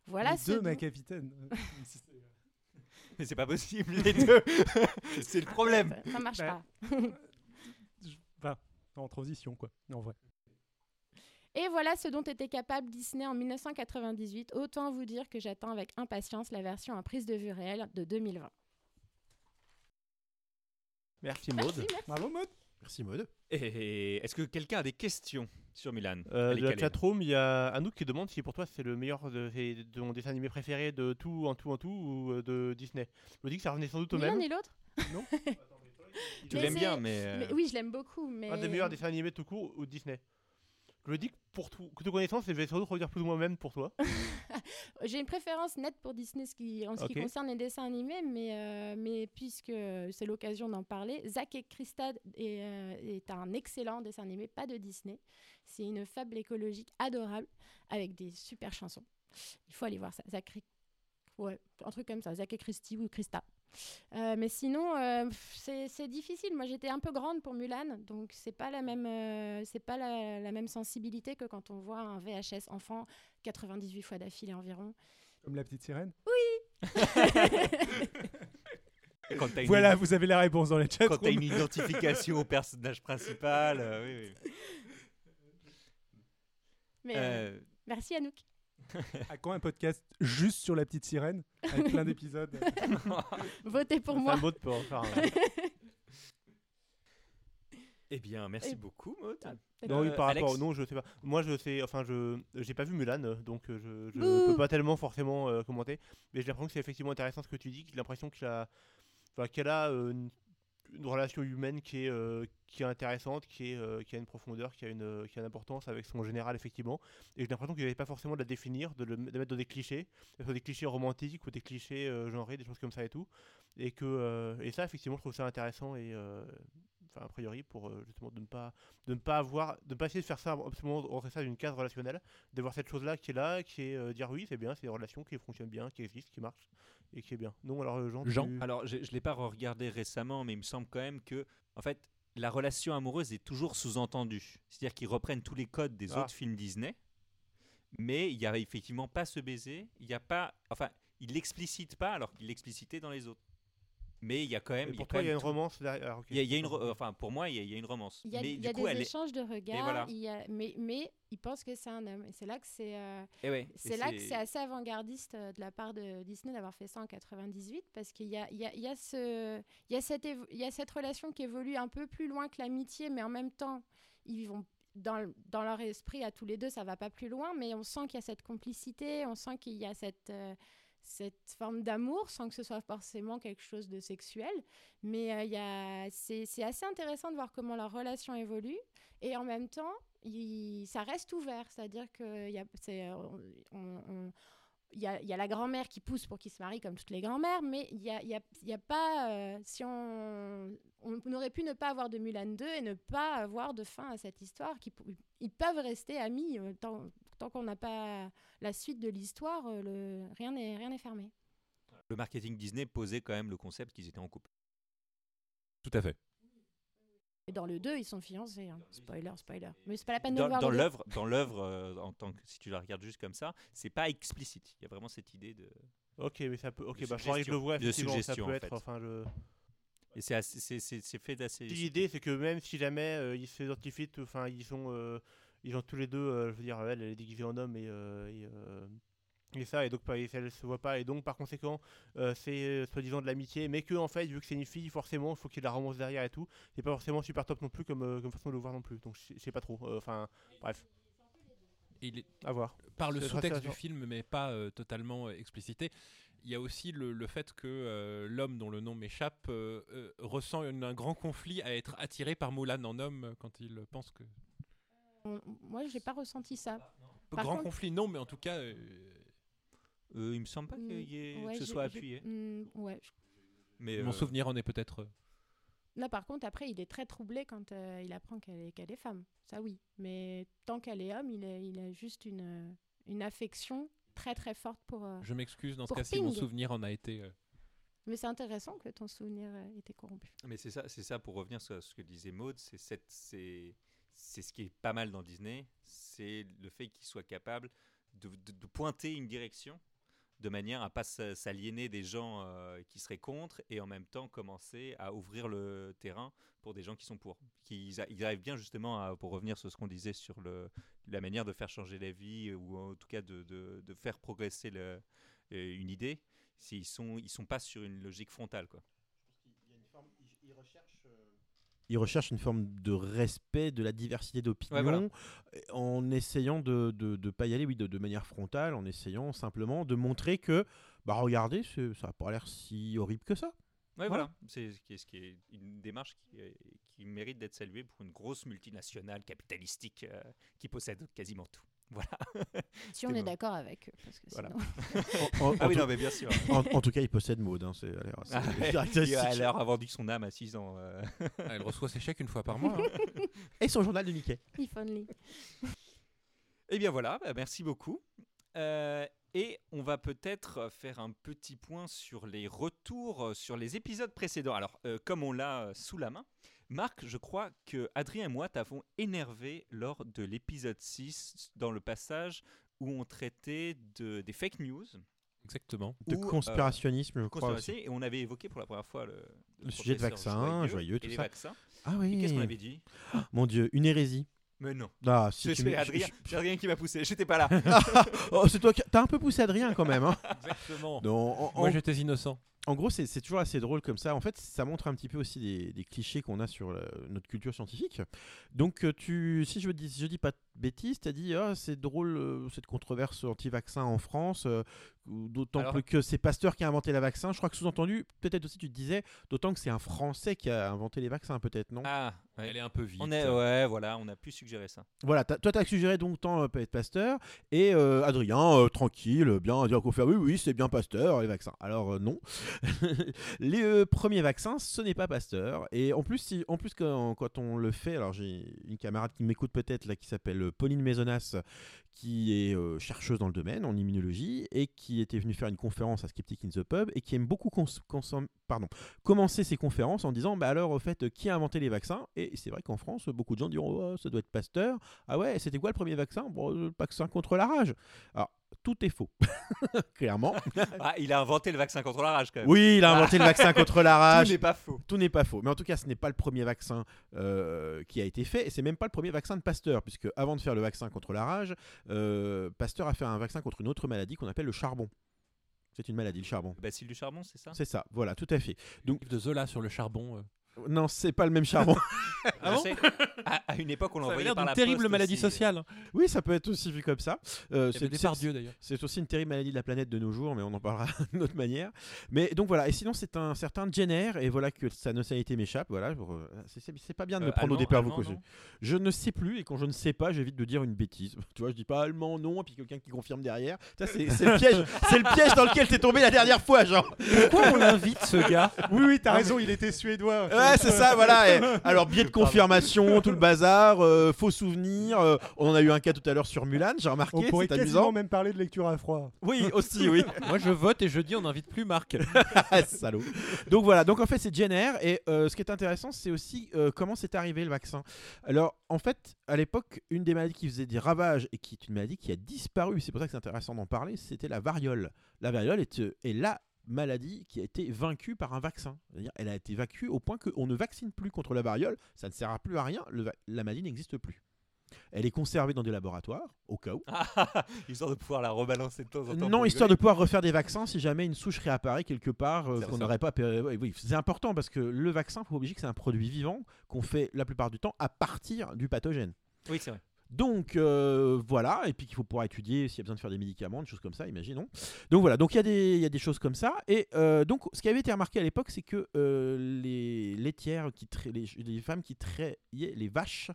Voilà Les ce deux, dont- ma capitaine. Mais c'est pas possible, les deux. c'est le problème. Ça, ça marche Bah, pas. En transition, quoi. En vrai. Et voilà ce dont était capable Disney en 1998. Autant vous dire que j'attends avec impatience la version à prise de vue réelle de 2020. Merci Merci, Maud. merci. Bravo, Maud. Merci Maud. Et est-ce que quelqu'un a des questions sur Mulan Euh, de la chatroom, il y a Anouk qui demande si pour toi c'est le meilleur de, de ton dessin animé préféré de tout en tout en tout ou euh, de Disney. Je me dis que ça revenait sans doute au Ni l'un même. ni l'autre Tu Mais l'aimes bien, mais. euh, Mais Oui, je l'aime beaucoup. Mais... Un des meilleurs dessins animés tout court ou Disney. Je me dis que pour tout, que toute connaissance, je vais sans doute redire plus ou moins même pour toi. J'ai une préférence nette pour Disney ce qui- en ce qui concerne les dessins animés, mais, euh, mais puisque c'est l'occasion d'en parler, Zack et Krista est, euh, est un excellent dessin animé, pas de Disney. C'est une fable écologique adorable avec des super chansons. Il faut aller voir ça. Zack et- Ouais, un truc comme ça, Zack et Christy ou Krista. Euh, mais sinon, euh, c'est difficile. Moi, j'étais un peu grande pour Mulan, donc c'est pas la même, euh, c'est pas la, la même sensibilité que quand on voit un VHS enfant 98 fois d'affilée environ. Comme la petite sirène? Une, Voilà, vous avez la réponse dans les chats. quand t'as une identification au personnage principal. euh, oui, oui. Mais merci Anouk. À quand un podcast juste sur la petite sirène avec plein d'épisodes Votez pour moi. Maud peut en faire un. eh bien, merci Et- beaucoup, Maud. Non, oui, Euh, par Alex rapport, non, je sais pas. Moi, je sais, enfin, je, j'ai pas vu Mulan, donc euh, je, je peux pas tellement forcément euh, commenter. Mais j'ai l'impression que c'est effectivement intéressant ce que tu dis. J'ai l'impression qu'il a, enfin, qu'elle a euh, une, une relation humaine qui est, euh, qui est intéressante, qui, est, euh, qui a une profondeur, qui a une, euh, qui a une importance avec son général effectivement. Et j'ai l'impression qu'il n'avait pas forcément de la définir, de le de mettre dans des clichés, soit des clichés romantiques ou des clichés euh, genrés, des choses comme ça et tout. Et que, et ça effectivement, je trouve ça intéressant et a priori pour justement de ne pas de ne pas avoir de ne pas essayer de faire ça absolument rentrer ça dans une case relationnelle de voir cette chose là qui est là qui est dire oui c'est bien c'est une relation qui fonctionne bien qui existe qui marche et qui est bien non alors euh, Jean, Jean. tu- Alors, je ne l'ai pas regardé récemment, mais il me semble quand même que, en fait, la relation amoureuse est toujours sous-entendue. C'est-à-dire qu'ils reprennent tous les codes des Ah. autres films Disney, mais il n'y a effectivement pas ce baiser. Il n'y a pas. Enfin, il l'explicite pas alors qu'il l'explicitait dans les autres. Mais il y a quand même. Et il y a pour toi il y a une romance derrière ah. Il y a, il y a une, enfin, pour moi, il y a, il y a une romance. Il y a, mais y du a coup, des elle est. échanges de regards, voilà. il y a- mais, mais il pense que c'est un homme. Et c'est là que c'est euh, Eh ouais, c'est là que c'est assez avant-gardiste euh, de la part de Disney d'avoir fait ça en 98 parce qu'il y a, il y, a, il y, a ce, il y, a cette évo- il y a cette relation qui évolue un peu plus loin que l'amitié, mais en même temps, ils vont dans, dans leur esprit à tous les deux, ça va pas plus loin, mais on sent qu'il y a cette complicité, on sent qu'il y a cette, euh, cette forme d'amour sans que ce soit forcément quelque chose de sexuel. Mais euh, c'est, assez intéressant de voir comment leur relation évolue et en même temps, ça reste ouvert, c'est-à-dire que il y a, y a, la grand-mère qui pousse pour qu'il se marie comme toutes les grand-mères, mais il n'y a, y a, y a pas. euh, si on, on aurait pu ne pas avoir de Mulan 2 et ne pas avoir de fin à cette histoire. Ils peuvent rester amis euh, tant qu'on n'a pas la suite de l'histoire. euh, le- rien n'est rien n'est fermé. Le marketing Disney posait quand même le concept qu'ils étaient en couple. Tout à fait. Et dans le 2, ils sont fiancés. hein. Spoiler, spoiler. Mais c'est pas la peine de Dans, le voir. dans l'œuvre, dans l'œuvre, euh, en tant que si tu la regardes juste comme ça, c'est pas explicite. Il y a vraiment cette idée de. Ok, mais ça peut. Ok, bah, que je le vois. suggestion. De Effectivement, ça suggestion, peut en être. fait. Enfin, je. Et c'est fait d'assez. L'idée, c'est que même si jamais euh, ils s'identifient, enfin, ils sont, euh, ils ont tous les deux, euh, je veux dire, elle, elle est déguisée en homme et, euh, et, euh, et ça, et donc elle se voit pas, et donc par conséquent, euh, c'est soi-disant de l'amitié, mais que en fait, vu que c'est une fille, forcément, il faut qu'il y ait de la romance derrière et tout. C'est pas forcément super top non plus comme, euh, comme façon de le voir non plus. Donc je sais pas trop. Euh, Enfin, bref, il est- à voir. par le sous-texte du film, mais pas totalement explicité. Il y a aussi le, le fait que l'homme dont le nom m'échappe ressent une- un grand conflit à être attiré par Mulan en homme quand il pense que. On- Moi, j'ai pas ressenti ça. Par grand contre- conflit, non, mais en tout cas. euh, Euh, il me semble pas qu'il y ait- Ouais, que ce soit appuyé. Hmm, ouais, je- Mais Mon euh, souvenir en est peut-être. euh, Là, par contre, après, il est très troublé quand euh, il apprend qu'elle est, qu'elle est femme. Ça, oui. Mais tant qu'elle est homme, il, est, il a juste une, euh, une affection très, très forte pour. euh, Je m'excuse dans ce Pour cas-ci, mon souvenir en a été. euh, Mais c'est intéressant que ton souvenir ait été corrompu. Mais c'est ça, c'est ça pour revenir sur ce que disait Maud, c'est cette, c'est, c'est ce qui est pas mal dans Disney, c'est le fait qu'il soit capable de, pointer une direction de manière à pas s- s'aliéner des gens euh, qui seraient contre et en même temps commencer à ouvrir le terrain pour des gens qui sont pour. Ils, a- ils arrivent bien justement pour revenir sur ce qu'on disait sur la manière de faire changer la vie ou en tout cas de, faire progresser euh, une idée. S'ils sont, ils sont pas sur une logique frontale quoi. Il recherche une forme de respect de la diversité d'opinions Ouais, voilà. en essayant de ne de, de pas y aller oui, de, de manière frontale, en essayant simplement de montrer que, bah regardez, ça n'a pas l'air si horrible que ça. Ouais, Voilà. voilà. C'est ce qui est, ce qui est une démarche qui, qui mérite d'être saluée pour une grosse multinationale capitalistique euh, qui possède quasiment tout. Voilà. Si on est bon. d'accord avec eux. Parce que Voilà. sinon- En, en- Ah oui, non, mais bien sûr. en- en tout cas, il possède Maud. Hein, c'est, elle a l'air assez Ah caractéristique. Elle a vendu son âme à 6 ans. euh. Elle reçoit ses chèques une fois par mois. hein. Et son journal de Mickey. If only. Eh bien voilà, bah, merci beaucoup. Euh, et on va peut-être faire un petit point sur les retours euh, sur les épisodes précédents. Alors, euh, comme on l'a sous la main, Marc, je crois que Adrien et moi t'avons énervé lors de l'épisode 6 dans le passage où on traitait de, des fake news. Exactement. De euh, conspirationnisme, je crois. aussi. et on avait évoqué pour la première fois le, Le sujet de professeur vaccin, joyeux, tout et les ça. vaccins. Ah oui. qu'est-ce qu'on avait dit Mon Dieu, une hérésie. Mais non. Ah, si C'est tu Adrien, je- c'est Adrien qui m'a poussé. J'étais pas là. Oh, c'est toi qui t'as un peu poussé Adrien quand même. Hein. Exactement. Non, en, Moi j'étais innocent. En gros, c'est toujours assez drôle comme ça. En fait, ça montre un petit peu aussi des, clichés qu'on a sur la- notre culture scientifique. Donc, euh, si je je dis pas de bêtises, tu as dit ah, c'est drôle euh, cette controverse anti-vaccin en France, euh, d'autant Alors- plus que c'est Pasteur qui a inventé la vaccin. Je crois que sous-entendu, peut-être aussi tu te disais, d'autant que c'est un Français qui a inventé les vaccins, peut-être, non? Ah, ouais. Elle est un peu vite. On est, ouais, voilà, on a pu suggérer ça. Voilà, toi, tu as suggéré donc tant euh, être Pasteur, et euh, Adrien, euh, tranquille, bien dire qu'on fait oui, oui, c'est bien Pasteur, les vaccins. Alors, euh, non. les euh, premiers vaccins, ce n'est pas Pasteur. Et en plus, si, en plus quand, quand on le fait, alors j'ai une camarade qui m'écoute peut-être, là, qui s'appelle euh, Pauline Maisonas, qui est euh, chercheuse dans le domaine, en immunologie, et qui était venue faire une conférence à Skeptic in the Pub, et qui aime beaucoup pardon, commencer ses conférences en disant, bah alors, au fait, euh, qui a inventé les vaccins? Et c'est vrai qu'en France, beaucoup de gens diront, oh, ça doit être Pasteur. Ah ouais, c'était quoi le premier vaccin? Bon, le vaccin contre la rage. Tout est faux, clairement. Ah, il a inventé le vaccin contre la rage quand même. Oui, il a inventé le vaccin contre la Tout rage. n'est pas faux. Tout n'est pas faux. Mais en tout cas, ce n'est pas le premier vaccin euh, qui a été fait. Et c'est même pas le premier vaccin de Pasteur. Puisque avant de faire le vaccin contre la rage, euh, Pasteur a fait un vaccin contre une autre maladie qu'on appelle le charbon. C'est une maladie, le charbon. Le bacille du charbon, c'est ça? C'est ça, voilà, tout à fait. Donc, livre de Zola sur le charbon. euh. Non, c'est pas le même charbon. Ah bon à, à une époque, on l'envoyait l'air par d'une la terrible poste maladie aussi. sociale. oui, ça peut être aussi vu comme ça. Euh, des c'est- d'ailleurs. C'est aussi une terrible maladie de la planète de nos jours, mais on en parlera d'une autre manière. Mais donc voilà, et sinon c'est un certain Jenner, et voilà que sa nationalité m'échappe. Voilà, c'est- pas bien de me Euh, prendre au allemand- dépourvu. allemand, quoi. non? Je ne sais plus, et quand je ne sais pas, j'évite de dire une bêtise. Tu vois, je dis pas allemand, non, et puis quelqu'un qui confirme derrière. Ça, c'est le piège, c'est le piège dans lequel t'es tombé la dernière fois, genre. Pourquoi on l'invite ce gars? Oui, oui, t'as raison, il était suédois. Ouais, c'est ça, voilà. et alors, biais de confirmation, tout le bazar, euh, faux souvenirs. euh, on en a eu un cas tout à l'heure sur Mulan, j'ai remarqué, On pourrait c'est quasiment amusant. même parler de lecture à froid. Oui, aussi, oui. Moi je vote et je dis on n'invite plus Marc. Ah, salaud. Donc voilà, donc en fait c'est Jenner et euh, ce qui est intéressant c'est aussi euh, comment c'est arrivé le vaccin. Alors en fait à l'époque une des maladies qui faisait des ravages et qui est une maladie qui a disparu, c'est pour ça que c'est intéressant d'en parler, c'était la variole. La variole est, euh, est la maladie qui a été vaincue par un vaccin. Elle a été vaincue au point qu'on ne vaccine plus contre la variole, ça ne sert plus à rien, le la maladie n'existe plus. Elle est conservée dans des laboratoires, au cas où. Histoire de pouvoir la rebalancer de temps en temps. Non, histoire de pouvoir refaire des vaccins si jamais une souche réapparaît quelque part euh, qu'on n'aurait pas. oui, c'est important parce que le vaccin, faut pas oublier que c'est un produit vivant qu'on fait la plupart du temps à partir du pathogène. Oui, c'est vrai. Donc euh, voilà, et puis qu'il faut pouvoir étudier s'il y a besoin de faire des médicaments, des choses comme ça, imaginons. Donc voilà, donc il y, a des- choses comme ça. Et euh, donc ce qui avait été remarqué à l'époque, c'est que euh, les laitières, qui les, femmes qui traillaient les vaches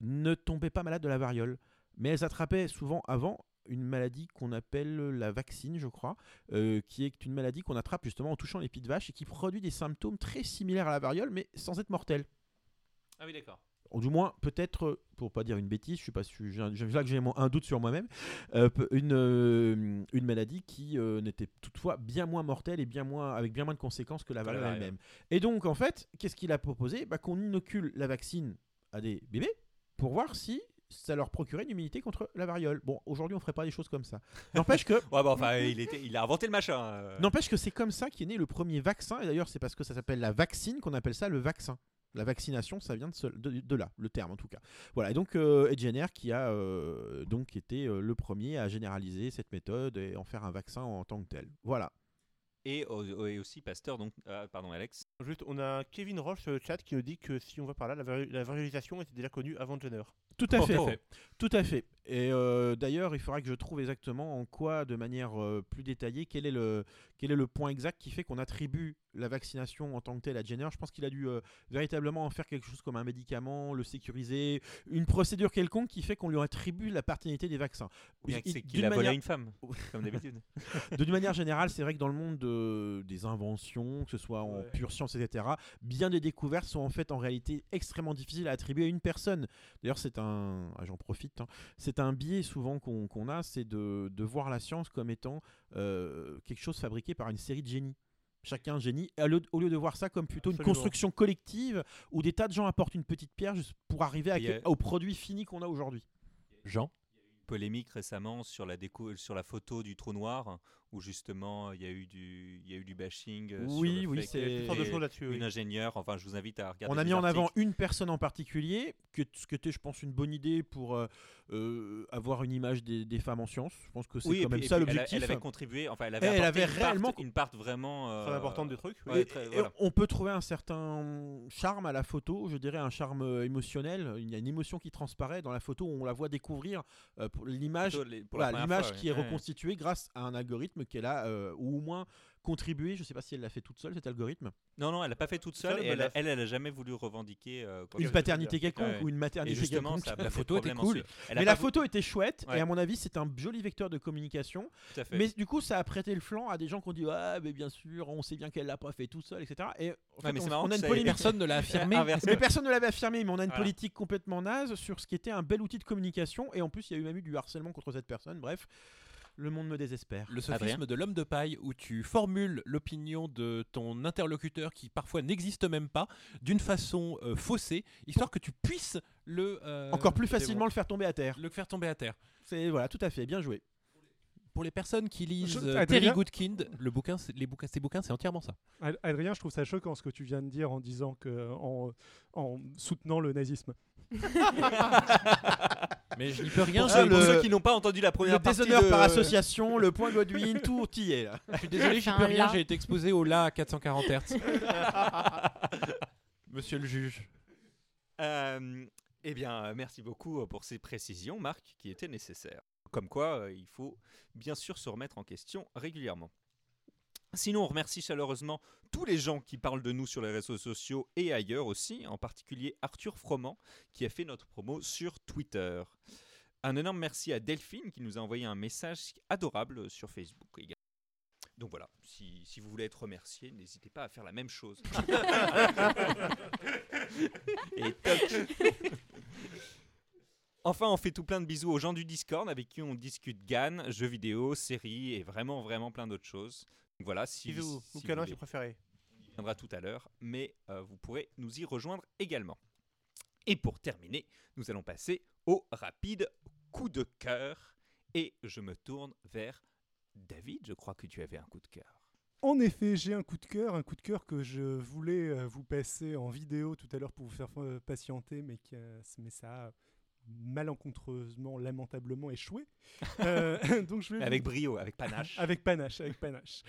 ne tombaient pas malades de la variole. Mais elles attrapaient souvent avant une maladie qu'on appelle la vaccine, je crois, qui est une maladie qu'on attrape justement en touchant les pieds de vache et qui produit des symptômes très similaires à la variole, mais sans être mortel. Ah oui, d'accord. Ou du moins, peut-être, pour pas dire une bêtise, je suis pas j'ai là que j'ai un doute sur moi-même, euh, une, euh, une maladie qui euh, n'était toutefois bien moins mortelle et bien moins, avec bien moins de conséquences que la variole. elle-même. Et donc, en fait, qu'est-ce qu'il a proposé? Bah, Qu'on inocule la vaccine à des bébés pour voir si ça leur procurait une immunité contre la variole. Bon, aujourd'hui, on ferait pas des choses comme ça. N'empêche que Ouais, bah enfin, il, était, il a inventé le machin. euh. N'empêche que c'est comme ça qu'est né le premier vaccin, et d'ailleurs c'est parce que ça s'appelle la vaccine qu'on appelle ça le vaccin. La vaccination, ça vient de, ce- de, de là, le terme en tout cas. Voilà, et donc euh, Ed Jenner qui a euh, donc été euh, le premier à généraliser cette méthode et en faire un vaccin en tant que tel. Voilà. Et, au- et aussi Pasteur, donc. ah, pardon, Alex. Juste, on a Kevin Roche sur le chat qui nous dit que si on va par là, la, la était déjà connue avant Jenner. Tout à Oh, fait. oh. Tout à fait. Et euh, d'ailleurs, il faudra que je trouve exactement en quoi, de manière euh, plus détaillée, quel est, le, quel est le point exact qui fait qu'on attribue la vaccination en tant que telle à Jenner. Je pense qu'il a dû euh, véritablement en faire quelque chose comme un médicament, le sécuriser, une procédure quelconque qui fait qu'on lui attribue la paternité des vaccins. Bien qu'il a volé à une femme, comme d'habitude. D'une manière générale, c'est vrai que dans le monde de- des inventions, que ce soit en Ouais. pure science, etc., bien des découvertes sont en fait en réalité extrêmement difficiles à attribuer à une personne. D'ailleurs, c'est un, ah, j'en profite, hein. c'est un biais souvent qu'on a, c'est de, de voir la science comme étant euh, quelque chose fabriqué par une série de génies. Chacun génie, au lieu- au lieu de voir ça comme plutôt une construction collective où des tas de gens apportent une petite pierre juste pour arriver à a- au produit fini qu'on a aujourd'hui. Jean? Polémique récemment sur la, déco sur la photo du trou noir, où justement il y a eu du, il y a eu du bashing. euh, sur Oui, le oui, c'est- que- de choses là-dessus. oui. Une ingénieure, enfin je vous invite à regarder. On a mis en avant une personne en particulier, que, ce qui était, je pense, une bonne idée pour euh, euh, avoir une image des, des femmes en sciences. Je pense que c'est Oui, quand même ça puis elle l'objectif. Elle, avait contribué, enfin elle avait, Elle apporté avait une part- réellement- une part vraiment euh, Très importante ouais, Et- très- et voilà. on peut trouver un certain charme à la photo, je dirais un charme émotionnel. Il y a une émotion qui transparaît dans la photo où on la voit découvrir euh, pour l'image voilà, l'image qui est reconstituée grâce à un algorithme qu'elle a, euh, ou au moins contribué. Je ne sais pas si elle l'a fait toute seule, cet algorithme. Non, non, elle l'a pas fait toute seule. elle et elle, l'a a- elle, elle a jamais voulu revendiquer euh, quoi Une que ce paternité quelconque Ouais. ou une. Et maternité justement, quelconque. ça La photo était cool. Mais la photo était chouette Ouais. et à mon avis c'est un joli vecteur de communication. Tout à fait. Mais du coup ça a prêté le flanc à des gens qui ont dit ah mais bien sûr on sait bien qu'elle l'a pas fait toute seule etc. Et en fait, mais on, marrant on a une polémique. Personne ne l'a affirmé. Mais personne ne l'avait affirmé, mais on a une Voilà. politique complètement naze sur ce qui était un bel outil de communication, et en plus il y a eu même eu du harcèlement contre cette personne. Bref, le monde me désespère. Le Adrien sophisme de l'homme de paille où tu formules l'opinion de ton interlocuteur qui parfois n'existe même pas d'une façon euh, faussée, histoire que tu puisses le euh, Encore plus le facilement le faire tomber à terre. le faire tomber à terre. C'est voilà, tout à fait, bien joué. Pour les personnes qui lisent euh, Adrien Terry Goodkind, le bouquin, les bouquins, ces bouquins, c'est entièrement ça. Ad- Adrien, je trouve ça choquant ce que tu viens de dire en disant que en, en soutenant le nazisme. Mais je n'y peux rien. Pour je- ça, Pour le- ceux qui n'ont pas entendu la Le première partie déshonneur de... par association, le point Godwin, tout y est là. Je suis désolé, j'y peux rien. J'ai été exposé au La à 440 Hz. Monsieur le juge. Euh, eh bien, euh, merci beaucoup euh, pour ces précisions, Marc, qui étaient nécessaires. Comme quoi, il faut bien sûr se remettre en question régulièrement. Sinon, on remercie chaleureusement tous les gens qui parlent de nous sur les réseaux sociaux et ailleurs aussi, en particulier Arthur Froment, qui a fait notre promo sur Twitter. Un énorme merci à Delphine qui nous a envoyé un message adorable sur Facebook également. Donc voilà, si, si vous voulez être remercié, n'hésitez pas à faire la même chose. Et toc. Enfin, on fait tout plein de bisous aux gens du Discord avec qui on discute GAN, jeux vidéo, séries et vraiment, vraiment plein d'autres choses. Donc voilà, si, Bisous. si Ou vous j'ai préféré? on y viendra tout à l'heure, mais euh, vous pourrez nous y rejoindre également. Et pour terminer, nous allons passer au rapide coup de cœur. Et je me tourne vers David, je crois que tu avais un coup de cœur. En effet, j'ai un coup de cœur, un coup de cœur que je voulais euh, vous passer en vidéo tout à l'heure pour vous faire euh, patienter, mais, qui a- mais ça a malencontreusement, lamentablement échoué. Euh, donc je vais vous- Avec brio, avec panache. Avec panache, avec panache.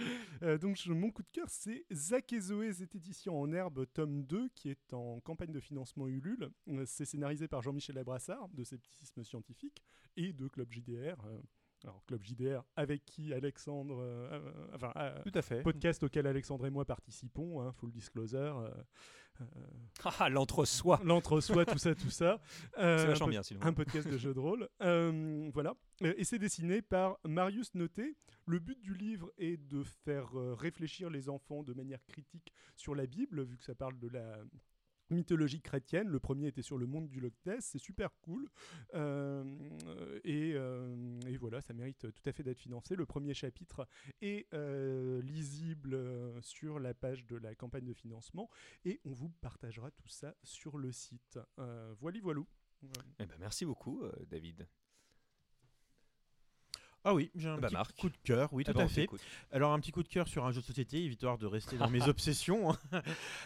Euh, donc je- mon coup de cœur, c'est Zach et Zoé, édition en herbe, tome 2, qui est en campagne de financement Ulule. Euh, c'est scénarisé par Jean-Michel Abrassard, de Scepticisme Scientifique, et de Club JDR. Alors Club JDR, avec qui Alexandre... euh, euh, enfin, euh, Tout à fait. podcast auquel Alexandre et moi participons, hein, full disclosure. euh, euh, Ah, l'entre-soi. L'entre-soi, tout ça, tout ça. Euh, C'est un vachement bien, sinon. un podcast de jeu de rôle. Euh, voilà. Et c'est dessiné par Marius Noté. Le but du livre est de faire réfléchir les enfants de manière critique sur la Bible, vu que ça parle de la mythologie chrétienne. Le premier était sur le monde du Loch Ness. C'est super cool. Euh, et, euh, et voilà, ça mérite tout à fait d'être financé. Le premier chapitre est euh, lisible sur la page de la campagne de financement et on vous partagera tout ça sur le site. Voilà, voilou. Eh ben, merci beaucoup, David. Ah oui, j'ai un Bah, petit Marc. coup de cœur, oui, Ah tout à fait. Alors un petit coup de cœur sur un jeu de société, évitoire de rester dans mes obsessions. hein.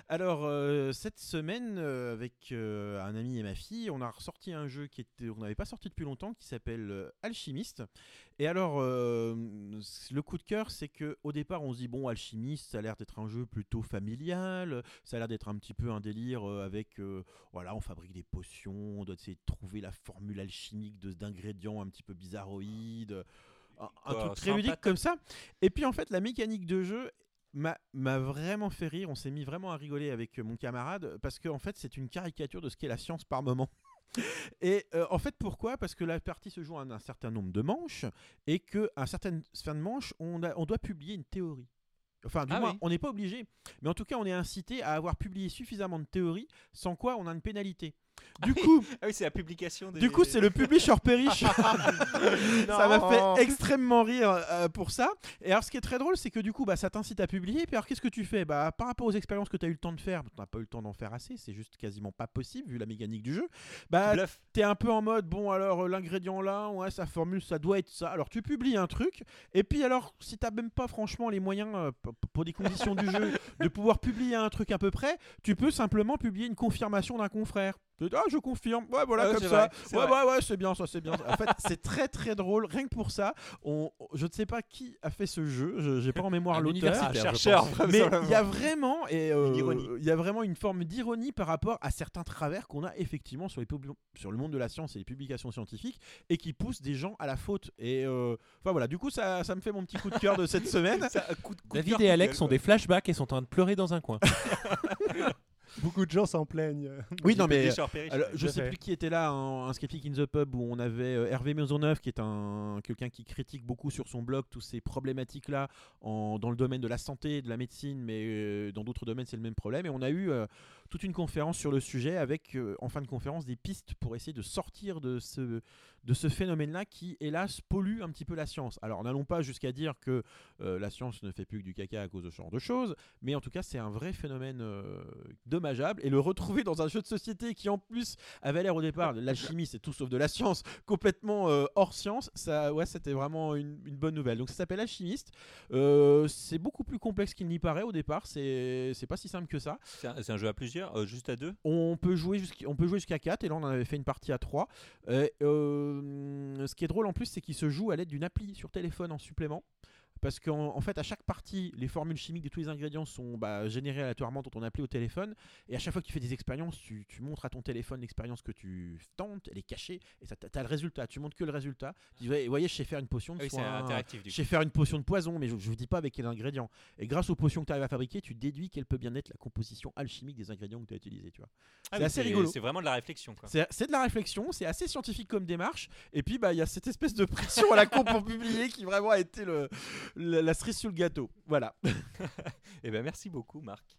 Alors euh, cette semaine, euh, avec euh, un ami et ma fille, on a ressorti un jeu qui était, on n'avait pas sorti depuis longtemps, qui s'appelle Alchimiste. Et alors le coup de cœur, c'est que au départ, on se dit bon, Alchimiste, ça a l'air d'être un jeu plutôt familial, ça a l'air d'être un petit peu un délire avec, voilà, on fabrique des potions, on doit essayer de trouver la formule alchimique de- d'ingrédients un petit peu bizarroïdes. Un, un Oh, truc très ludique comme ça. Et puis en fait, la mécanique de jeu m'a vraiment fait rire. On s'est mis vraiment à rigoler avec euh, mon camarade parce qu'en fait, c'est une caricature de ce qu'est la science par moment. Et euh, en fait, pourquoi? Parce que la partie se joue en un certain nombre de manches et qu'à un certain fin de manche, on, a- on doit publier une théorie. Enfin, du Ah moins, oui. on n'est pas obligé. Mais en tout cas, on est incité à avoir publié suffisamment de théories, sans quoi on a une pénalité. Du coup, Ah oui, c'est la publication des. du coup, c'est le publisher perish. ça m'a fait extrêmement rire euh, pour ça. Et alors, ce qui est très drôle, c'est que du coup, bah, ça t'incite à publier. Puis alors, qu'est-ce que tu fais? Bah, Par rapport aux expériences que tu as eu le temps de faire, tu n'as pas eu le temps d'en faire assez, c'est juste quasiment pas possible vu la mécanique du jeu. Bah, t'es un peu en mode bon alors euh, l'ingrédient là ouais sa formule ça doit être ça alors tu publies un truc et puis alors si t'as même pas franchement les moyens euh, pour des conditions du jeu de pouvoir publier un truc à peu près tu peux simplement publier une confirmation d'un confrère ah je confirme. Ouais voilà Ah comme ça. vrai, ouais vrai. ouais ouais c'est bien ça c'est bien en fait c'est très très drôle. Rien que pour ça on je ne sais pas qui a fait ce jeu. Je- j'ai pas en mémoire l'auteur. Ah, chercheur, mais il y a vraiment et euh, il y a vraiment une forme d'ironie par rapport à certains travers qu'on a effectivement sur les pub- sur le monde de la science et les publications scientifiques et qui poussent des gens à la faute. Et euh, enfin voilà. Du coup ça, ça me fait mon petit coup de cœur de cette semaine. Ça, un coup de- coup de David cœur, et Alex ont des flashbacks et sont en train de pleurer dans un coin. Beaucoup de gens s'en plaignent. oui non mais alors, je sais fait. plus qui était là en un Skeptic in the Pub où on avait euh, Hervé Maisonneuve qui est un quelqu'un qui critique beaucoup sur son blog toutes ces problématiques là dans le domaine de la santé, de la médecine, mais euh, dans d'autres domaines c'est le même problème. Et on a eu euh, toute une conférence sur le sujet avec euh, en fin de conférence des pistes pour essayer de sortir de ce de ce phénomène là qui hélas pollue un petit peu la science. Alors n'allons pas jusqu'à dire que euh, la science ne fait plus que du caca à cause de ce genre de choses, mais en tout cas c'est un vrai phénomène euh, dommageable. Et le retrouver dans un jeu de société qui en plus avait l'air au départ de l'alchimie c'est tout sauf de la science complètement hors science ça ouais c'était vraiment une, bonne nouvelle. Donc ça s'appelle alchimiste. C'est beaucoup plus complexe qu'il n'y paraît au départ. C'est pas si simple que ça. C'est un, un jeu à plusieurs, euh, juste à deux? on peut jouer jusqu'à on peut jouer jusqu'à 4 et là on en avait fait une partie à 3 Euh, euh, ce qui est drôle en plus c'est qu'il se joue à l'aide d'une appli sur téléphone en supplément parce qu'en en fait, à chaque partie, les formules chimiques de tous les ingrédients sont bah, générées aléatoirement dans ton appli au téléphone. Et à chaque fois que tu fais des expériences, tu, tu montres à ton téléphone l'expérience que tu tentes, elle est cachée, et tu as le résultat. Tu montres que le résultat. Tu dis, Ouais, voyez, je sais faire une potion de Ah oui, c'est soin, je sais faire une potion de poison, mais je, je vous dis pas avec quel ingrédient. Et grâce aux potions que tu arrives à fabriquer, tu déduis quelle peut bien être la composition alchimique des ingrédients que tu as utilisés. Tu vois. Ah c'est oui, assez rigolo. C'est vraiment de la réflexion c'est de la réflexion, c'est assez scientifique comme démarche. Et puis, bah, il y a cette espèce de pression à la con pour publier qui vraiment a été le, la, cerise sur le gâteau. Voilà. Eh ben merci beaucoup Marc.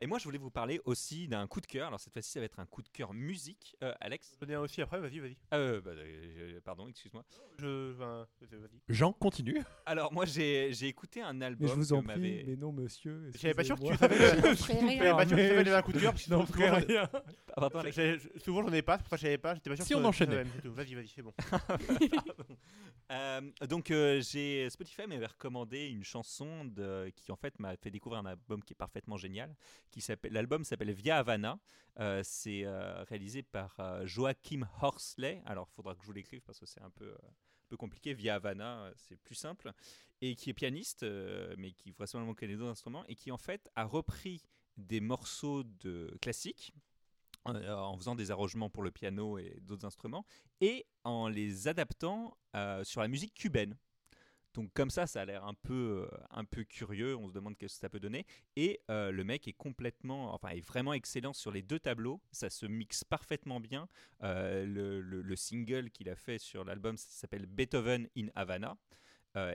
Et moi je voulais vous parler aussi d'un coup de cœur. Alors cette fois-ci ça va être un coup de cœur musique. Euh, Alex J'en ai un aussi après, vas-y, vas-y. Euh, bah, euh, Pardon, excuse-moi. Je. enfin, vas-y. Jean, continue. Alors moi j'ai j'ai écouté un album Mais je vous que en prie, m'avait- mais non, monsieur. J'avais pas sûr que tu savais. Je rien. pas sûr que tu mais savais un coup de cœur. parce que Je n'en souvent, j'en- rien. Pardon, Alex. j'ai- je- Souvent j'en ai pas, c'est pour ça que je savais pas, j'étais pas sûr Si que on enchaînait. c'est tout. Vas-y, vas-y, c'est bon. Euh, donc euh, j'ai Spotify m'avait recommandé une chanson de, qui en fait m'a fait découvrir un album qui est parfaitement génial. Qui s'appelle l'album s'appelle Via Havana. Euh, c'est euh, réalisé par euh, Joachim Horsley. Alors il faudra que je vous l'écrive parce que c'est un peu peu compliqué. Via Havana, c'est plus simple. Et qui est pianiste, mais qui vraisemblablement connaît d'autres instruments et qui en fait a repris des morceaux de classiques en faisant des arrangements pour le piano et d'autres instruments, et en les adaptant sur la musique cubaine. Donc comme ça, ça a l'air un peu, euh, un peu curieux, on se demande qu'est-ce que ça peut donner. Et euh, le mec est complètement, enfin est vraiment excellent sur les deux tableaux, ça se mixe parfaitement bien. Euh, le, le- le single qu'il a fait sur l'album s'appelle Beethoven in Havana.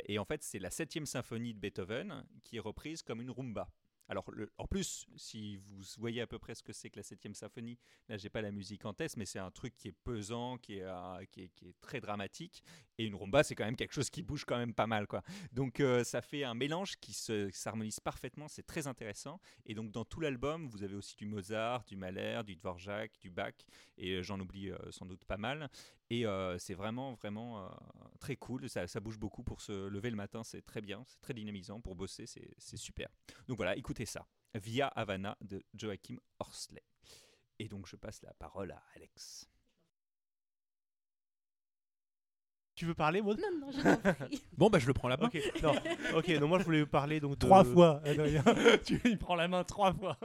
Et en fait, c'est la septième symphonie de Beethoven qui est reprise comme une rumba. Alors, en plus, si vous voyez à peu près ce que c'est que la septième symphonie, là, j'ai pas la musique en tête, mais c'est un truc qui est pesant, qui est, euh, qui est, qui est très dramatique. Et une rumba, c'est quand même quelque chose qui bouge quand même pas mal, quoi. Donc, euh, ça fait un mélange qui se- qui s'harmonise parfaitement. C'est très intéressant. Et donc, dans tout l'album, vous avez aussi du Mozart, du Mahler, du Dvorak, du Bach, et euh, j'en oublie sans doute pas mal. Et euh, c'est vraiment, vraiment euh, très cool. Ça, ça bouge beaucoup pour se lever le matin. C'est très bien. C'est très dynamisant. Pour bosser, c'est super. Donc voilà, écoutez ça. Via Havana de Joachim Horsley. Et donc, je passe la parole à Alex. Tu veux parler, Maud? Non, non, je t'en prie. Bon, bah je le prends là-bas. Ok, non. ok, donc moi je voulais vous parler donc de... Trois fois, il prend la main trois fois.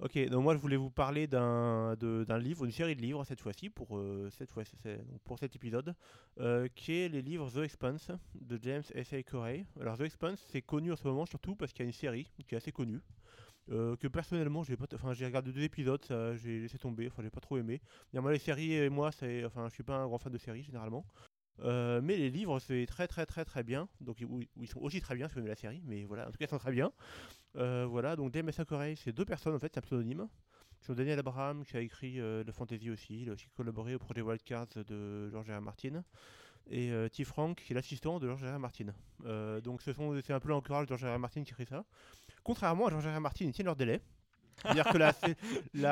Ok, donc moi je voulais vous parler d'un livre, une série de livres cette fois-ci pour euh, cette fois pour cet épisode, euh, qui est les livres The Expanse de James S. A. Corey. Alors The Expanse c'est connu en ce moment surtout parce qu'il y a une série qui est assez connue. euh, que personnellement j'ai pas enfin j'ai regardé deux épisodes j'ai laissé tomber enfin j'ai pas trop aimé moi les séries moi c'est enfin je suis pas un grand fan de séries généralement mais les livres c'est très très très très bien donc ils, ils sont aussi très bien si vous aimez la série mais voilà en tout cas ils sont très bien euh, voilà, donc James S. Corey, c'est deux personnes en fait, c'est un pseudonyme. C'est Daniel Abraham qui a écrit euh, le fantasy aussi, il a aussi collaboré au projet Wildcards de George R. Martin. Et euh, T. Frank qui est l'assistant de George R. Martin. Euh, donc ce sont, c'est un peu l'encourage de George R. Martin qui écrit ça. Contrairement à George. R. Martin, ils tiennent leur délai. C'est-à-dire que là,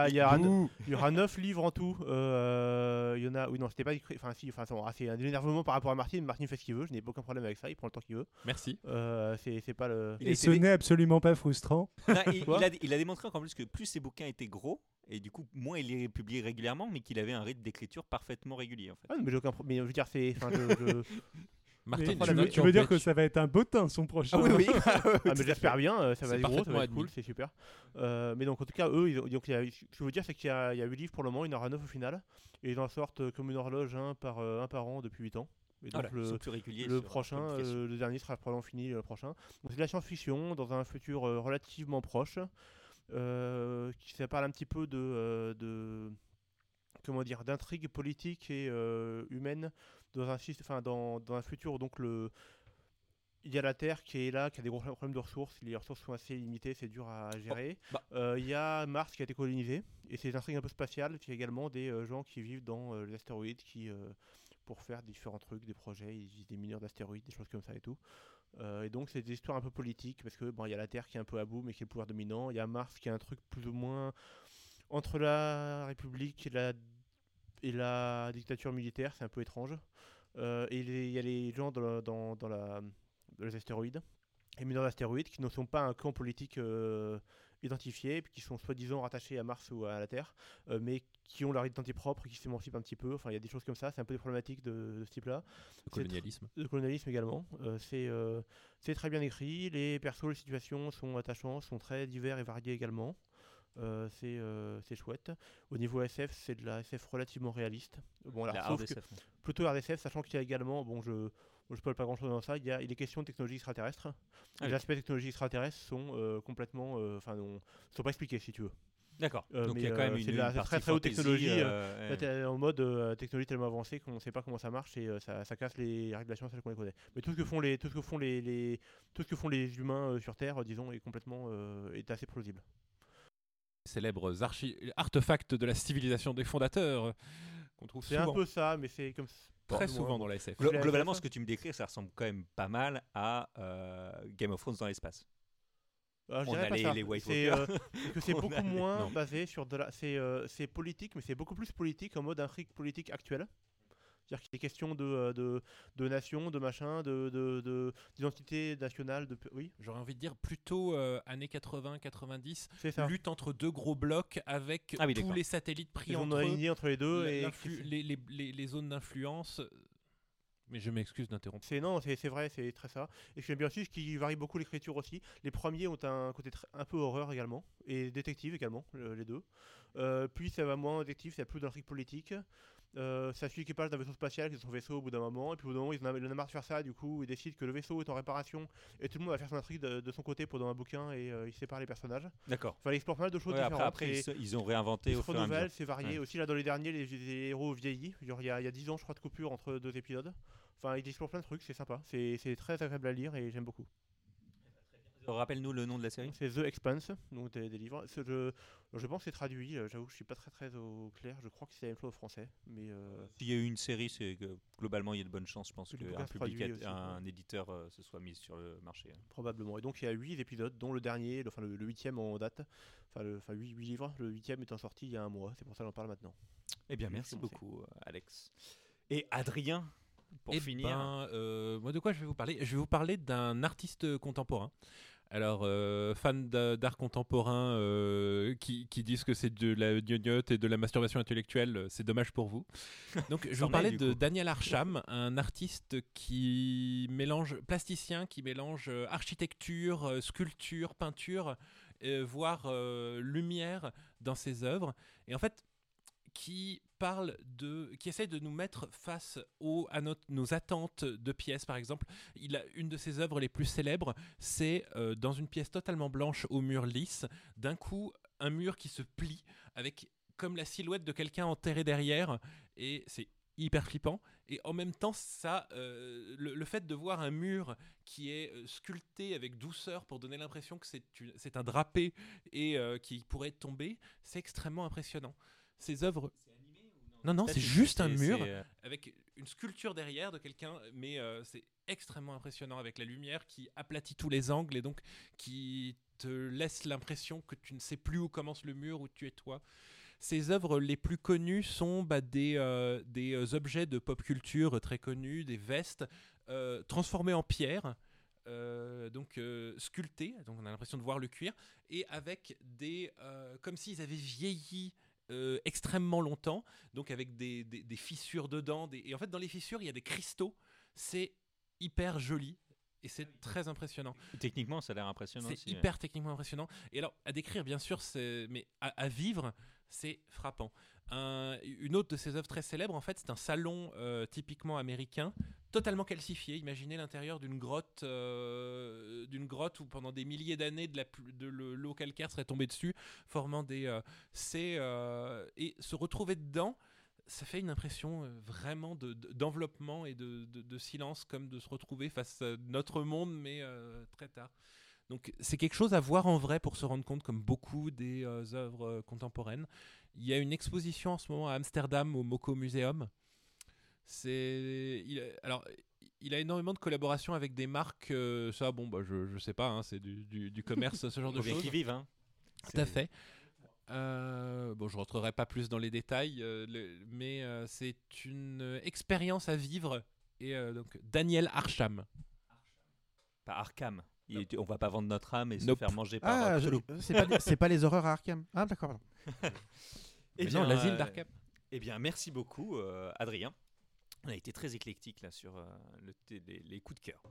il y, a un- il y aura 9 livres en tout. Euh, Il y en a. Oui, non, c'était pas écrit. Enfin, si, enfin, c'est bon, c'est un énervement par rapport à Martin. Martin fait ce qu'il veut. Je n'ai aucun problème avec ça. Il prend le temps qu'il veut. Merci. Euh, c'est c'est pas le. Et ce n'est absolument pas frustrant. Non, il, Quoi il a, il a démontré encore plus que plus ses bouquins étaient gros, et du coup, moins il les publiait régulièrement, mais qu'il avait un rythme d'écriture parfaitement régulier en fait. Ah, non, mais j'ai aucun problème. Mais je veux dire, c'est. Martin, tu veux, tu dire que ça va être un bottin son prochain. Ah oui, oui. Ah, mais j'espère bien, euh, ça va être gros, ça va être cool, c'est super. Euh, mais donc, en tout cas, eux, ils ont- donc, il y a- ce que je veux dire, c'est qu'il y a, il y a 8 livres pour le moment, il y en aura 9 au final. Et ils en sortent euh, comme une horloge, un par, un par an depuis 8 ans. Et donc, Voilà, ils le, prochain, euh, le dernier sera probablement fini le prochain. Donc, c'est de la science-fiction dans un futur euh, relativement proche, euh, qui ça parle un petit peu de, euh, de comment dire, d'intrigue politique et euh, humaine dans un, syst- enfin, dans, dans un futur où donc le il y a la Terre qui est là, qui a des gros problèmes de ressources. Les ressources sont assez limitées, c'est dur à gérer. bah. Euh, Il y a Mars qui a été colonisé, et c'est des intrigues un peu spatiales. Il y a également des euh, gens qui vivent dans euh, les astéroïdes, qui, pour faire différents trucs, des projets, ils des mineurs d'astéroïdes, des choses comme ça et tout. Et donc c'est des histoires un peu politiques, parce que bon, il y a la Terre qui est un peu à bout, mais qui est le pouvoir dominant. Il y a Mars qui est un truc plus ou moins entre la République et la, et la dictature militaire, c'est un peu étrange. Euh, et il y a les gens dans, la- dans, dans la, dans les astéroïdes, les mineurs d'astéroïdes, qui ne sont pas un camp politique euh, identifiés, puis qui sont soi-disant rattachés à Mars ou à la Terre, euh, mais qui ont leur identité propre, qui s'émancipent un petit peu. Enfin, il y a des choses comme ça. C'est un peu des problématiques de, de ce type-là. Le colonialisme. Le colonialisme également. C'est très bien écrit. Les persos, les situations sont attachants, sont très divers et variés également. Euh, c'est euh, c'est chouette. Au niveau SF, c'est de la SF relativement réaliste. Bon, alors, La sauf que- SF. plutôt RDSF, sachant qu'il y a également, bon, je je spoil pas grand chose dans ça, il y a il est question de technologie extraterrestre. Ah les oui. aspects de technologie extraterrestre sont euh, complètement, euh, enfin, non, sont pas expliqués si tu veux. D'accord. Euh, Donc il y a quand même euh, une, c'est de la une très, très haute technologie, euh, ouais. en mode euh, technologie tellement avancée qu'on ne sait pas comment ça marche et euh, ça, ça casse les régulations celles qu'on les connaît. Mais tout ce que font les, tout ce que font les, les- tout ce que font les humains euh, sur Terre, euh, disons, est complètement, euh, est assez plausible. Célèbres archi- artefacts de la civilisation des fondateurs euh, qu'on trouve C'est un peu ça, mais c'est comme très souvent dans la SF. Glo- globalement, fait, ce que tu me décris, ça ressemble quand même pas mal à euh, Game of Thrones dans l'espace. Je On a pas les- ça. les White C'est, Walkers. euh, beaucoup a moins non. basé sur de la. C'est euh, c'est politique, mais c'est beaucoup plus politique en mode intrigue politique actuelle. C'est-à-dire qu'il est question de, euh, de, de nation, de machin, de, de, de- d'identité nationale. De... Oui, J'aurais envie de dire plutôt euh, années 80-90, c'est ça. lutte entre deux gros blocs avec Ah oui, tous les satellites pris ont entre eux, entre les deux. et les, les- les- les zones d'influence. Mais je m'excuse d'interrompre. C'est non, c'est c'est vrai, c'est très ça. Et j'aime bien aussi ce qui varie beaucoup l'écriture aussi. Les premiers ont un côté très- un peu horreur également et détective également, le- les deux. Euh, puis ça va moins détective, c'est plus d'intrigue politique. Euh, ça suit l'équipage d'un vaisseau spatial qui est son vaisseau au bout d'un moment. Et puis au bout d'un moment, ils en ont ils en ont marre de faire ça. Du coup, ils décident que le vaisseau est en réparation et tout le monde va faire son intrigue de, de son côté pendant un bouquin et euh, ils séparent les personnages. D'accord. Enfin, ils explorent pas mal de choses Ouais, après, différentes. après ils, se- ils ont réinventé au fur et à mesure. renouvellent, c'est varié. Ouais. Aussi, là, dans les derniers, les, les héros vieillis. Il y a, il y a 10 ans, je crois, de coupure entre deux épisodes. Enfin, ils explorent plein de trucs, c'est sympa. C'est très agréable à lire et j'aime beaucoup. Rappelle-nous le nom de la série. C'est The Expanse, donc des, des livres. Ce- Je, je pense que c'est traduit. euh, J'avoue que je suis pas très très au clair. Je crois que c'est la même chose en français. Mais euh, S'il y a eu une série, c'est que globalement il y a de bonnes chances, je pense, qu'un aussi, un éditeur euh, se soit mis sur le marché. probablement. Et donc, il y a 8 épisodes, dont le dernier, le, enfin le, huitième en date. Enfin, le, enfin 8, livres. Le huitième étant sorti il y a un mois. C'est pour ça que j'en parle maintenant. Eh bien, merci beaucoup, euh, Alex. Et Adrien, pour Eh finir. ben, euh, moi, de quoi je vais vous parler? Je vais vous parler d'un artiste contemporain. Alors, euh, fan d'a- d'art contemporain euh, qui, qui disent que c'est de la gnognotte et de la masturbation intellectuelle, euh, c'est dommage pour vous. Donc, je vous du de coup. Daniel Arsham, un artiste qui mélange, plasticien, qui mélange euh, architecture, sculpture, peinture, voire lumière dans ses œuvres. Et en fait, qui parle de, qui essaie de nous mettre face au, à notre- nos attentes de pièces, par exemple. Il a une de ses œuvres les plus célèbres, c'est euh, dans une pièce totalement blanche au mur lisse, d'un coup un mur qui se plie avec comme la silhouette de quelqu'un enterré derrière, et c'est hyper flippant. Et en même temps, ça, euh, le, fait de voir un mur qui est euh, sculpté avec douceur pour donner l'impression que c'est un drapé et euh, qui pourrait tomber, c'est extrêmement impressionnant. Ces œuvres. Non, non, c'est juste un mur euh, avec une sculpture derrière de quelqu'un, mais euh, c'est extrêmement impressionnant avec la lumière qui aplatit tous les angles et donc qui te laisse l'impression que tu ne sais plus où commence le mur, où tu es toi. Ses œuvres les plus connues sont bah, des, euh, des objets de pop culture très connus, des vestes euh, transformées en pierre. euh, donc euh, sculptées, donc on a l'impression de voir le cuir, et avec des, euh, comme s'ils avaient vieilli euh, extrêmement longtemps, donc avec des, des- des fissures dedans. des- Et en fait, dans les fissures, il y a des cristaux. C'est hyper joli et c'est très impressionnant. Techniquement, ça a l'air impressionnant. C'est hyper techniquement impressionnant. Et alors, à décrire, bien sûr, c'est- mais à, à vivre, c'est frappant. Un- une autre de ses œuvres très célèbres, en fait, c'est un salon euh, typiquement américain, totalement calcifié. Imaginez l'intérieur d'une grotte, euh, d'une grotte où pendant des milliers d'années, de l'eau calcaire serait tombée dessus, formant des. euh, c'est euh, et se retrouver dedans. Ça fait une impression euh, vraiment de- de- d'enveloppement et de, silence, comme de se retrouver face à notre monde, mais très tard. Donc c'est quelque chose à voir en vrai pour se rendre compte, comme beaucoup des œuvres contemporaines. Il y a une exposition en ce moment à Amsterdam au Moko Museum. C'est il a- alors il a énormément de collaborations avec des marques. euh, ça bon bah je je sais pas, hein, c'est du, du- du commerce ce genre de choses. qu'ils vivent. Hein. Tout à fait. Euh, bon, je rentrerai pas plus dans les détails, euh, le- mais euh, c'est une expérience à vivre. Et euh, donc Daniel Arsham. Pas Arkham. Il on va pas vendre notre âme et se faire manger par Ah, c'est pas, pas les horreurs à Arkham. Ah, d'accord. pardon. Eh Mais bien, non, l'asile euh, d'Arkham. Eh bien, merci beaucoup, euh, Adrien. On a été très éclectique là sur euh, le les, les coups de cœur.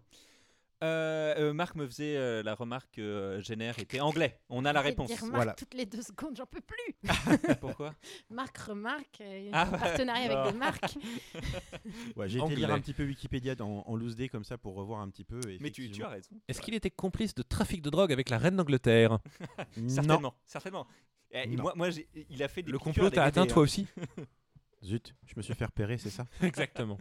Euh, euh, Marc me faisait euh, la remarque que euh, Jenner était anglais. On a la réponse. dire Marc Voilà. toutes les deux secondes, j'en peux plus. Pourquoi? Marc remarque, euh, il y Ah a un partenariat Ah. avec des marques. Ouais, j'ai été lire un petit peu Wikipédia en, en loose day comme ça pour revoir un petit peu. Mais tu, as raison. Est-ce qu'il était complice de trafic de drogue avec la reine d'Angleterre? Non. Certainement, certainement. Eh, moi, il a fait des Le complot t'a atteint toi aussi? Zut, je me suis fait repérer, c'est ça Exactement.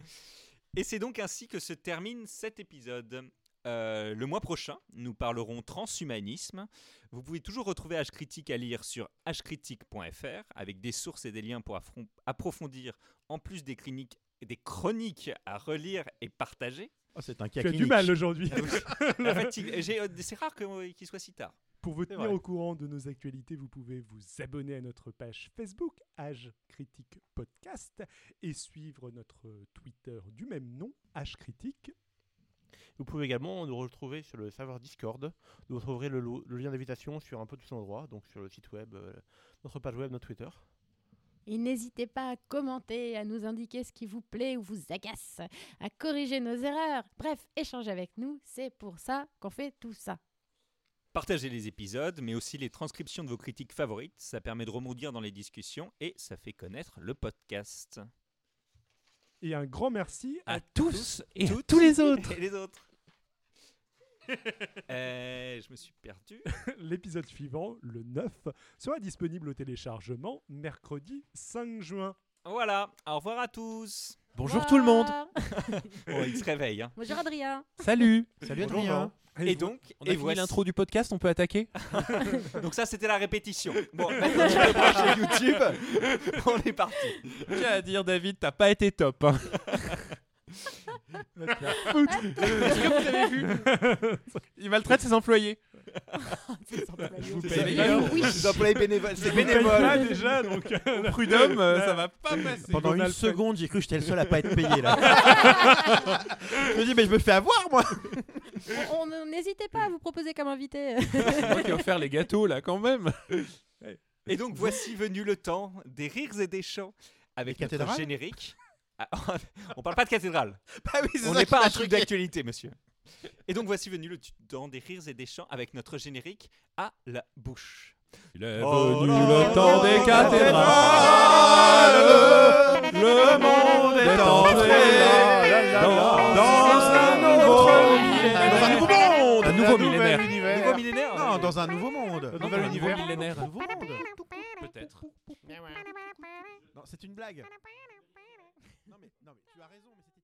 Et c'est donc ainsi que se termine cet épisode. Euh, le mois prochain, nous parlerons transhumanisme. Vous pouvez toujours retrouver H Critique à lire sur hcritique.fr avec des sources et des liens pour approfondir, en plus des, cliniques, des chroniques à relire et partager. Oh, C'est un Tu cas as du mal aujourd'hui. La fatigue- j'ai- euh, C'est rare que- qu'il soit si tard. Pour vous tenir vrai. au courant de nos actualités, vous pouvez vous abonner à notre page Facebook, Age Critique Podcast, et suivre notre Twitter du même nom, Age Critique. Vous pouvez également nous retrouver sur le serveur Discord. Vous retrouverez le, lien d'invitation sur un peu tous les endroits, donc sur le site web, euh, notre page web, notre Twitter. Et n'hésitez pas à commenter, à nous indiquer ce qui vous plaît ou vous agace, à corriger nos erreurs. Bref, échangez avec nous, c'est pour ça qu'on fait tout ça. Partagez les épisodes, mais aussi les transcriptions de vos critiques favorites. Ça permet de rebondir dans les discussions et ça fait connaître le podcast. Et un grand merci à À tous et à tous les autres. Et les autres. Euh, je me suis perdu. l'épisode suivant, le 9, sera disponible au téléchargement mercredi 5 juin. Voilà, au revoir à tous. Bonjour tout le monde. Oh, il se réveille. hein. Bonjour Adrien. Salut. Salut Bonjour, Et donc, On a et voici- l'intro du podcast, on peut attaquer Donc ça, c'était la répétition. Bon, maintenant tu peux brancher YouTube. On est parti. Tiens à dire David, t'as pas été top. hein. Est-ce que vous avez vu Il maltraite ses employés. C'est sans employés. bénévoles, c'est bénévole. déjà, donc euh, Prud'homme, euh, ça va pas passer. Pendant une seconde, j'ai cru que j'étais le seul à pas être payé là. je me dis, mais je me fais avoir moi On- on- N'hésitez pas à vous proposer comme invité. C'est moi qui ai offert les gâteaux là quand même. Et donc voici venu le temps des rires et des chants avec notre cathédrales générique. Ah, on parle pas de cathédrale. Bah oui, c'est On ça n'est qui pas m'a un truc choqué. d'actualité, monsieur. Et donc voici venu le temps des rires et des chants avec notre générique à la bouche. Il est Oh venu le temps des cathédrales. Le monde est entré dans, dans un nouveau millénaire. Dans un nouveau monde Un nouveau millénaire. Nouveau millénaire Non, dans un nouveau monde. Un Un nouvel nouveau univers. millénaire. Un nouveau monde. Peut-être. Non, c'est une blague. Non mais, non mais tu as raison. mais c'est-